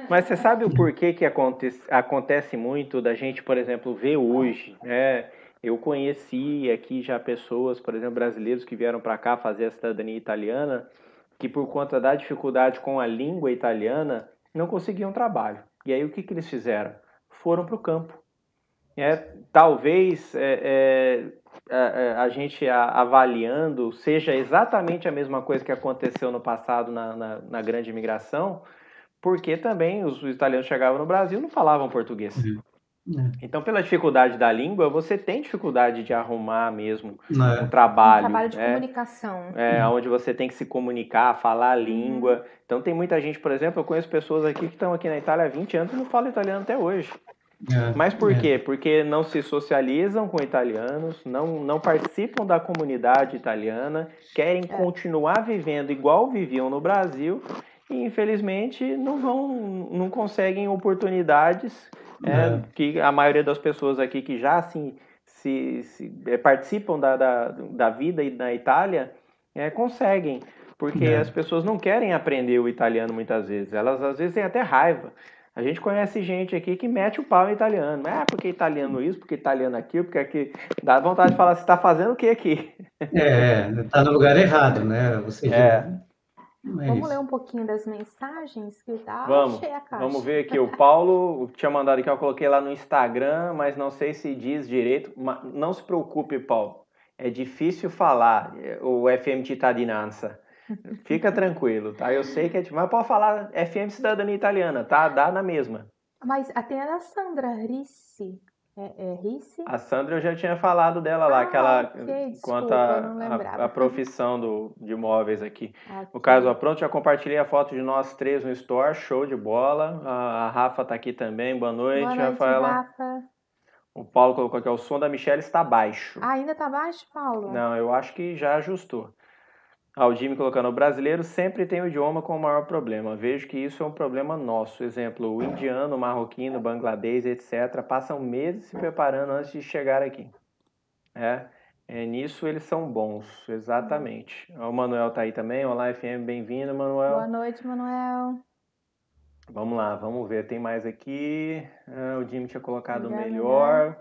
Mas você sabe o porquê que acontece, acontece muito da gente, por exemplo, ver hoje, né? Eu conheci aqui já pessoas, por exemplo, brasileiros que vieram para cá fazer a cidadania italiana, que por conta da dificuldade com a língua italiana, não conseguiam trabalho. E aí o que, que eles fizeram? Foram para o campo. É, talvez é, é, a, a gente a- avaliando seja exatamente a mesma coisa que aconteceu no passado na, na, na grande imigração, porque também os italianos chegavam no Brasil não falavam português. Então, pela dificuldade da língua, você tem dificuldade de arrumar mesmo É. um trabalho. um trabalho de né? comunicação. É, onde você tem que se comunicar, falar a língua. Então tem muita gente, por exemplo, eu conheço pessoas aqui que estão aqui na Itália há 20 anos e não falam italiano até hoje. É, Mas por é. quê? Porque não se socializam com italianos, não, não participam da comunidade italiana, querem continuar vivendo igual viviam no Brasil e infelizmente não vão, não conseguem oportunidades é, É. que a maioria das pessoas aqui que já assim, se, se, eh, participam da, da, da vida na Itália é, conseguem, porque É. as pessoas não querem aprender o italiano muitas vezes, elas às vezes têm até raiva. A gente conhece gente aqui que mete o pau em italiano. Ah, porque italiano isso, porque italiano aquilo, porque aqui. Dá vontade de falar, você está fazendo o que aqui? É, está no lugar errado, né? Ou seja, É. é Vamos isso. ler um pouquinho das mensagens que tá Vamos, cheia a caixa. vamos ver aqui. O Paulo tinha mandado aqui, eu coloquei lá no Instagram, mas não sei se diz direito. Não se preocupe, Paulo. É difícil falar é, o FM Cittadinanza. Fica tranquilo, tá? Eu sei que é difícil, mas pode falar FM Cidadania Italiana, tá? Dá na mesma. Mas até a da Sandra Ricci. É, é Ricci? A Sandra eu já tinha falado dela lá, que ela, ok, desculpa, quanto a, a, a profissão do, de imóveis aqui. Aqui. No caso, ó, pronto, já compartilhei a foto de nós três no Store, show de bola. A, a Rafa tá aqui também, boa noite, Boa noite, Rafaela. Rafa. O Paulo colocou aqui, o som da Michelle está baixo. Ah, ainda tá baixo, Paulo? Não, eu acho que já ajustou. Ah, o Jimmy colocando, o brasileiro sempre tem o idioma como maior problema. Vejo que isso é um problema nosso. Exemplo, o indiano, o marroquino, o bangladês, etc., passam meses se preparando antes de chegar aqui. É, é, nisso eles são bons, exatamente. Ó, O Manuel tá aí também. Olá, FM, bem-vindo, Manuel. Boa noite, Manuel. Vamos lá, vamos ver. Tem mais aqui. Ah, o Jimmy tinha colocado Obrigada, melhor.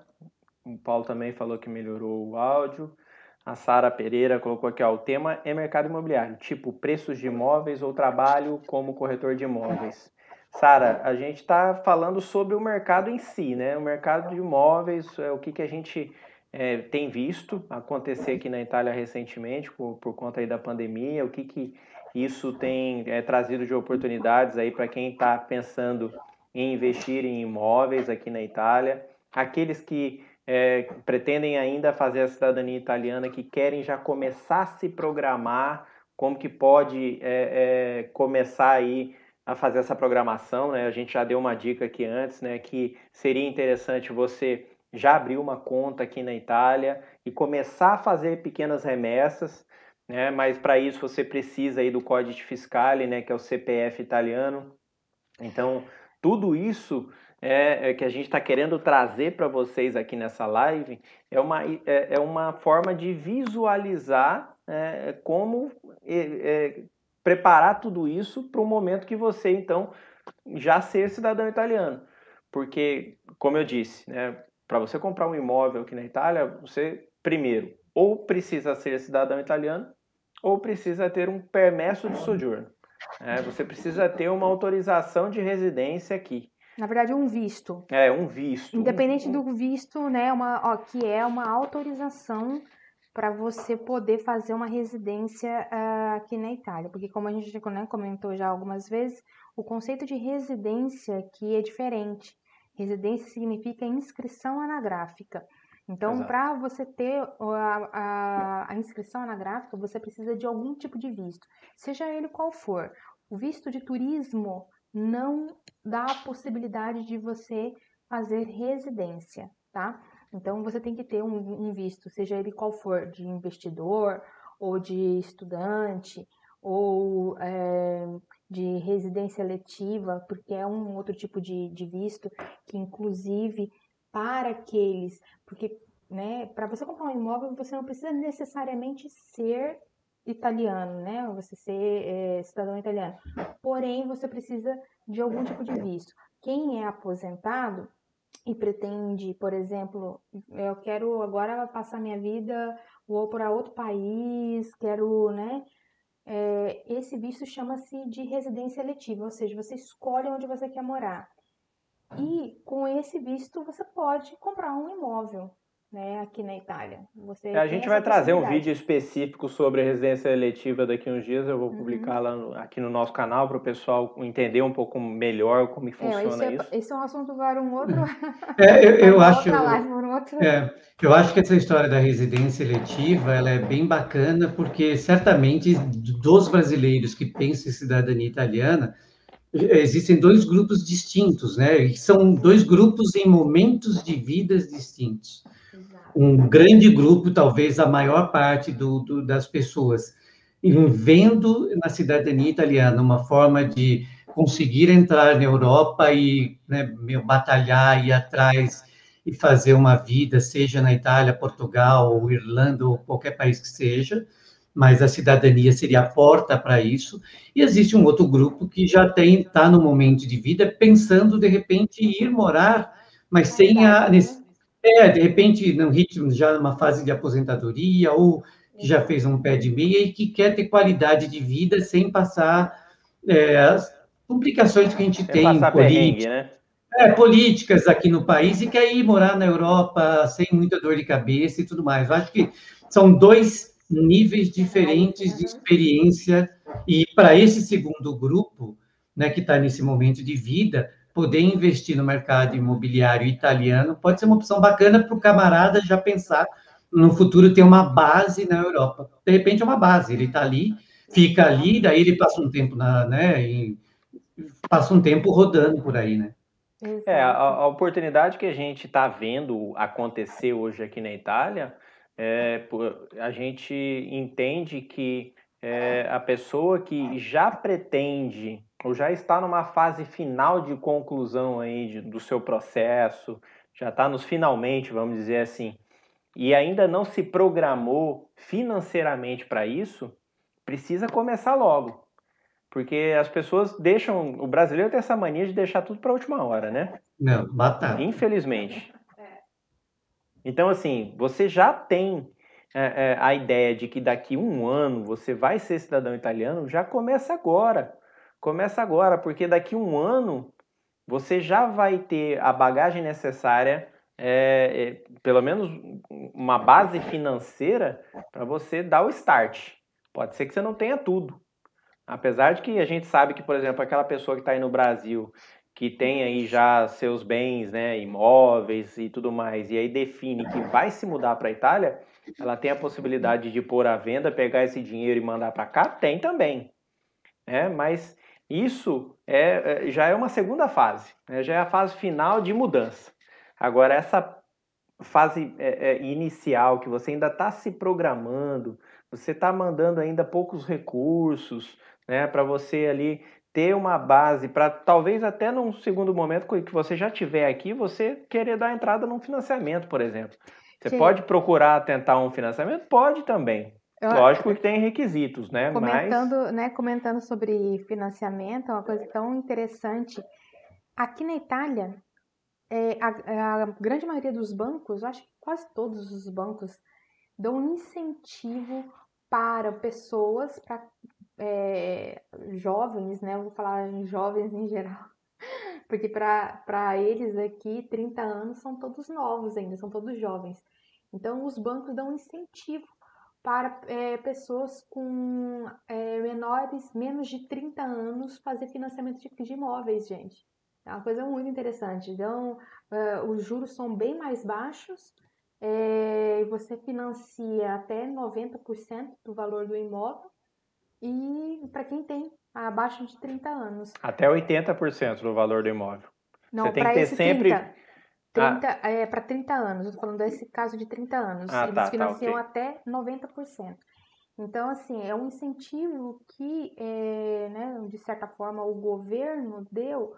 O Paulo também falou que melhorou o áudio. A Sara Pereira colocou aqui, ó, o tema é mercado imobiliário, tipo preços de imóveis ou trabalho como corretor de imóveis. Sara, a gente está falando sobre o mercado em si, né? O mercado de imóveis, é o que, que a gente é, tem visto acontecer aqui na Itália recentemente por, por conta aí da pandemia, o que, que isso tem é, trazido de oportunidades aí para quem está pensando em investir em imóveis aqui na Itália, aqueles que é, pretendem ainda fazer a cidadania italiana, que querem já começar a se programar, como que pode é, é, começar aí a fazer essa programação, né? A gente já deu uma dica aqui antes, né? Que seria interessante você já abrir uma conta aqui na Itália e começar a fazer pequenas remessas, né? Mas para isso você precisa aí do Código Fiscale, né? Que é o CPF italiano. Então, tudo isso é, é que a gente está querendo trazer para vocês aqui nessa live é uma, é, é uma forma de visualizar é, como é, preparar tudo isso para o momento que você, então, já ser cidadão italiano. Porque, como eu disse, né, para você comprar um imóvel aqui na Itália, você, primeiro, ou precisa ser cidadão italiano, ou precisa ter um permesso de sojourno. É, você precisa ter uma autorização de residência aqui. Na verdade, um visto. É, um visto. Independente do visto, né, uma, ó, que é uma autorização para você poder fazer uma residência uh, aqui na Itália. Porque, como a gente né, comentou já algumas vezes, o conceito de residência aqui é diferente. Residência significa inscrição anagráfica. Então, para você ter a, a, a, inscrição anagráfica, você precisa de algum tipo de visto, seja ele qual for. O visto de turismo não dá a possibilidade de você fazer residência, tá? Então, você tem que ter um, um visto, seja ele qual for, de investidor, ou de estudante, ou é, de residência letiva, porque é um outro tipo de, de visto que, inclusive, para aqueles, porque, né, para você comprar um imóvel, você não precisa necessariamente ser italiano, né, você ser é, cidadão italiano, porém, você precisa de algum tipo de visto. Quem é aposentado e pretende, por exemplo, eu quero agora passar minha vida, vou para outro país, quero, né, é, esse visto chama-se de residência letiva, ou seja, você escolhe onde você quer morar. E com esse visto você pode comprar um imóvel, né, aqui na Itália. Você é, a gente vai trazer um vídeo específico sobre a residência eletiva daqui uns dias. Eu vou publicar uhum. lá aqui no nosso canal para o pessoal entender um pouco melhor como funciona é, isso. É, esse é um assunto para um outro. É, eu, eu acho. Live, um outro... É, eu acho que essa história da residência eletiva ela é bem bacana porque certamente dos brasileiros que pensam em cidadania italiana existem dois grupos distintos, né? São dois grupos em momentos de vidas distintos um grande grupo, talvez a maior parte do, do, das pessoas, vendo na cidadania italiana uma forma de conseguir entrar na Europa e né, batalhar, ir atrás e fazer uma vida, seja na Itália, Portugal, ou Irlanda, ou qualquer país que seja, mas a cidadania seria a porta para isso. E existe um outro grupo que já tem está no momento de vida pensando de repente ir morar, mas sem a é, de repente num ritmo já numa fase de aposentadoria ou que já fez um pé de meia e que quer ter qualidade de vida sem passar é, as complicações que a gente sem tem política, né? é, políticas aqui no país e quer ir morar na Europa sem muita dor de cabeça e tudo mais. Eu acho que são dois níveis diferentes de experiência e para esse segundo grupo, né, que está nesse momento de vida, poder investir no mercado imobiliário italiano pode ser uma opção bacana para o camarada já pensar no futuro ter uma base na Europa. De repente é uma base, ele está ali, fica ali, daí ele passa um tempo na, né, e passa um tempo rodando por aí, né? É, a, a oportunidade que a gente está vendo acontecer hoje aqui na Itália, é, a gente entende que é, a pessoa que já pretende ou já está numa fase final de conclusão aí de, do seu processo, já está nos finalmente, vamos dizer assim, e ainda não se programou financeiramente para isso, precisa começar logo. Porque as pessoas deixam. O brasileiro tem essa mania de deixar tudo para a última hora, né? Não, batata. Infelizmente. Então, assim, você já tem é, é, a ideia de que daqui um ano você vai ser cidadão italiano, já começa agora. Começa agora, porque daqui um ano você já vai ter a bagagem necessária, é, é pelo menos uma base financeira, para você dar o start. Pode ser que você não tenha tudo, Apesar de que a gente sabe que, por exemplo, aquela pessoa que está aí no Brasil, que tem aí já seus bens, né, imóveis e tudo mais, e aí define que vai se mudar para a Itália, ela tem a possibilidade de pôr à venda, pegar esse dinheiro e mandar para cá? Tem também. É, mas isso é, é, já é uma segunda fase, né? já é a fase final de mudança. Agora, essa fase é, é, inicial, que você ainda está se programando, você está mandando ainda poucos recursos, né, para você ali ter uma base para talvez até num segundo momento que você já tiver aqui, você querer dar entrada num financiamento, por exemplo. Você Sim. pode procurar tentar um financiamento? Pode também. Lógico que tem requisitos, né? Comentando, Mas... né, comentando sobre financiamento, é uma coisa tão interessante. Aqui na Itália, é, a, a, grande maioria dos bancos, acho que quase todos os bancos, dão um incentivo para pessoas, para é, jovens, né? Eu vou falar em jovens em geral, porque para eles aqui, 30 anos são todos novos ainda, são todos jovens. Então, os bancos dão um incentivo para é, pessoas com é, menores, menos de 30 anos, fazer financiamento de, de imóveis, gente. É uma coisa muito interessante. Então, é, os juros são bem mais baixos, é, você financia até 90% do valor do imóvel e para quem tem abaixo de 30 anos. Até 80% do valor do imóvel. Não, Você tem que ter sempre 30, 30 ah. é para 30 anos. Eu tô falando desse caso de 30 anos. Ah, Eles tá, tá financiam tá, okay. até 90%. Então, assim, é um incentivo que, é, né, de certa forma, o governo deu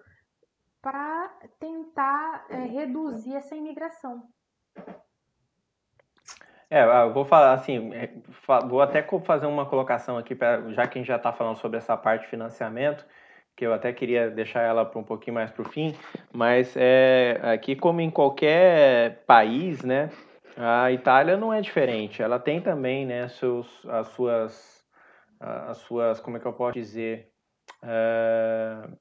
para tentar é, reduzir essa imigração. É, eu vou falar assim, é, vou até fazer uma colocação aqui, pra, já que a gente já está falando sobre essa parte de financiamento, que eu até queria deixar ela para um pouquinho mais para o fim, mas é, aqui como em qualquer país, né, a Itália não é diferente. Ela tem também, né, seus, as suas, as suas, como é que eu posso dizer, uh,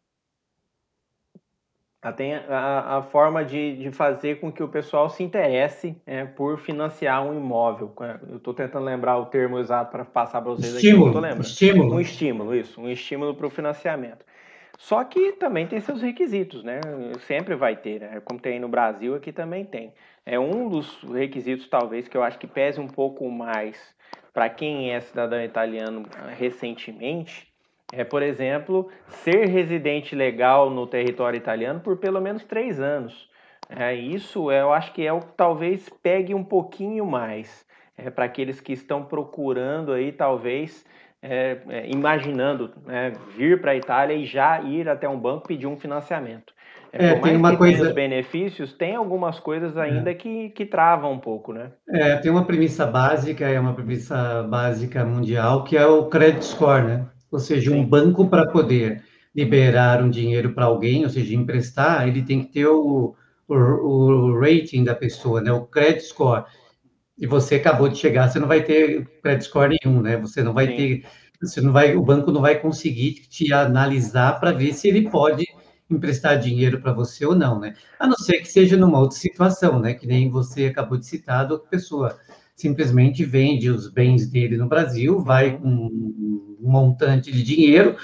tem a, a forma de, de fazer com que o pessoal se interesse é, por financiar um imóvel. Eu estou tentando lembrar o termo exato para passar para vocês estímulo, aqui. Estímulo. Estímulo. Um estímulo, isso. Um estímulo para o financiamento. Só que também tem seus requisitos, né? Sempre vai ter, né? Como tem no Brasil, aqui também tem. É um dos requisitos, talvez, que eu acho que pese um pouco mais para quem é cidadão italiano recentemente, é, por exemplo, ser residente legal no território italiano por pelo menos três anos. É, isso eu acho que é o que talvez pegue um pouquinho mais é, para aqueles que estão procurando aí, talvez, é, é imaginando né, vir para a Itália e já ir até um banco pedir um financiamento. É, tem uma coisa. Os benefícios, tem algumas coisas ainda é. que, que travam um pouco, né? É, tem uma premissa básica, é uma premissa básica mundial, que é o credit score, né? Ou seja, Sim. um banco para poder liberar um dinheiro para alguém, ou seja, emprestar, ele tem que ter o, o, o, rating da pessoa, né? O credit score. E você acabou de chegar, você não vai ter credit score nenhum, né? Você não vai Sim. ter, você não vai, o banco não vai conseguir te analisar para ver se ele pode emprestar dinheiro para você ou não, né? A não ser que seja numa outra situação, né? Que nem você acabou de citar, a outra pessoa simplesmente vende os bens dele no Brasil, vai com um montante de dinheiro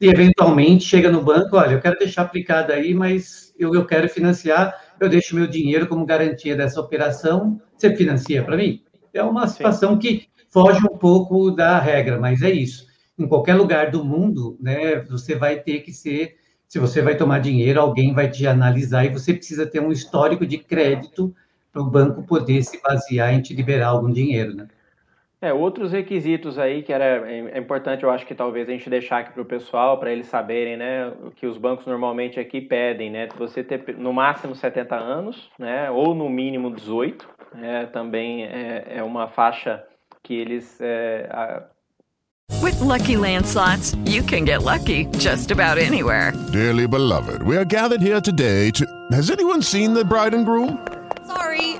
e eventualmente chega no banco, olha, eu quero deixar aplicado aí, mas eu, eu quero financiar, eu deixo meu dinheiro como garantia dessa operação, você financia para mim? É uma situação que foge um pouco da regra, mas é isso. Em qualquer lugar do mundo, né, você vai ter que ser se você vai tomar dinheiro, alguém vai te analisar e você precisa ter um histórico de crédito para o banco poder se basear em te liberar algum dinheiro, né? É, outros requisitos aí que era é, é importante, eu acho que talvez a gente deixar aqui para o pessoal, para eles saberem, né, o que os bancos normalmente aqui pedem, né, você ter no máximo 70 anos, né, ou no mínimo 18, é, também é, é uma faixa que eles é, With lucky landslots, you can get lucky just about anywhere. Dearly beloved, we are gathered here today to. Has anyone seen the bride and groom?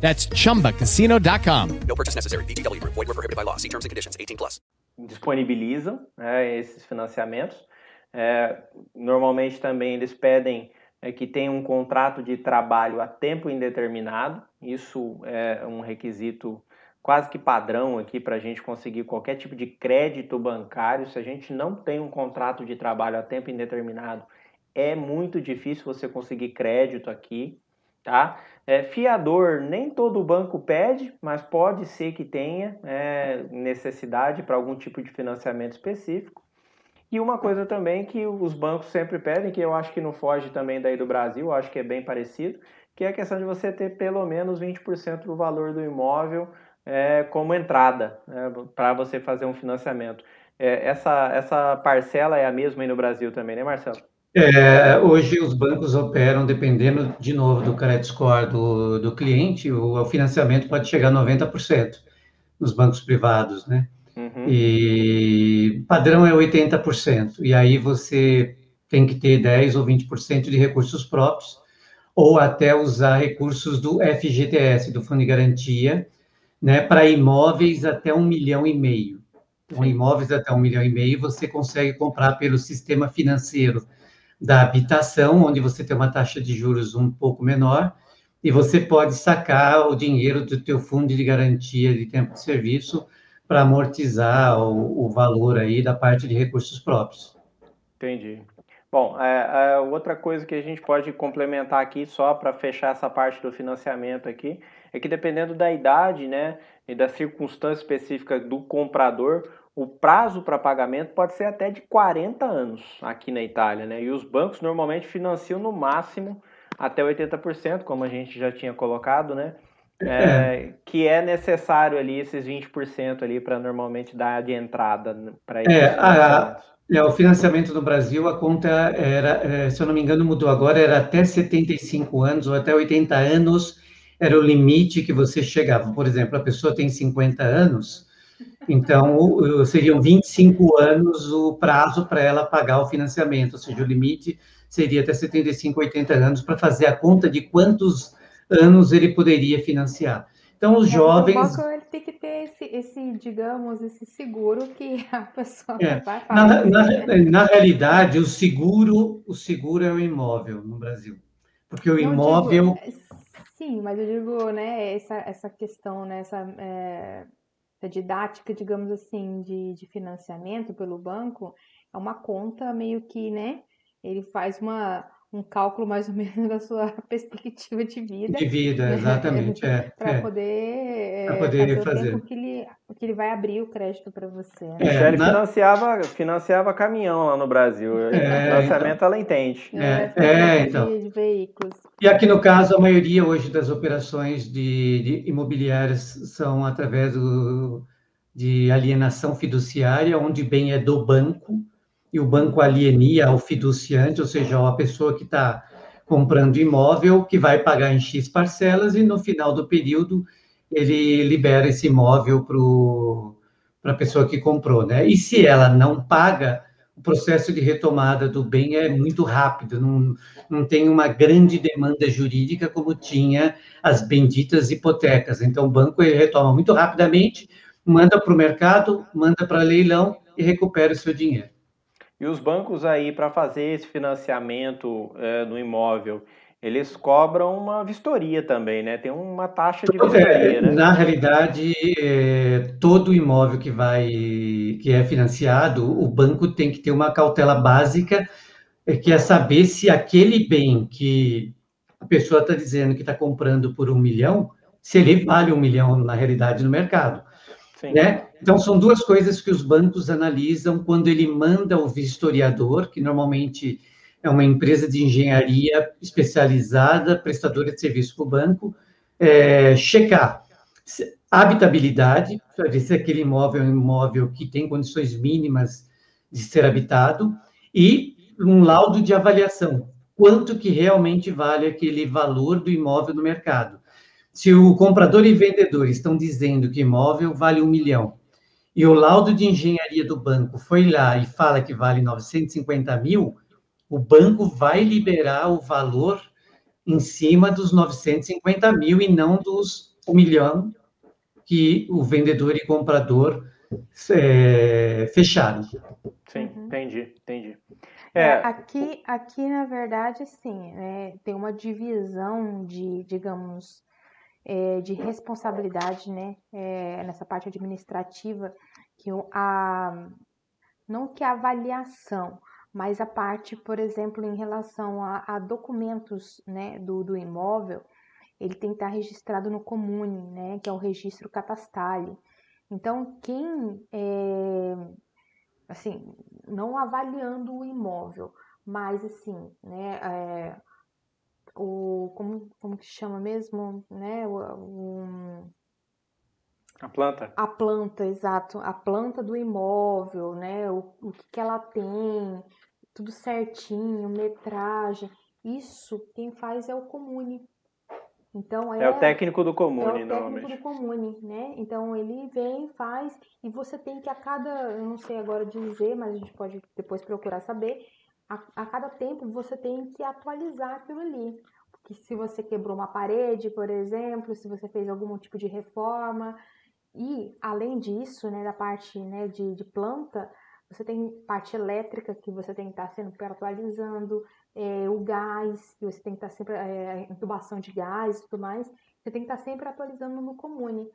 That's chumbacasino.com. No purchase necessary. BGW. Void were prohibited by law. See terms and conditions 18 plus. Disponibilizam né, esses financiamentos. É, normalmente também eles pedem é, que tenha um contrato de trabalho a tempo indeterminado. Isso é um requisito quase que padrão aqui para a gente conseguir qualquer tipo de crédito bancário. Se a gente não tem um contrato de trabalho a tempo indeterminado, é muito difícil você conseguir crédito aqui, tá? É, fiador, nem todo banco pede, mas pode ser que tenha é, necessidade para algum tipo de financiamento específico. E uma coisa também que os bancos sempre pedem, que eu acho que não foge também daí do Brasil, acho que é bem parecido, que é a questão de você ter pelo menos 20% do valor do imóvel é, como entrada né, para você fazer um financiamento. É, essa, essa parcela é a mesma aí no Brasil também, né, Marcelo? É, hoje os bancos operam, dependendo de novo do credit score do, do cliente, o, o financiamento pode chegar a 90% nos bancos privados, né? Uhum. E padrão é 80%. E aí você tem que ter 10 ou 20% de recursos próprios, ou até usar recursos do FGTS, do Fundo de Garantia, né, para imóveis até um milhão e meio. Então, imóveis até um milhão e meio você consegue comprar pelo sistema financeiro da habitação, onde você tem uma taxa de juros um pouco menor, e você pode sacar o dinheiro do teu fundo de garantia de tempo de serviço para amortizar o, o, valor aí da parte de recursos próprios. Entendi. Bom, é, é, outra coisa que a gente pode complementar aqui, só para fechar essa parte do financiamento aqui, é que dependendo da idade, né, e da circunstância específica do comprador, o prazo para pagamento pode ser até de 40 anos aqui na Itália, né? E os bancos normalmente financiam no máximo até 80%, como a gente já tinha colocado, né? É, é. Que é necessário ali esses 20% ali para normalmente dar de entrada para é, a, é, o financiamento no Brasil, a conta era, é, se eu não me engano, mudou agora, era até 75 anos ou até 80 anos era o limite que você chegava. Por exemplo, a pessoa tem 50 anos, então, seriam 25 anos o prazo para ela pagar o financiamento, ou seja, o limite seria até 75, 80 anos para fazer a conta de quantos anos ele poderia financiar. Então, os é, jovens. Banco, tem que ter esse, esse, digamos, esse seguro que a pessoa É. vai Na, falar. na, na realidade, o seguro, o seguro é o imóvel no Brasil. Porque o imóvel, digo, sim, mas eu digo, né, essa, essa questão, né, essa, é, essa didática, digamos assim, de, de financiamento pelo banco, é uma conta meio que, né, ele faz uma, um cálculo mais ou menos da sua perspectiva de vida. de vida, exatamente, é, Para é. poder, é, poder fazer fazer. Tempo que ele, vai abrir o crédito para você. né? É, Michele na- financiava, financiava caminhão lá no Brasil. É, Financiamento ela entende. É, é, de- então. de veículos. E aqui no caso, a maioria hoje das operações de, de imobiliárias são através do, de alienação fiduciária, onde bem é do banco, e o banco alienia ao fiduciante, ou seja, a pessoa que está comprando imóvel, que vai pagar em X parcelas, e no final do período ele libera esse imóvel para a pessoa que comprou, né? E se ela não paga, o processo de retomada do bem é muito rápido, não, não tem uma grande demanda jurídica como tinha as benditas hipotecas. Então, o banco retoma muito rapidamente, manda para o mercado, manda para leilão e recupera o seu dinheiro. E os bancos aí, para fazer esse financiamento é, no imóvel, eles cobram uma vistoria também, né? Tem uma taxa de vistoria, É, né? na realidade, é, todo imóvel que vai, que é financiado, o banco tem que ter uma cautela básica, é, que é saber se aquele bem que a pessoa está dizendo que está comprando por um milhão, se ele vale um milhão na realidade no mercado. Sim. né? Então, são duas coisas que os bancos analisam quando ele manda o vistoriador, que normalmente é uma empresa de engenharia especializada, prestadora de serviço para o banco, é, checar habitabilidade, para ver se aquele imóvel é um imóvel que tem condições mínimas de ser habitado, e um laudo de avaliação, quanto que realmente vale aquele valor do imóvel no mercado. Se o comprador e vendedor estão dizendo que imóvel vale um milhão e o laudo de engenharia do banco foi lá e fala que vale 950 mil, o banco vai liberar o valor em cima dos 950 mil e não dos um milhão que o vendedor e comprador é, fecharam. Sim, entendi, entendi. É, É, aqui, aqui, na verdade, sim, né, tem uma divisão de, digamos, é, de responsabilidade, né, é, nessa parte administrativa, que o- a, não que a avaliação, mas a parte, por exemplo, em relação a, a documentos, né, do, do imóvel, ele tem que estar registrado no Comune, né, que é o registro catastale. Então, quem é, assim, não avaliando o imóvel, mas assim, né, é, o, como, como que chama mesmo, né, o, o- a planta. a planta, exato, a planta do imóvel, né, o, o que que ela tem, tudo certinho, metragem, isso quem faz é o comune. Então É o técnico do é comune, o técnico normalmente. do comune, né? Então ele vem, faz, e você tem que a cada, eu não sei agora dizer, mas a gente pode depois procurar saber, a, a cada tempo você tem que atualizar aquilo ali. Porque se você quebrou uma parede, por exemplo, se você fez algum tipo de reforma, e além disso, né, da parte né, de, de planta, você tem parte elétrica que você tem que estar sempre atualizando, é, o gás, que você tem que estar sempre, é, intubação de gás e tudo mais, você tem que estar sempre atualizando no comune.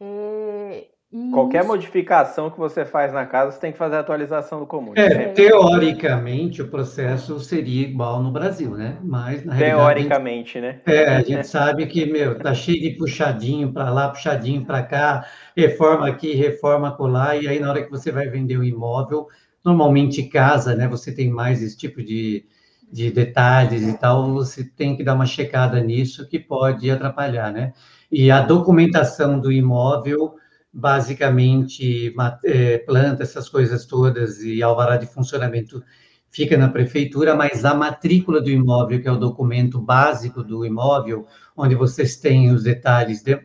É, e Qualquer isso- modificação que você faz na casa, você tem que fazer a atualização do comune. É, teoricamente, o processo seria igual no Brasil, né? Mas, na realidade, Teoricamente, né? É, a gente sabe que, meu, tá cheio de puxadinho para lá, puxadinho para cá, reforma aqui, reforma acolá, e aí na hora que você vai vender o imóvel, normalmente casa, né, você tem mais esse tipo de, de detalhes e tal, você tem que dar uma checada nisso que pode atrapalhar, né? E a documentação do imóvel, basicamente, é, planta, essas coisas todas e alvará de funcionamento fica na prefeitura, mas a matrícula do imóvel, que é o documento básico do imóvel, onde vocês têm os detalhes de-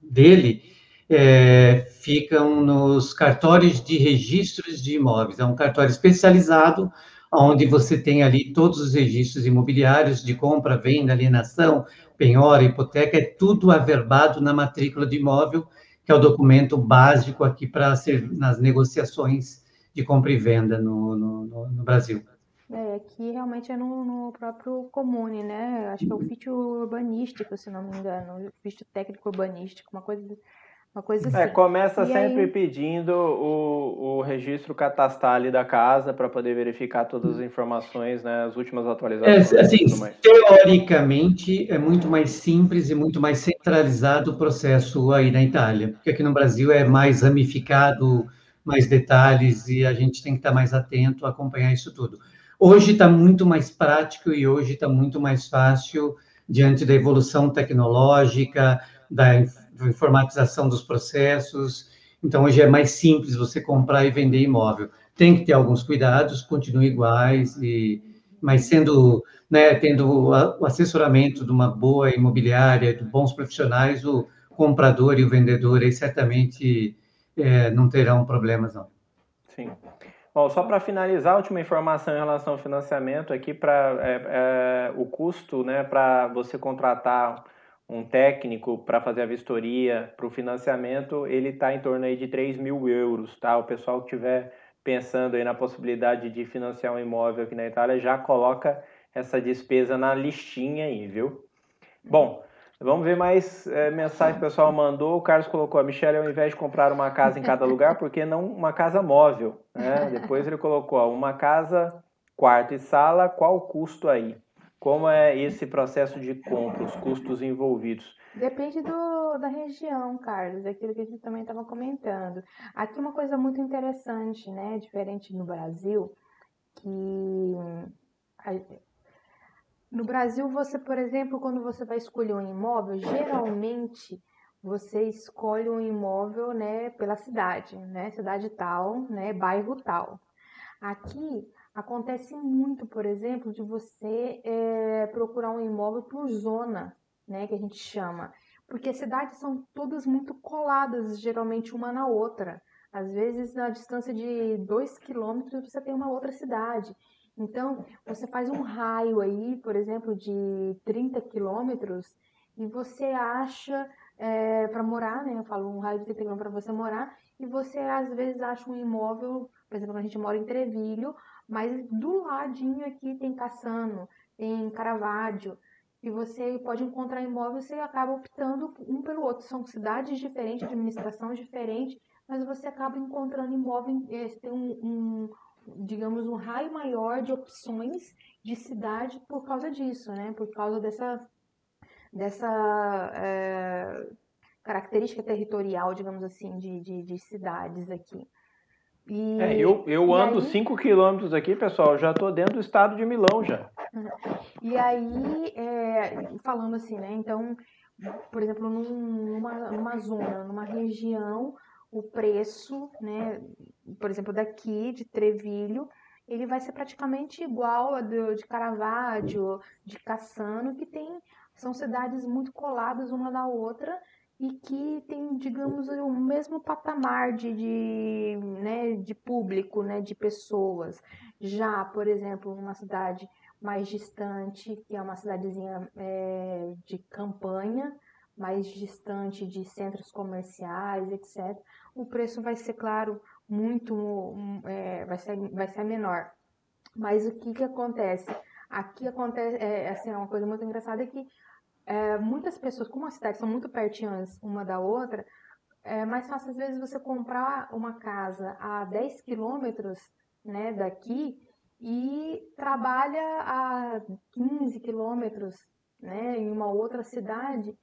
dele, é, ficam nos cartórios de registros de imóveis. É um cartório especializado, onde você tem ali todos os registros imobiliários de compra, venda, alienação, penhora, hipoteca, é tudo averbado na matrícula do imóvel, que é o documento básico aqui para nas negociações de compra e venda no, no, no Brasil. É, aqui realmente é no, no, próprio comune, né? Acho que é o ofício urbanístico, se não me engano, o técnico urbanístico, uma coisa uma coisa é, assim. É, começa e sempre aí... pedindo o, o registro catastral da casa para poder verificar todas as informações, né, as últimas atualizações. É, assim, teoricamente é muito mais simples e muito mais centralizado o processo aí na Itália, porque aqui no Brasil é mais ramificado, mais detalhes e a gente tem que estar mais atento a acompanhar isso tudo. Hoje está muito mais prático e hoje está muito mais fácil diante da evolução tecnológica, da informatização dos processos. Então, hoje é mais simples você comprar e vender imóvel. Tem que ter alguns cuidados, continuam iguais, e, mas sendo, né, tendo o assessoramento de uma boa imobiliária, de bons profissionais, o comprador e o vendedor aí certamente é, não terão problemas, não. Sim. Bom, só para finalizar, última informação em relação ao financiamento aqui para é, é, o custo, né, para você contratar um técnico para fazer a vistoria para o financiamento, ele está em torno aí de 3 mil euros, tá? O pessoal que estiver pensando aí na possibilidade de financiar um imóvel aqui na Itália, já coloca essa despesa na listinha aí, viu? Bom, vamos ver mais é, mensagem que o pessoal mandou. O Carlos colocou, a Michelle, ao invés de comprar uma casa em cada lugar, por que não uma casa móvel? Né? Depois ele colocou, ó, uma casa, quarto e sala, qual o custo aí? Como é esse processo de compra, os custos envolvidos? Depende do, da região, Carlos, daquilo que a gente também estava comentando. Aqui uma coisa muito interessante, né, diferente no Brasil, que no Brasil você, por exemplo, quando você vai escolher um imóvel, geralmente você escolhe um imóvel, né, pela cidade, né, cidade tal, né, bairro tal. Aqui Acontece muito, por exemplo, de você é, procurar um imóvel por zona, né, que a gente chama, porque as cidades são todas muito coladas, geralmente uma na outra. Às vezes, na distância de 2 quilômetros, você tem uma outra cidade. Então, você faz um raio aí, por exemplo, de 30 quilômetros, e você acha é, para morar, né? Eu falo um raio de 30 quilômetros para você morar, e você às vezes acha um imóvel, por exemplo, a gente mora em Trevilho, mas do ladinho aqui tem Cassano, tem Caravaggio, e você pode encontrar imóveis e você acaba optando um pelo outro. São cidades diferentes, administração diferente, mas você acaba encontrando imóvel, eh, tem um, um, digamos, um raio maior de opções de cidade por causa disso, né? Por causa dessa, dessa é, característica territorial, digamos assim, de, de, de cidades aqui. E, é, eu, eu ando 5 quilômetros aqui, pessoal, já estou dentro do estado de Milão já. E aí, é, falando assim, né? Então, por exemplo, numa, numa zona, numa região, o preço, né? Por exemplo, daqui de Trevilho, ele vai ser praticamente igual a de, de Caravaggio, de Cassano, que tem são cidades muito coladas uma na outra e que tem, digamos, o mesmo patamar de, de, né, de público, né, de pessoas. Já, por exemplo, uma cidade mais distante, que é uma cidadezinha é, de campanha, mais distante de centros comerciais, etc., o preço vai ser, claro, muito, é, vai, ser, vai ser menor. Mas o que, que acontece? Aqui acontece, é, assim, uma coisa muito engraçada é que é, muitas pessoas, como as cidades são muito pertinhas uma da outra, é mais fácil às vezes você comprar uma casa a 10 quilômetros né, daqui e trabalha a 15 quilômetros né, em uma outra cidade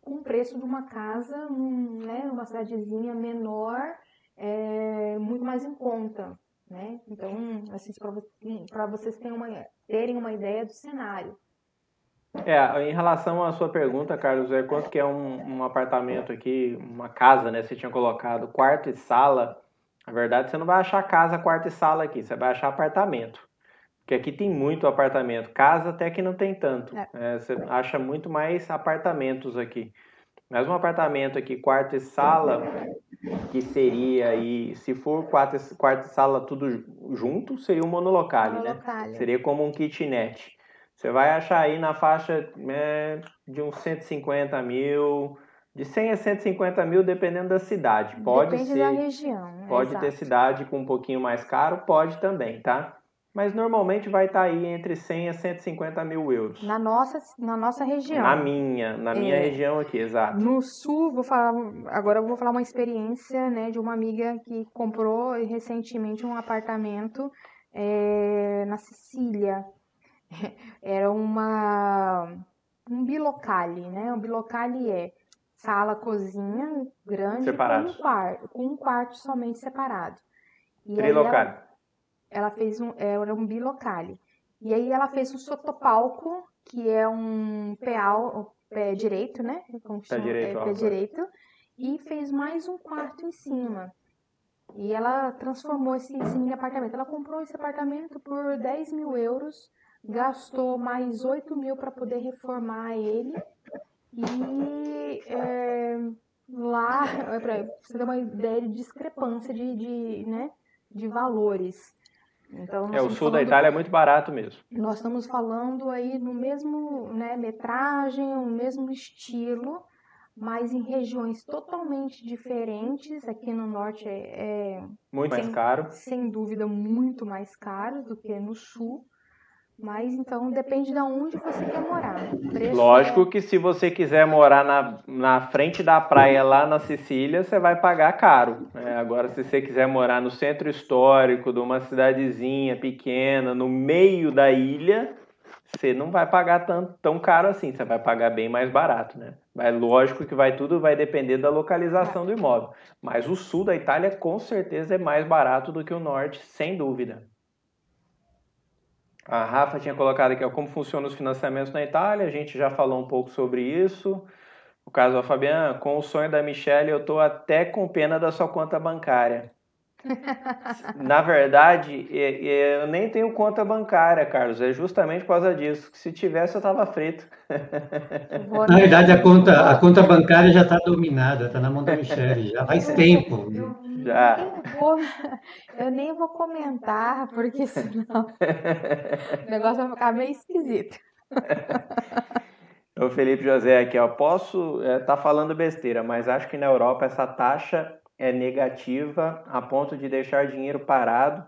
com o preço de uma casa né, numa cidadezinha menor, é, muito mais em conta. Né? Então, assim, para vocês terem uma, terem uma ideia do cenário. É, em relação à sua pergunta, Carlos, é quanto que é um, um apartamento aqui, uma casa, né? Você tinha colocado quarto e sala. Na verdade, você não vai achar casa, quarto e sala aqui, você vai achar apartamento. Porque aqui tem muito apartamento. Casa até que não tem tanto. É. É, você acha muito mais apartamentos aqui. Mas um apartamento aqui, quarto e sala, que seria aí, se for quarto, quarto e sala tudo junto, seria um monolocale, né? Seria como um kitnet. Você vai achar aí na faixa né, de uns 150 mil De 100 a 150 mil, dependendo da cidade. Pode Depende ser, da região. Pode exato. ter cidade com um pouquinho mais caro, pode também, tá? Mas normalmente vai estar aí entre 100 a 150 mil euros. Na nossa, na nossa região. Na minha, na minha É. região aqui, exato. No sul, vou falar, agora eu vou falar uma experiência, né, de uma amiga que comprou recentemente um apartamento é, na Sicília. Era uma um bilocale, né? Um bilocale é sala, cozinha grande Separados. com um quarto, com um quarto somente separado. E Trilocale. ela, ela fez um, era um bilocale. E aí ela fez um sotopalco, que é um peal, pé direito, né? Como Pé chama? direito, É, pé direito. E fez mais um quarto em cima. E ela transformou esse, esse mini apartamento. Ela comprou esse apartamento por 10 mil euros, gastou mais 8 mil para poder reformar ele. E é, lá, para você ter uma ideia de discrepância de, de, né, de valores. Então, É, o sul da Itália é muito barato mesmo. nós estamos falando aí no mesmo, né, metragem, o mesmo estilo, mas em regiões totalmente diferentes. Aqui no norte é, é Muito mais sem- caro. Sem dúvida, muito mais caro do que no sul. Mas então depende de onde você quer morar. Preço Lógico que se você quiser morar na, na frente da praia lá na Sicília, você vai pagar caro. né? Agora, se você quiser morar no centro histórico de uma cidadezinha pequena, no meio da ilha, você não vai pagar tão, tão caro assim, você vai pagar bem mais barato, né? Mas lógico que vai tudo vai depender da localização do imóvel. Mas o sul da Itália com certeza é mais barato do que o norte, sem dúvida. A Rafa tinha colocado aqui como funcionam os financiamentos na Itália, a gente já falou um pouco sobre isso. O caso da Fabiana, com o sonho da Michelle, eu tô até com pena da sua conta bancária. Na verdade, é- é, eu nem tenho conta bancária, Carlos. É justamente por causa disso. que Se tivesse, eu tava frito. Na verdade, a conta, a conta bancária já está dominada, está na mão da Michelle, já faz tempo. Já. Vou- Eu nem vou comentar, porque senão o negócio vai ficar meio esquisito. O Felipe José aqui, ó. Posso estar falando besteira, mas acho que na Europa essa taxa é negativa a ponto de deixar dinheiro parado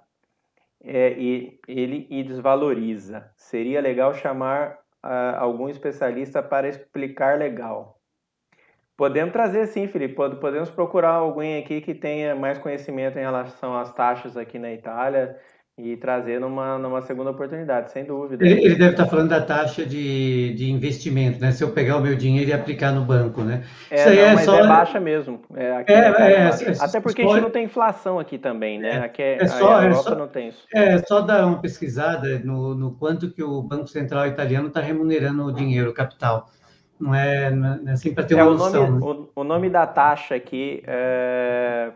é, e ele e desvaloriza. Seria legal chamar ah, algum especialista para explicar legal. Podemos trazer sim, Felipe. Pod- Podemos procurar alguém aqui que tenha mais conhecimento em relação às taxas aqui na Itália e trazer numa, numa segunda oportunidade, sem dúvida. Ele, ele deve estar falando da taxa de, de investimento, né? Se eu pegar o meu dinheiro e aplicar no banco, né? É, Isso aí não, é mas só- é baixa mesmo. É, aqui É, é, é, Até porque a gente não tem inflação aqui também, né? Aqui é, É só, a é Europa só- não tem isso. É só dar uma pesquisada no, no quanto que o Banco Central italiano está remunerando o dinheiro, o capital. Não é, não é assim para ter É, uma o, noção. nome, né? o, o nome da taxa aqui é,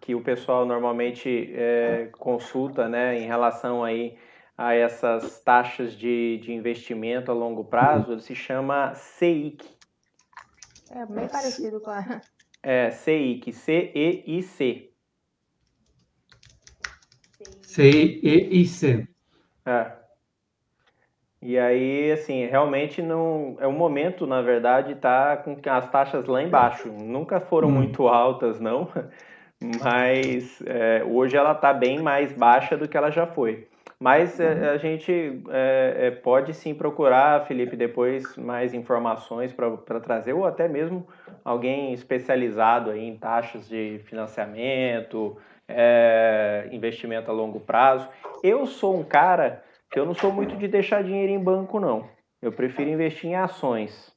que o pessoal normalmente é, consulta, né, em relação aí a essas taxas de, de investimento a longo prazo, ele se chama CEIC. É bem parecido com a. É, CEIC, C-E-I-C. CEIC. É. E aí, assim, realmente não é um momento, na verdade, tá com as taxas lá embaixo. Nunca foram muito altas, não, mas é, hoje ela está bem mais baixa do que ela já foi. Mas é, a gente é, é, pode sim procurar, Felipe, depois mais informações para trazer, ou até mesmo alguém especializado aí em taxas de financiamento, é, investimento a longo prazo. Eu sou um cara que eu não sou muito de deixar dinheiro em banco, não. Eu prefiro investir em ações.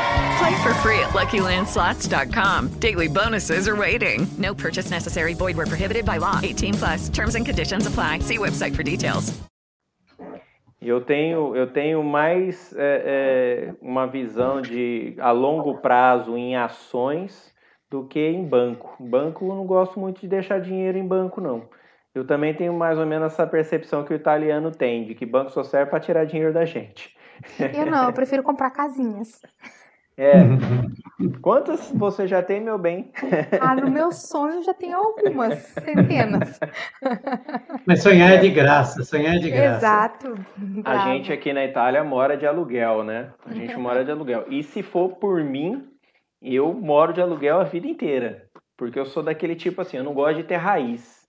Play for free at LuckyLandSlots.com. Daily bonuses are waiting. No purchase necessary. Void were prohibited by law. 18 plus. Terms and conditions apply. See website for details. Eu tenho, eu tenho mais é, é, uma visão de a longo prazo em ações do que em banco. Banco eu não gosto muito de deixar dinheiro em banco, não. Eu também tenho mais ou menos essa percepção que o italiano tem, de que banco só serve para tirar dinheiro da gente. Eu não, eu prefiro comprar casinhas. É. Quantas você já tem, meu bem? Ah, no meu sonho já tem algumas, centenas. Mas sonhar é de graça, sonhar é de graça. Exato. A gente aqui na Itália mora de aluguel, né? A gente mora de aluguel. E se for por mim, eu moro de aluguel a vida inteira. Porque eu sou daquele tipo assim, eu não gosto de ter raiz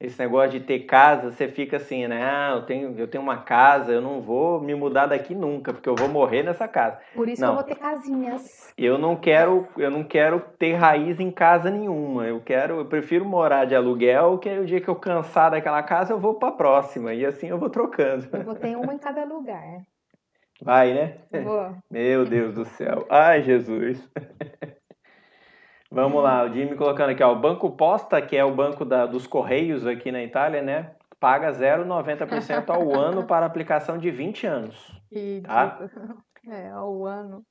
esse negócio de ter casa, você fica assim, né? Ah, eu tenho, eu tenho uma casa, eu não vou me mudar daqui nunca, porque eu vou morrer nessa casa. Por isso não, eu vou ter casinhas. Eu não quero, eu não quero ter raiz em casa nenhuma. Eu quero, eu prefiro morar de aluguel, que aí o dia que eu cansar daquela casa, eu vou para a próxima e assim eu vou trocando. Eu vou ter uma em cada lugar. Vai, né? Vou. Meu Deus do céu. Ai, Jesus. Vamos lá, o Jimmy colocando aqui, ó, o Banco Posta, que é o banco da, dos Correios aqui na Itália, né? Paga 0,90% ao ano para aplicação de 20 anos. Tá? É, ao ano.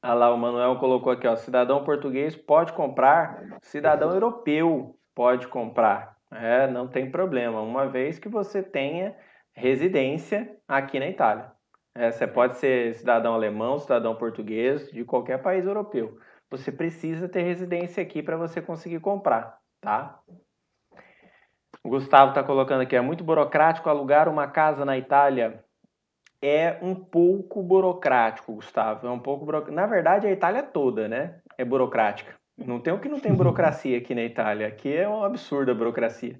Ah lá, o Manuel colocou aqui, ó, cidadão português pode comprar, cidadão europeu pode comprar. É, não tem problema, uma vez que você tenha residência aqui na Itália. É, você pode ser cidadão alemão, cidadão português, de qualquer país europeu você precisa ter residência aqui para você conseguir comprar, tá? O Gustavo está colocando aqui, é muito burocrático alugar uma casa na Itália. É um pouco burocrático, Gustavo. É um pouco buro... Na verdade, a Itália toda, né? É burocrática. Não tem o que não tem burocracia aqui na Itália. Aqui é um absurdo a burocracia.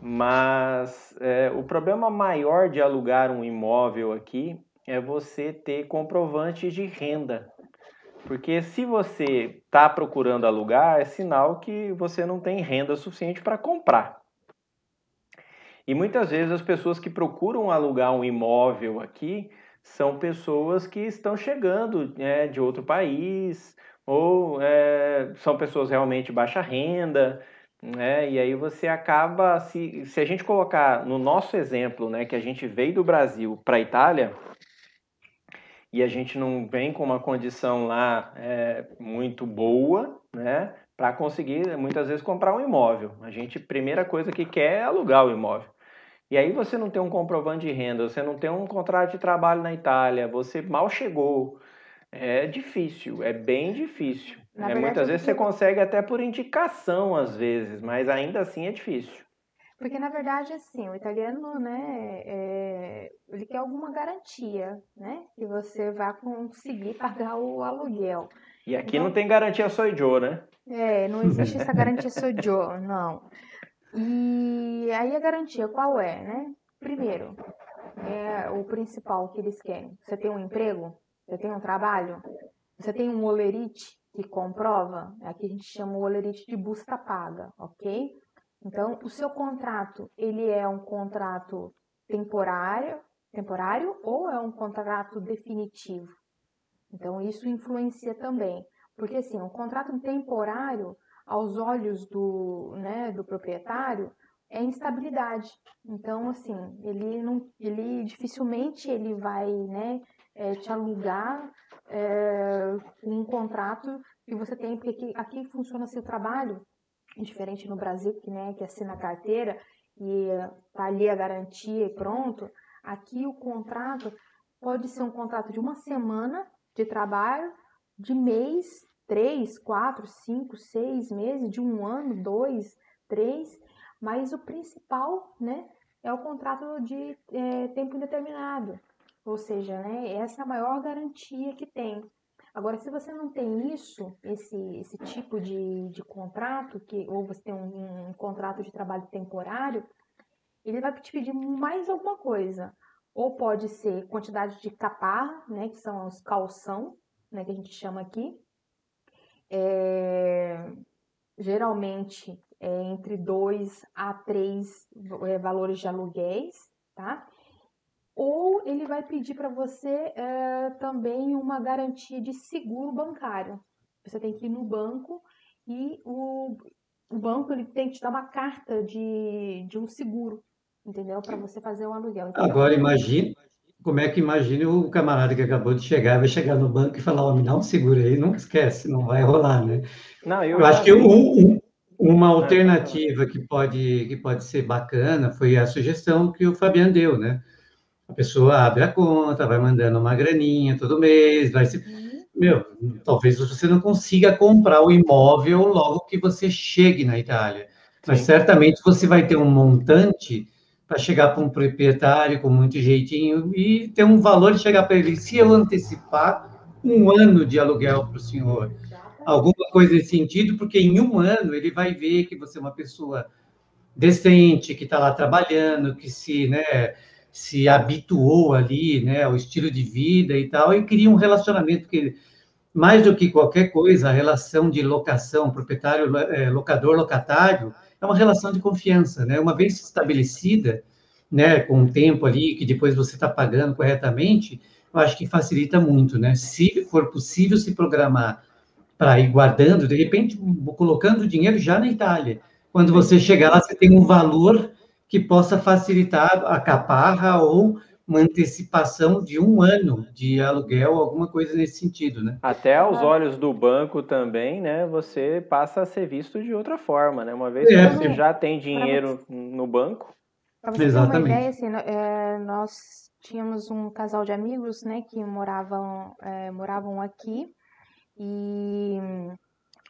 Mas é, o problema maior de alugar um imóvel aqui é você ter comprovante de renda. Porque se você está procurando alugar, é sinal que você não tem renda suficiente para comprar. E muitas vezes as pessoas que procuram alugar um imóvel aqui são pessoas que estão chegando né, de outro país, ou é, são pessoas realmente baixa renda, né? E aí você acaba, se, se a gente colocar no nosso exemplo, né, que a gente veio do Brasil para a Itália, e a gente não vem com uma condição lá é, muito boa, né? Para conseguir muitas vezes comprar um imóvel. A gente, primeira coisa que quer é alugar o imóvel. E aí você não tem um comprovante de renda, você não tem um contrato de trabalho na Itália, você mal chegou. É difícil, é bem difícil. É, verdade, muitas vezes você consegue até por indicação, às vezes, mas ainda assim é difícil. Porque, na verdade, assim, o italiano, né, é, ele quer alguma garantia, né? Que você vai conseguir pagar o aluguel. E aqui então, não tem garantia sou né? É, não existe essa garantia sou não. E aí a garantia qual é, né? Primeiro, é o principal que eles querem. Você tem um emprego? Você tem um trabalho? Você tem um olerite que comprova? Aqui a gente chama o olerite de busta paga, ok? Então, o seu contrato, ele é um contrato temporário, temporário ou é um contrato definitivo? Então, isso influencia também. Porque, assim, um contrato temporário, aos olhos do, né, do proprietário, é instabilidade. Então, assim, ele, não, ele dificilmente ele vai né, é, te alugar é, um contrato que você tem, porque aqui, aqui funciona o trabalho, diferente no Brasil, que, né, que assina a carteira e tá ali a garantia e pronto. Aqui o contrato pode ser um contrato de uma semana de trabalho, de mês, três, quatro, cinco, seis meses, de um ano, dois, três, mas o principal, né, é o contrato de é, tempo indeterminado. Ou seja, né, essa é a maior garantia que tem. Agora, se você não tem isso, esse, esse tipo de, de contrato, que, ou você tem um, um contrato de trabalho temporário, ele vai te pedir mais alguma coisa. Ou pode ser quantidade de caparra, né, que são os calção, né, que a gente chama aqui. É, geralmente é entre 2 a 3 é, valores de aluguéis, tá? Ou ele vai pedir para você é, também uma garantia de seguro bancário. Você tem que ir no banco e o, o banco ele tem que te dar uma carta de, de um seguro, entendeu? Para você fazer um aluguel. Então, Agora imagine como é que imagine o camarada que acabou de chegar, vai chegar no banco e falar, ó, oh, me dá um seguro aí, não esquece, não vai rolar, né? Não, eu, eu acho que um, um, Uma alternativa que pode, que pode ser bacana foi a sugestão que o Fabiano deu, né? A pessoa abre a conta, vai mandando uma graninha todo mês, vai se. Meu, talvez você não consiga comprar o imóvel logo que você chegue na Itália, mas certamente você vai ter um montante para chegar para um proprietário com muito jeitinho e ter um valor de chegar para ele. Se eu antecipar um ano de aluguel para o senhor, alguma coisa nesse sentido, porque em um ano ele vai ver que você é uma pessoa decente, que está lá trabalhando, que se, né, se habituou ali, né, ao estilo de vida e tal, e cria um relacionamento que mais do que qualquer coisa, a relação de locação, proprietário, é, locador, locatário, é uma relação de confiança, né? Uma vez estabelecida, né, com o tempo ali, que depois você está pagando corretamente, eu acho que facilita muito, né? Se for possível se programar para ir guardando, de repente, colocando o dinheiro já na Itália. Quando você chegar lá, você tem um valor que possa facilitar a caparra ou uma antecipação de um ano de aluguel, alguma coisa nesse sentido, né? Até aos olhos do banco também, né? Você passa a ser visto de outra forma, né? Uma vez é. que você já tem dinheiro no banco. Para você Exatamente. ter uma ideia, assim, é, nós tínhamos um casal de amigos, né, que moravam, é, moravam aqui e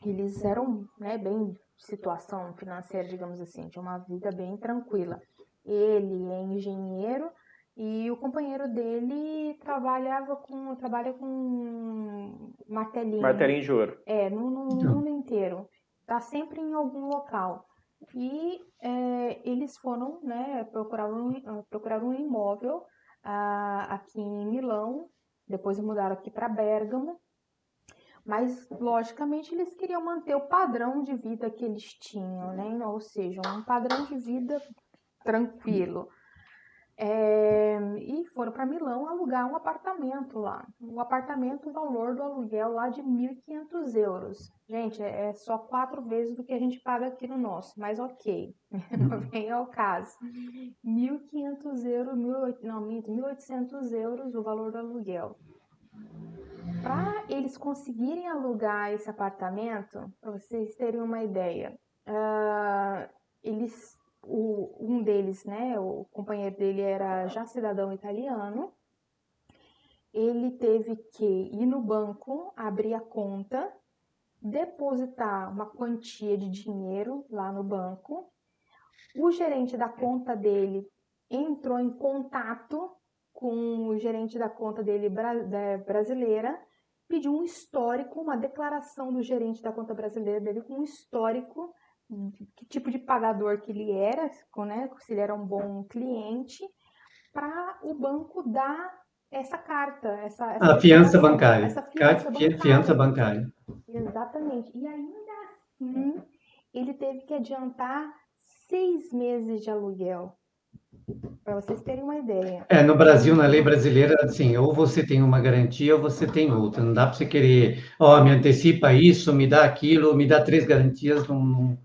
eles eram, né, bem situação financeira, digamos assim, de uma vida bem tranquila. Ele é engenheiro e o companheiro dele trabalhava com trabalha com martelinho. Martelinho de ouro. É, no, no mundo inteiro. Tá sempre em algum local. E é, eles foram, né, procurar um, procurar um imóvel ah, aqui em Milão, depois mudaram aqui para Bergamo, mas logicamente eles queriam manter o padrão de vida que eles tinham, né? Ou seja, um padrão de vida tranquilo. É, e foram para Milão alugar um apartamento lá. O apartamento, o valor do aluguel lá de 1.500 euros. Gente, é, é só quatro vezes do que a gente paga aqui no nosso, mas ok, não vem ao caso. 1.500 euros, 1, não, 1.800 euros o valor do aluguel. Para eles conseguirem alugar esse apartamento, para vocês terem uma ideia, uh, eles o, um deles, né, o companheiro dele era já cidadão italiano, ele teve que ir no banco, abrir a conta, depositar uma quantia de dinheiro lá no banco. O gerente da conta dele entrou em contato com o gerente da conta dele brasileira, pediu um histórico, uma declaração do gerente da conta brasileira dele com um histórico que tipo de pagador que ele era, né, se ele era um bom cliente, para o banco dar essa carta, essa, essa a fiança bancária. Essa fiança bancária. fiança bancária. Exatamente. E ainda assim, ele teve que adiantar seis meses de aluguel. Para vocês terem uma ideia. É, no Brasil, na lei brasileira, assim, ou você tem uma garantia ou você tem outra. Não dá para você querer, ó, oh, me antecipa isso, me dá aquilo, me dá três garantias, não, não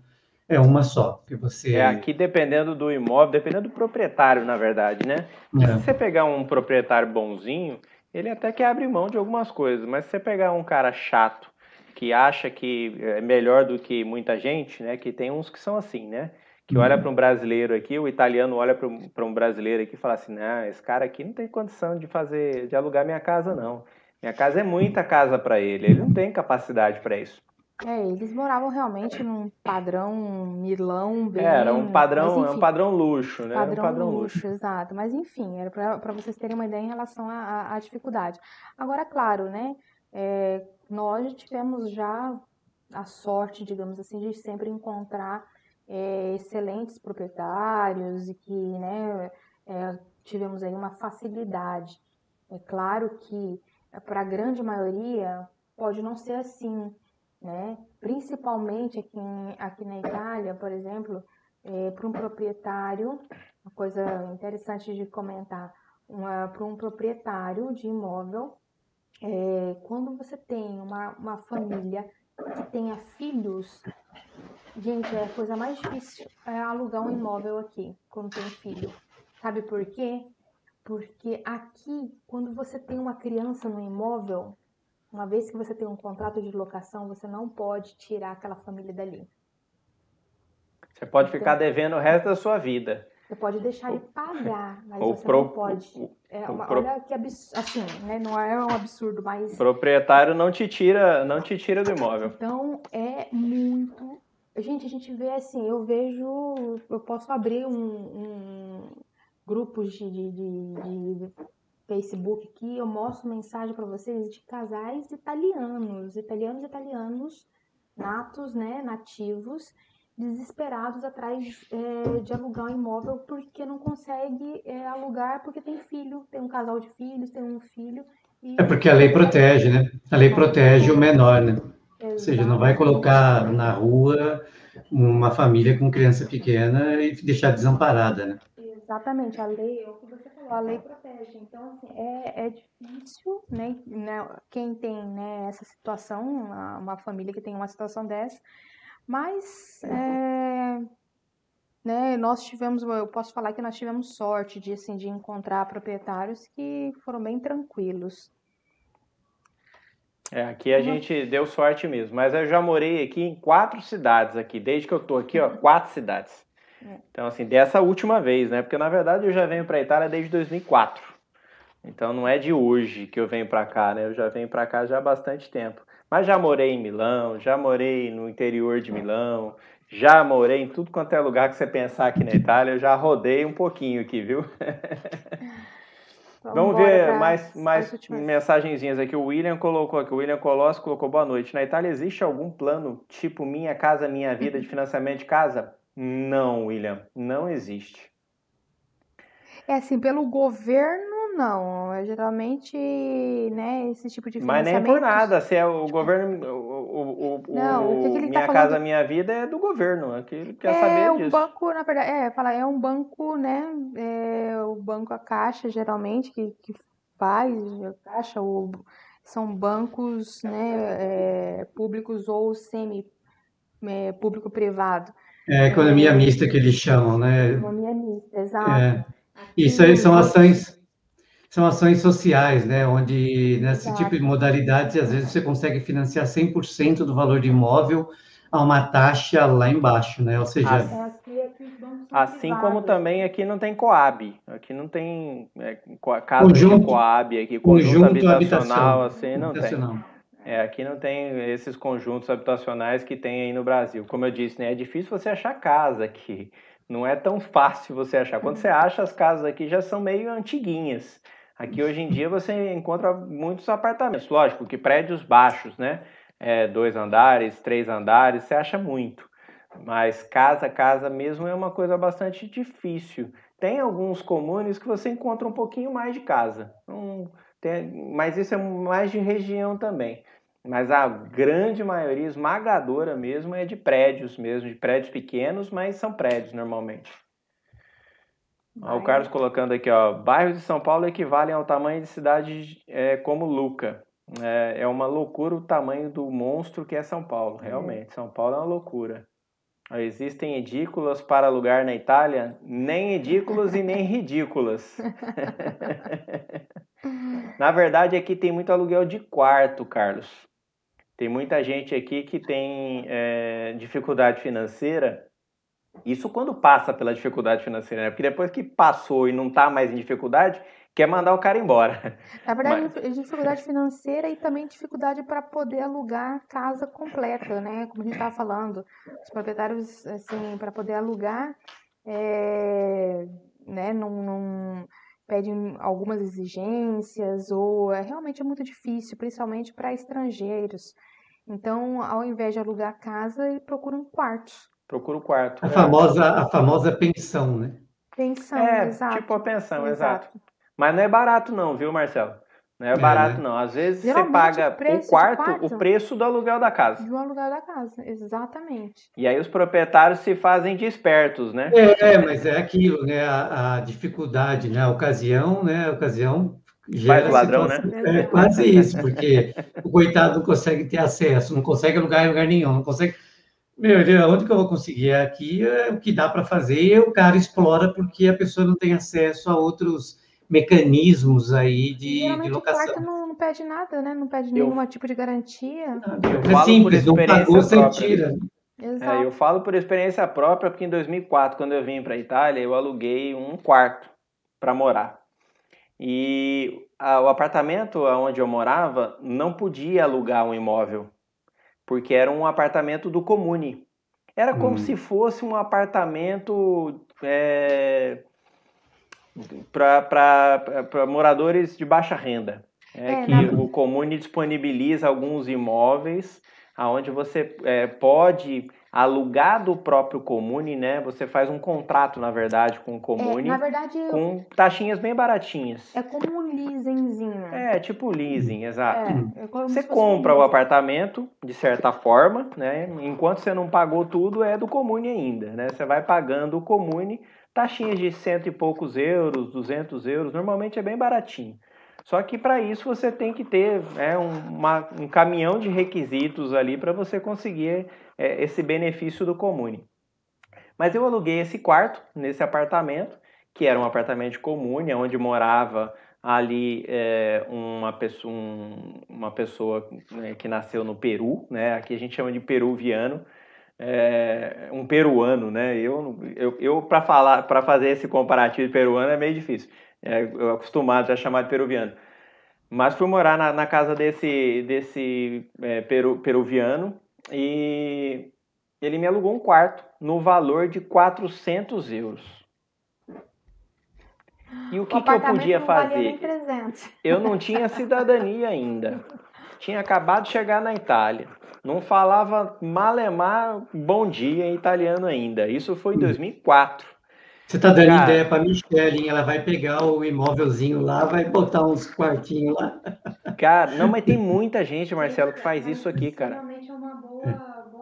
é uma só, que você... É, aqui dependendo do imóvel, dependendo do proprietário, na verdade, né? É. Se você pegar um proprietário bonzinho, ele até que abre mão de algumas coisas, mas se você pegar um cara chato, que acha que é melhor do que muita gente, né? Que tem uns que são assim, né? Que olha uhum. para um brasileiro aqui, o italiano olha para um brasileiro aqui e fala assim, não, esse cara aqui não tem condição de fazer, de alugar minha casa, não. Minha casa é muita casa para ele, ele não tem capacidade para isso. É, eles moravam realmente num padrão Milão bem... Era um padrão, mas, enfim, é um padrão luxo, né? Padrão, um padrão luxo, luxo, exato. Mas enfim, era para vocês terem uma ideia em relação à, à dificuldade. Agora, claro, né? É, nós tivemos já a sorte, digamos assim, de sempre encontrar é, excelentes proprietários e que, né? É, tivemos aí uma facilidade. É claro que para a grande maioria pode não ser assim né? Principalmente aqui, em, aqui na Itália, por exemplo, é, para um proprietário, uma coisa interessante de comentar, para um proprietário de imóvel, é, quando você tem uma, uma família que tenha filhos, gente, é a coisa mais difícil é alugar um imóvel aqui, quando tem filho. Sabe por quê? Porque aqui, quando você tem uma criança no imóvel, uma vez que você tem um contrato de locação, você não pode tirar aquela família dali. Você pode ficar devendo o resto da sua vida. Você pode deixar de pagar, mas O você pro- não pode. É uma, pro- Olha que absurdo, assim, né? Não é um absurdo, mas O proprietário não te tira, não te tira do imóvel. Então é muito. Gente, a gente vê assim, eu vejo. Eu posso abrir um, um grupos de, de, de- de Facebook aqui, eu mostro mensagem para vocês de casais italianos, italianos italianos, natos, né, nativos, desesperados atrás é, de alugar um imóvel porque não consegue é, alugar porque tem filho, tem um casal de filhos, tem um filho. e- É porque a lei protege, né? A lei protege o menor, né? Ou seja, não vai colocar na rua uma família com criança pequena e deixar desamparada, né? Exatamente, a lei, é o que você falou, a lei protege. Então, assim, é, é difícil, né, né, quem tem, né, essa situação, uma, uma família que tem uma situação dessa, mas, é, né, nós tivemos, eu posso falar que nós tivemos sorte de, assim, de encontrar proprietários que foram bem tranquilos. É, aqui a gente deu sorte mesmo. Mas eu já morei aqui em quatro cidades aqui, desde que eu tô aqui, ó, quatro cidades. Então, assim, dessa última vez, né? Porque na verdade eu já venho para Itália desde 2004. Então não é de hoje que eu venho para cá, né? Eu já venho para cá já há bastante tempo. Mas já morei em Milão, já morei no interior de Milão, já morei em tudo quanto é lugar que você pensar aqui na Itália, eu já rodei um pouquinho aqui, viu? Vamos embora ver mais, mais mensagenzinhas aqui. O William colocou aqui, o William Colossi colocou boa noite. Na Itália existe algum plano tipo Minha Casa Minha Vida de financiamento de casa? Não, William, não existe. É assim, pelo governo, não. É, geralmente, né, esse tipo de Mas nem por nada, se é o governo, o, o, o- Não, o que que ele tá Minha falando- Casa Minha Vida é do governo, aqui ele quer É saber um disso. banco, na verdade, é, fala, é um banco, né? É o banco, a Caixa, geralmente, que, que faz, a Caixa, ou são bancos, né, é, públicos ou semi é, público-privado. É a economia mista que eles chamam, né? Economia mista, exato. É. Isso aí são ações, são ações sociais, né? Onde nesse Exato. tipo de modalidade, às vezes você consegue financiar 100% do valor do imóvel a uma taxa lá embaixo, né? Ou seja, É bancos são Assim como também aqui não tem Coab, aqui não tem é, casa Conjunto- de Coab, aqui conjunto, conjunto habitacional, assim não habitacional. tem. É, aqui não tem esses conjuntos habitacionais que tem aí no Brasil. Como eu disse, né, é difícil você achar casa aqui. Não é tão fácil você achar. Quando você acha, as casas aqui já são meio antiguinhas. Aqui hoje em dia você encontra muitos apartamentos. Lógico que prédios baixos, né? É, dois andares, três andares, você acha muito. Mas casa, casa mesmo é uma coisa bastante difícil. Tem alguns comunes que você encontra um pouquinho mais de casa. Não tem- mas isso é mais de região também. Mas a grande maioria, esmagadora mesmo, é de prédios mesmo, de prédios pequenos, mas são prédios normalmente. Ó, o Carlos colocando aqui, ó, bairros de São Paulo equivalem ao tamanho de cidades é, como Luca. É, é uma loucura o tamanho do monstro que é São Paulo, realmente. São Paulo é uma loucura. Existem edículas para alugar na Itália? Nem edículas e nem ridículas. Na verdade, aqui tem muito aluguel de quarto, Carlos. Tem muita gente aqui que tem é, dificuldade financeira. Isso quando passa pela dificuldade financeira, né? Porque depois que passou e não está mais em dificuldade, quer mandar o cara embora. Na verdade, dificuldade financeira e também dificuldade para poder alugar casa completa, né? Como a gente estava falando, os proprietários, assim, para poder alugar, é, né, não, não pedem algumas exigências ou é, realmente é muito difícil, principalmente para estrangeiros. Então, ao invés de alugar casa, procuram quartos. Procura o quarto. a famosa, a famosa pensão, né? Pensão, É, exato. tipo a pensão, Exato. exato. Mas não é barato não, viu, Marcelo? Não é É, barato né? não. Às vezes você Geralmente, paga o preço o quarto, quarto- o preço do aluguel da casa. Um alugar da casa, exatamente. E aí os proprietários se fazem de espertos, né? É, mas é aquilo, né? A, a dificuldade, né? A ocasião, né? A ocasião gera Faz o ladrão, né? É quase isso, porque o coitado não consegue ter acesso, não consegue alugar em lugar nenhum, não consegue. Meu onde que eu vou conseguir? Aqui é o que dá para fazer e o cara explora porque a pessoa não tem acesso a outros mecanismos aí de, de locação. quarto não, não pede nada, né? Não pede nenhum tipo de garantia. Eu É falo por simples, não experiência pagou, você própria. tira. Exato. É, eu falo por experiência própria, porque em 2004, quando eu vim para a Itália, eu aluguei um quarto para morar. E a, o apartamento onde eu morava não podia alugar um imóvel, porque era um apartamento do comune. Era como Hum. se fosse um apartamento é, para moradores de baixa renda. É, É, que na- o comune disponibiliza alguns imóveis aonde você é, pode alugar do próprio comune, né? Você faz um contrato, na verdade, com o comune, É, na verdade, com taxinhas bem baratinhas. é como um leasingzinho. É, tipo leasing, exato. É, é Você fosse um compra o apartamento, de certa forma, né? Enquanto você não pagou tudo, é do comune ainda, né? Você vai pagando o comune, taxinhas de cento e poucos euros, 200 euros, normalmente é bem baratinho. Só que para isso você tem que ter né, um, uma- um caminhão de requisitos ali para você conseguir é, esse benefício do comune. Mas eu aluguei esse quarto nesse apartamento, que era um apartamento de comune, onde morava ali é, uma pessoa, um- uma pessoa né, que nasceu no Peru, né? Aqui a gente chama de peruviano, é, um peruano, né? Eu, eu, eu para falar, para fazer esse comparativo de peruano é meio difícil. É, eu acostumado já a chamar de peruviano. Mas fui morar na, na casa desse, desse é, peru, peruviano e ele me alugou um quarto no valor de 400 euros. E o que, o que eu podia não valia fazer? nem 300. Eu não tinha cidadania ainda. Tinha acabado de chegar na Itália. Não falava malemar bom dia em italiano ainda. Isso foi em 2004. Você está dando Cara. ideia para a Michelle, hein? ela vai pegar o imóvelzinho lá, vai botar uns quartinhos lá. Cara, não, mas tem muita gente, Marcelo, que faz isso aqui, cara.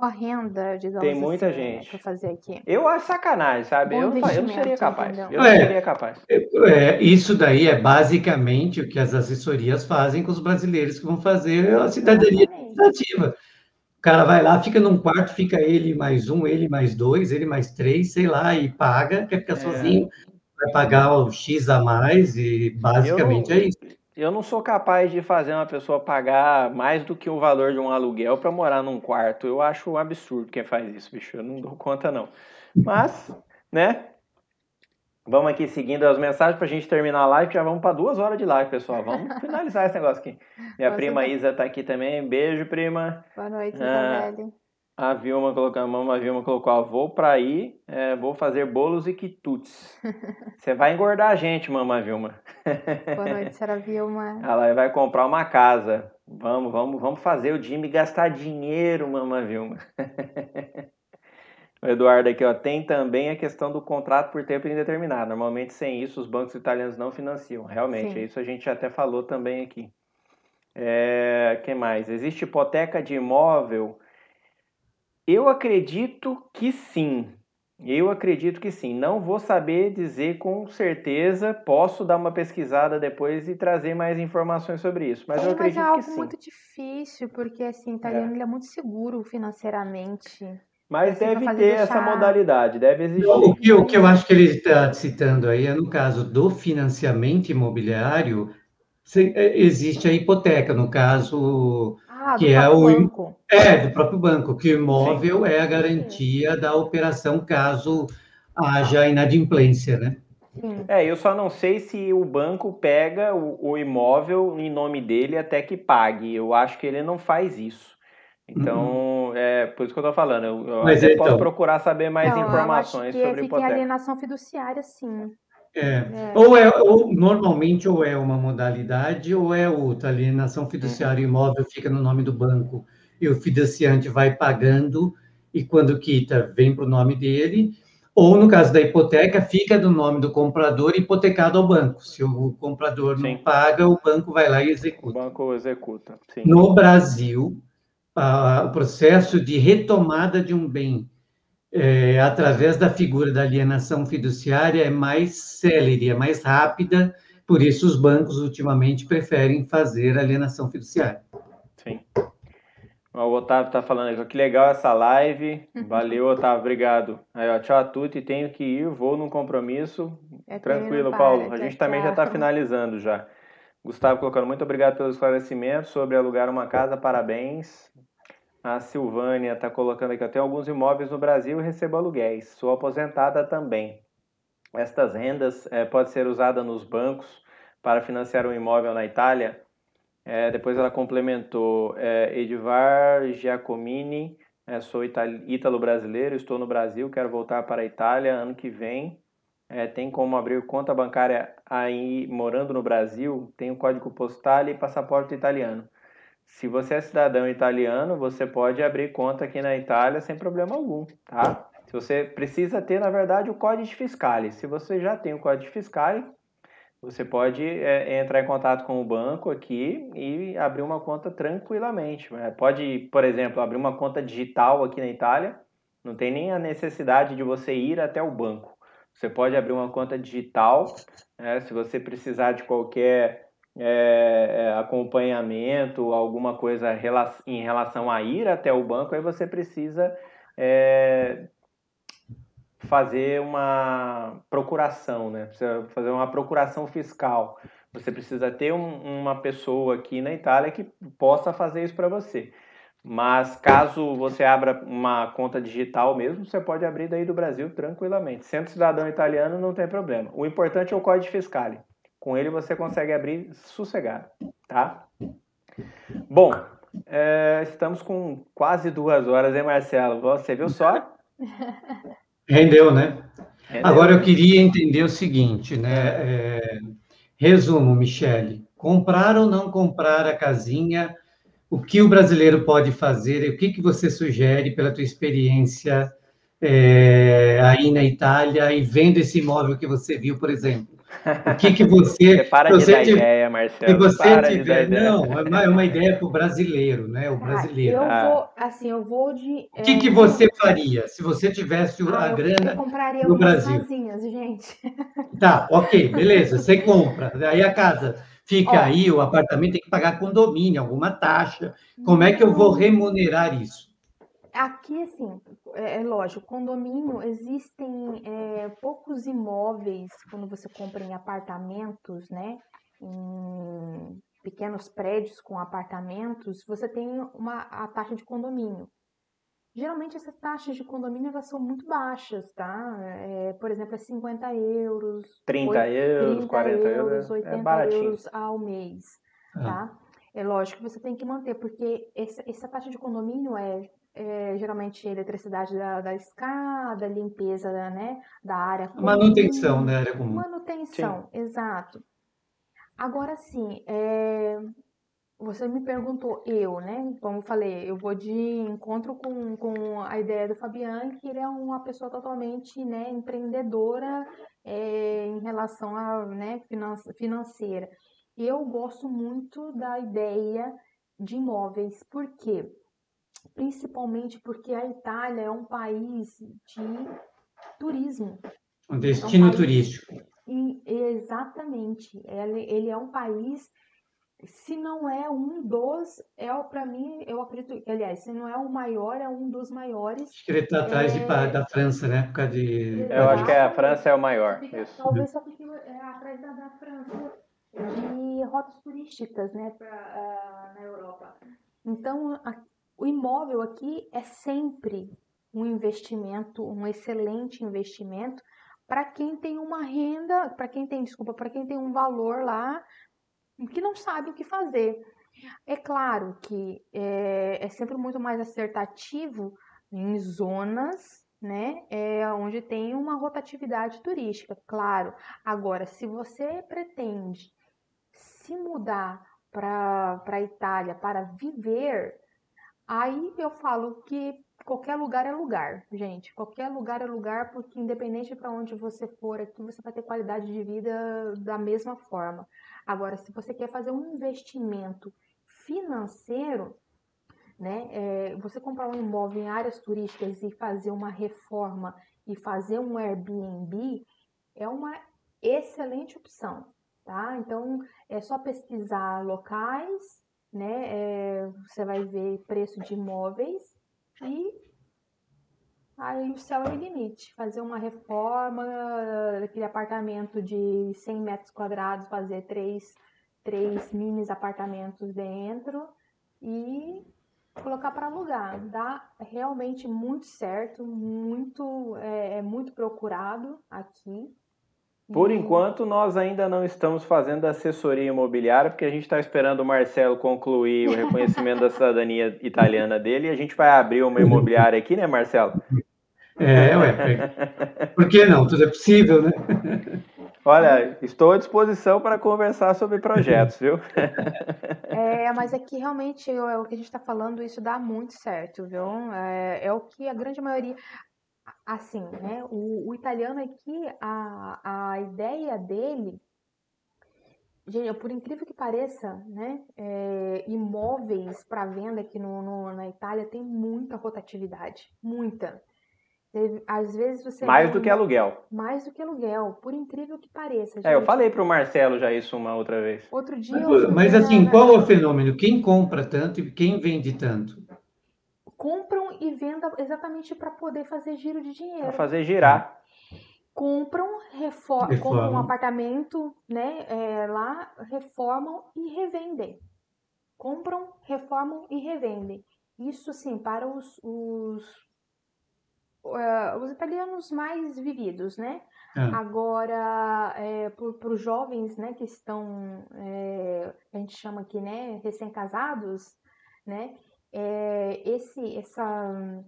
É boa renda, digamos Tem muita assim, gente. para fazer aqui. Eu acho sacanagem, sabe? Eu, não eu não seria capaz. entendeu? Eu não É. seria capaz. É, isso daí é basicamente o que as assessorias fazem com os brasileiros que vão fazer a cidadania administrativa. O cara vai lá, fica num quarto, fica ele mais um, ele mais dois, ele mais três, sei lá, e paga, quer ficar É. sozinho, vai pagar o X a mais, e basicamente Eu é isso. Eu não sou capaz de fazer uma pessoa pagar mais do que o valor de um aluguel para morar num quarto. Eu acho um absurdo quem faz isso, bicho. Eu não dou conta, não. Mas, né? Vamos aqui seguindo as mensagens para a gente terminar a live. Já vamos para duas horas de live, pessoal. Vamos finalizar esse negócio aqui. Minha prima tá- Isa está aqui também. Beijo, prima. Boa noite, Ah, Isabelle. A Vilma colocou, a mama Vilma colocou, ó, vou para aí, é, vou fazer bolos e quitutes. Você vai engordar a gente, mama Vilma. Boa noite, Sara Vilma. Ela vai comprar uma casa. Vamos, vamos, vamos fazer o Jimmy gastar dinheiro, mama Vilma. O Eduardo aqui, ó, tem também a questão do contrato por tempo indeterminado. Normalmente, sem isso, os bancos italianos não financiam. Realmente, Sim. isso a gente até falou também aqui. É, que mais? Existe hipoteca de imóvel? Eu acredito que sim. Eu acredito que sim. Não vou saber dizer com certeza. Posso dar uma pesquisada depois e trazer mais informações sobre isso. Mas Sim, eu mas é acredito algo que sim. muito difícil, porque assim, o italiano ele é muito seguro financeiramente. Mas Assim, deve ter essa deixar- modalidade, deve existir. O que, o que eu acho que ele está citando aí é no caso do financiamento imobiliário, é, existe a hipoteca, no caso Ah, do que é próprio o banco. é do próprio banco, que o imóvel é a garantia da operação caso haja inadimplência, né? Sim. É, eu só não sei se o banco pega o, o imóvel em nome dele até que pague. Eu acho que ele não faz isso. Então, é por isso que eu tô falando. Eu, eu Mas até então- posso procurar saber mais Não, eu acho informações que sobre fica em hipoteca. alienação fiduciária, sim. É. É. Ou é, ou normalmente ou é uma modalidade ou é outra. A alienação fiduciária imóvel fica no nome do banco e o fiduciante vai pagando e quando quita vem para o nome dele. Ou no caso da hipoteca fica do nome do comprador hipotecado ao banco. Se o comprador não paga, o banco vai lá e O executa. banco executa. Sim. No Brasil, ah, o processo de retomada de um bem é, através da figura da alienação fiduciária é mais célere, é mais rápida, por isso os bancos ultimamente preferem fazer alienação fiduciária. Sim. O Otávio tá falando aqui, que legal essa live. Valeu, Otávio, obrigado. Aí, ó, tchau a tudo e tenho que ir, vou num compromisso. É, Tranquilo, para. Paulo. A gente também já está finalizando já. Gustavo colocando muito obrigado pelo esclarecimento sobre alugar uma casa, parabéns. A Silvânia está colocando aqui, eu tenho alguns imóveis no Brasil e recebo aluguéis. Sou aposentada também. Estas rendas é, podem ser usadas nos bancos para financiar um imóvel na Itália? É, depois ela complementou, é, Giacomini, é, sou ítalo-brasileiro, estou no Brasil, quero voltar para a Itália ano que vem. É, tem como abrir conta bancária aí morando no Brasil? Tem o código postal e passaporte italiano. Se você é cidadão italiano, você pode abrir conta aqui na Itália sem problema algum, tá? Se você precisa ter, na verdade, o código fiscal. Se você já tem o código fiscal, você pode é, entrar em contato com o banco aqui e abrir uma conta tranquilamente. Né? Pode, por exemplo, abrir uma conta digital aqui na Itália. Não tem nem a necessidade de você ir até o banco. Você pode abrir uma conta digital. Né? Se você precisar de qualquer é, é acompanhamento, alguma coisa em relação a ir até o banco, aí você precisa é, fazer uma procuração, né? Precisa fazer uma procuração fiscal. Você precisa ter um, uma pessoa aqui na Itália que possa fazer isso para você. Mas caso você abra uma conta digital mesmo, você pode abrir daí do Brasil tranquilamente. Sendo cidadão italiano, não tem problema. O importante é o código fiscal. Com ele você consegue abrir sossegado, tá? Bom, é, estamos com quase duas horas, hein, Marcelo? Você viu só? Rendeu, né? Rendeu. Agora eu queria entender o seguinte, né? É, resumo, Michele. Comprar ou não comprar a casinha? O que o brasileiro pode fazer? O que, que você sugere pela tua experiência é, aí na Itália e vendo esse imóvel que você viu, por exemplo? O que, que você. você para você de dar ideia, Marcelo. Se você para tiver. Não, é uma ideia para o brasileiro, né? O brasileiro. Ah, eu ah. vou, assim, eu vou de. O que, é... que você faria se você tivesse ah, a eu, grana. Eu compraria no Brasil? casinhas, gente. Tá, ok, beleza. Você compra. Aí a casa fica Ó, aí, o apartamento tem que pagar condomínio, alguma taxa. Como é que eu vou remunerar isso? Aqui, assim, é, é lógico, condomínio, existem é, poucos imóveis quando você compra em apartamentos, né? Em pequenos prédios com apartamentos, você tem uma, a taxa de condomínio. Geralmente essas taxas de condomínio elas são muito baixas, tá? É, por exemplo, é 50 euros, 30 8, euros, 30 40 euros, 80 é euros ao mês, ah. tá? É lógico que você tem que manter, porque essa, essa taxa de condomínio é é, geralmente eletricidade da, da, escada, limpeza né, da área comum. Manutenção da área comum. Manutenção, sim. exato. Agora sim, é, você me perguntou, eu, né? Como eu falei, eu vou de encontro com, com a ideia do Fabiano, que ele é uma pessoa totalmente né, empreendedora é, em relação a né, financeira. Eu gosto muito da ideia de imóveis, por quê? Principalmente porque a Itália é um país de turismo. Um destino é um país, turístico. exatamente. Ele é um país, se não é um dos, é para mim, eu acredito, aliás, se não é o maior, é um dos maiores. Acho que ele está atrás é... de, da França, né? Por causa de... Eu acho que a França é o maior. Fica, talvez só porque é atrás da, da França de rotas turísticas, né, pra, uh, na Europa. Então, o imóvel aqui é sempre um investimento, um excelente investimento para quem tem uma renda, para quem tem, desculpa, para quem tem um valor lá que não sabe o que fazer. É claro que é, é sempre muito mais acertativo em zonas, né, é, onde tem uma rotatividade turística, claro. Agora, se você pretende se mudar para a Itália para viver, Aí eu falo que qualquer lugar é lugar, gente. Qualquer lugar é lugar, porque independente para onde você for aqui, você vai ter qualidade de vida da mesma forma. Agora, se você quer fazer um investimento financeiro, né, é, você comprar um imóvel em áreas turísticas e fazer uma reforma e fazer um Airbnb é uma excelente opção, tá? Então é só pesquisar locais né? É, você vai ver preço de imóveis e aí o céu é o limite. Fazer uma reforma daquele apartamento de 100 metros quadrados, fazer três, três minis apartamentos dentro e colocar para alugar. Dá realmente muito certo, muito é, é muito procurado aqui. Por enquanto, nós ainda não estamos fazendo assessoria imobiliária, porque a gente está esperando o Marcelo concluir o reconhecimento da cidadania italiana dele e a gente vai abrir uma imobiliária aqui, né, Marcelo? É, ué. Por que não? Tudo é possível, né? Olha, estou à disposição para conversar sobre projetos, viu? É, mas é que realmente é o que a gente está falando, isso dá muito certo, viu? É, é, o que a grande maioria. Assim, né? O, o italiano aqui, a, a ideia dele. Gente, por incrível que pareça, né? É, imóveis para venda aqui no, no, na Itália tem muita rotatividade. Muita. Às vezes você. Mais do que aluguel. Mais do que aluguel, por incrível que pareça. Gente. É, eu falei para o Marcelo já isso uma outra vez. Outro dia. Mas, mas assim, qual é o fenômeno? Quem compra tanto e quem vende tanto? Compram e vendem exatamente para poder fazer giro de dinheiro. Para fazer girar. Compram, reform, reformam. compram um apartamento, né? É, lá, reformam e revendem. Compram, reformam e revendem. Isso, sim, para os, os uh, os italianos mais vividos, né? É. Agora, é, para os jovens, né, que estão, é, a gente chama aqui, né, recém-casados, né, é, esse, essa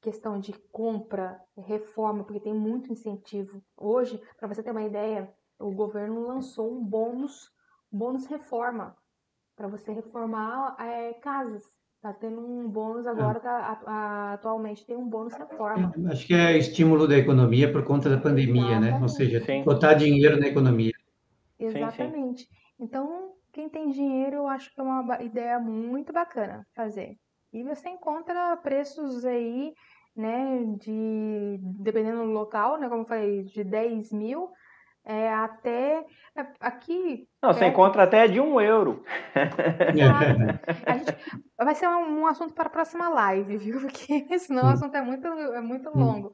questão de compra, reforma, porque tem muito incentivo. Hoje, para você ter uma ideia, o governo lançou um bônus, bônus reforma, para você reformar é, casas. Tá tendo um bônus agora, tá, a, atualmente tem um bônus reforma. Acho que é estímulo da economia por conta da pandemia, Exatamente. né? Ou seja, sim. botar dinheiro na economia. Exatamente. Sim, sim. Então, quem tem dinheiro, eu acho que é uma ideia muito bacana fazer. E você encontra preços aí, né, de, dependendo do local, né, como eu falei, de 10 mil é, até é, aqui. Não, você encontra até de um euro. gente, vai ser um, um, assunto para a próxima live, viu? Porque senão o assunto é muito, é muito longo.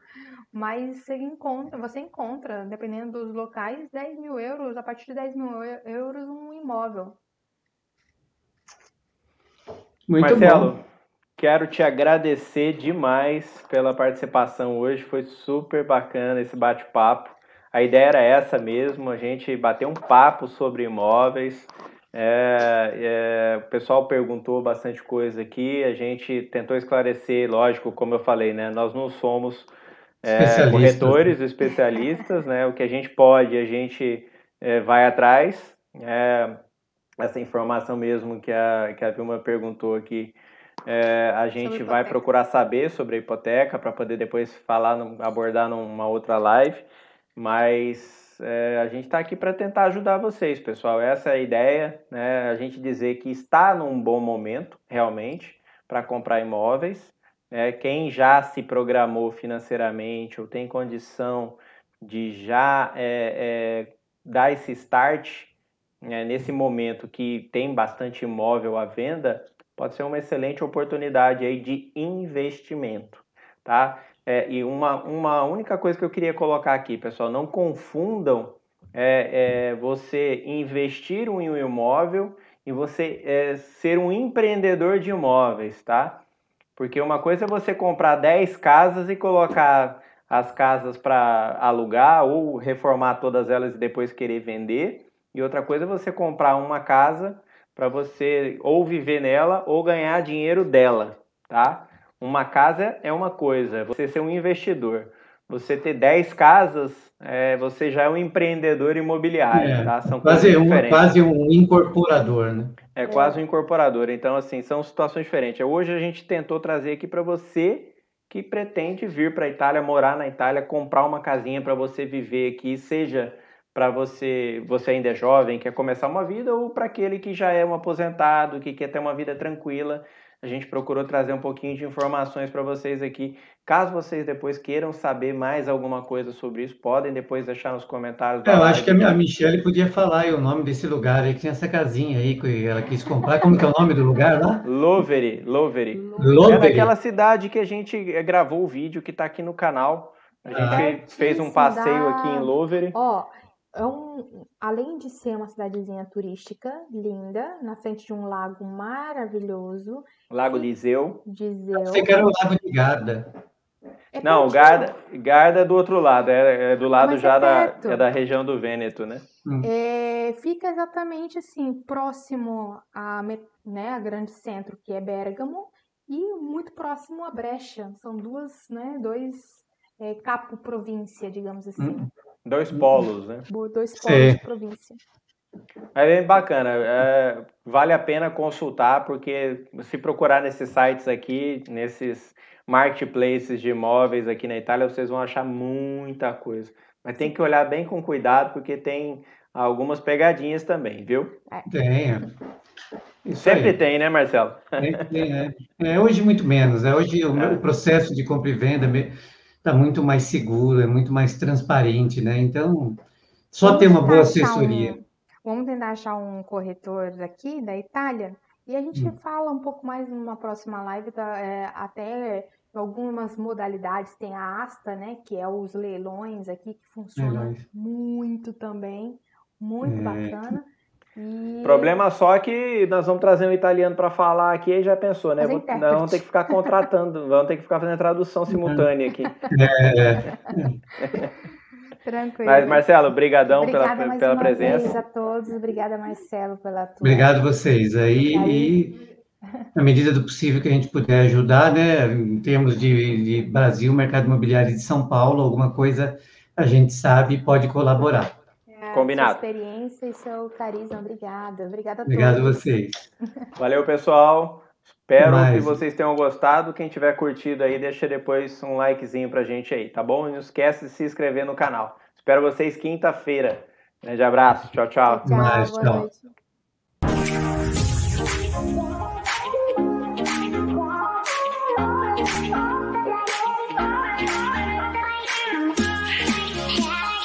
Mas você encontra, você encontra, dependendo dos locais, 10 mil euros, a partir de 10 mil euros, um imóvel. Muito Marcelo, bom. Quero te agradecer demais pela participação hoje. Foi super bacana esse bate-papo. A ideia era essa mesmo, a gente bater um papo sobre imóveis. É, é, o pessoal perguntou bastante coisa aqui, a gente tentou esclarecer, lógico, como eu falei, né? Nós não somos é, corretores, especialistas, né? O que a gente pode, a gente é, vai atrás. É, essa informação mesmo que a, que a Vilma perguntou aqui, é, a gente vai procurar saber sobre a hipoteca para poder depois falar, abordar numa outra live. Mas é, a gente está aqui para tentar ajudar vocês, pessoal. Essa é a ideia, né? A gente dizer que está num bom momento, realmente, para comprar imóveis. É, quem já se programou financeiramente ou tem condição de já é, é, dar esse start né, nesse momento que tem bastante imóvel à venda, pode ser uma excelente oportunidade aí de investimento, tá? É, e uma, uma única coisa que eu queria colocar aqui, pessoal, não confundam é, é você investir em um imóvel e você é, ser um empreendedor de imóveis, tá? Porque uma coisa é você comprar 10 casas e colocar as casas para alugar ou reformar todas elas e depois querer vender. E outra coisa é você comprar uma casa para você ou viver nela ou ganhar dinheiro dela, tá? Uma casa é uma coisa, você ser um investidor. Você ter 10 casas, é, você já é um empreendedor imobiliário, é, tá? São quase, um, quase um incorporador, né? É quase um incorporador. Então, assim, são situações diferentes. Hoje a gente tentou trazer aqui para você que pretende vir para a Itália, morar na Itália, comprar uma casinha para você viver aqui, seja para você, você ainda é jovem, quer começar uma vida, ou para aquele que já é um aposentado, que quer ter uma vida tranquila a gente procurou trazer um pouquinho de informações para vocês aqui. Caso vocês depois queiram saber mais alguma coisa sobre isso, podem depois deixar nos comentários. É, eu acho que a Michelle podia falar aí o nome desse lugar aí, que tem essa casinha aí que ela quis comprar. Como que é o nome do lugar lá? Loveri, Loveri. Loveri. É daquela cidade que a gente eh, gravou o vídeo que está aqui no canal. A gente ah, fez um passeio aqui em Loveri. Ó, é um, além de ser uma cidadezinha turística linda, na frente de um lago maravilhoso. Lago de Iseu. De Iseu. Você quer o Lago de Garda. É não, Garda, Garda é do outro lado, é, é do lado Mas já é da, é da região do Vêneto, né? Hum. É, fica exatamente assim, próximo a, né, a grande centro, que é Bergamo, e muito próximo a Brecha. São duas, né, dois é, capo província, digamos assim. Hum. Dois polos, né? Dois polos Sim. de província. É bem bacana. É, vale a pena consultar, porque se procurar nesses sites aqui, nesses marketplaces de imóveis aqui na Itália, vocês vão achar muita coisa. Mas tem que olhar bem com cuidado, porque tem algumas pegadinhas também, viu? É. Tem. Isso Sempre aí. tem, né, Marcelo? É, é, hoje muito menos. Né? Hoje o, é. o processo de compra e venda está muito mais seguro, é muito mais transparente, né? Então, só vamos ter uma boa assessoria. Um, vamos tentar achar um corretor aqui da Itália e a gente hum. fala um pouco mais numa próxima live, tá, é, até algumas modalidades. Tem a Asta, né? Que é os leilões aqui, que funciona muito também, muito é. bacana. E... Problema só que nós vamos trazer um italiano para falar aqui e já pensou, né? Vou, nós vamos ter que ficar contratando, vamos ter que ficar fazendo tradução simultânea aqui. É. Tranquilo. Mas, Marcelo, brigadão pela, pela presença. Obrigada a todos, obrigada, Marcelo, pela tua... Obrigado vocês. Aí, e, na medida do possível que a gente puder ajudar, né, em termos de, de Brasil, mercado imobiliário de São Paulo, alguma coisa a gente sabe e pode colaborar. Combinado. Sua experiência e seu carisma. Obrigada. Obrigada a Obrigado todos. a vocês. Valeu, pessoal. Espero Mais. que vocês tenham gostado. Quem tiver curtido aí, deixa depois um likezinho pra gente aí, tá bom? E não esquece de se inscrever no canal. Espero vocês quinta-feira. Grande abraço. Tchau, tchau. Tchau, Mais, tchau.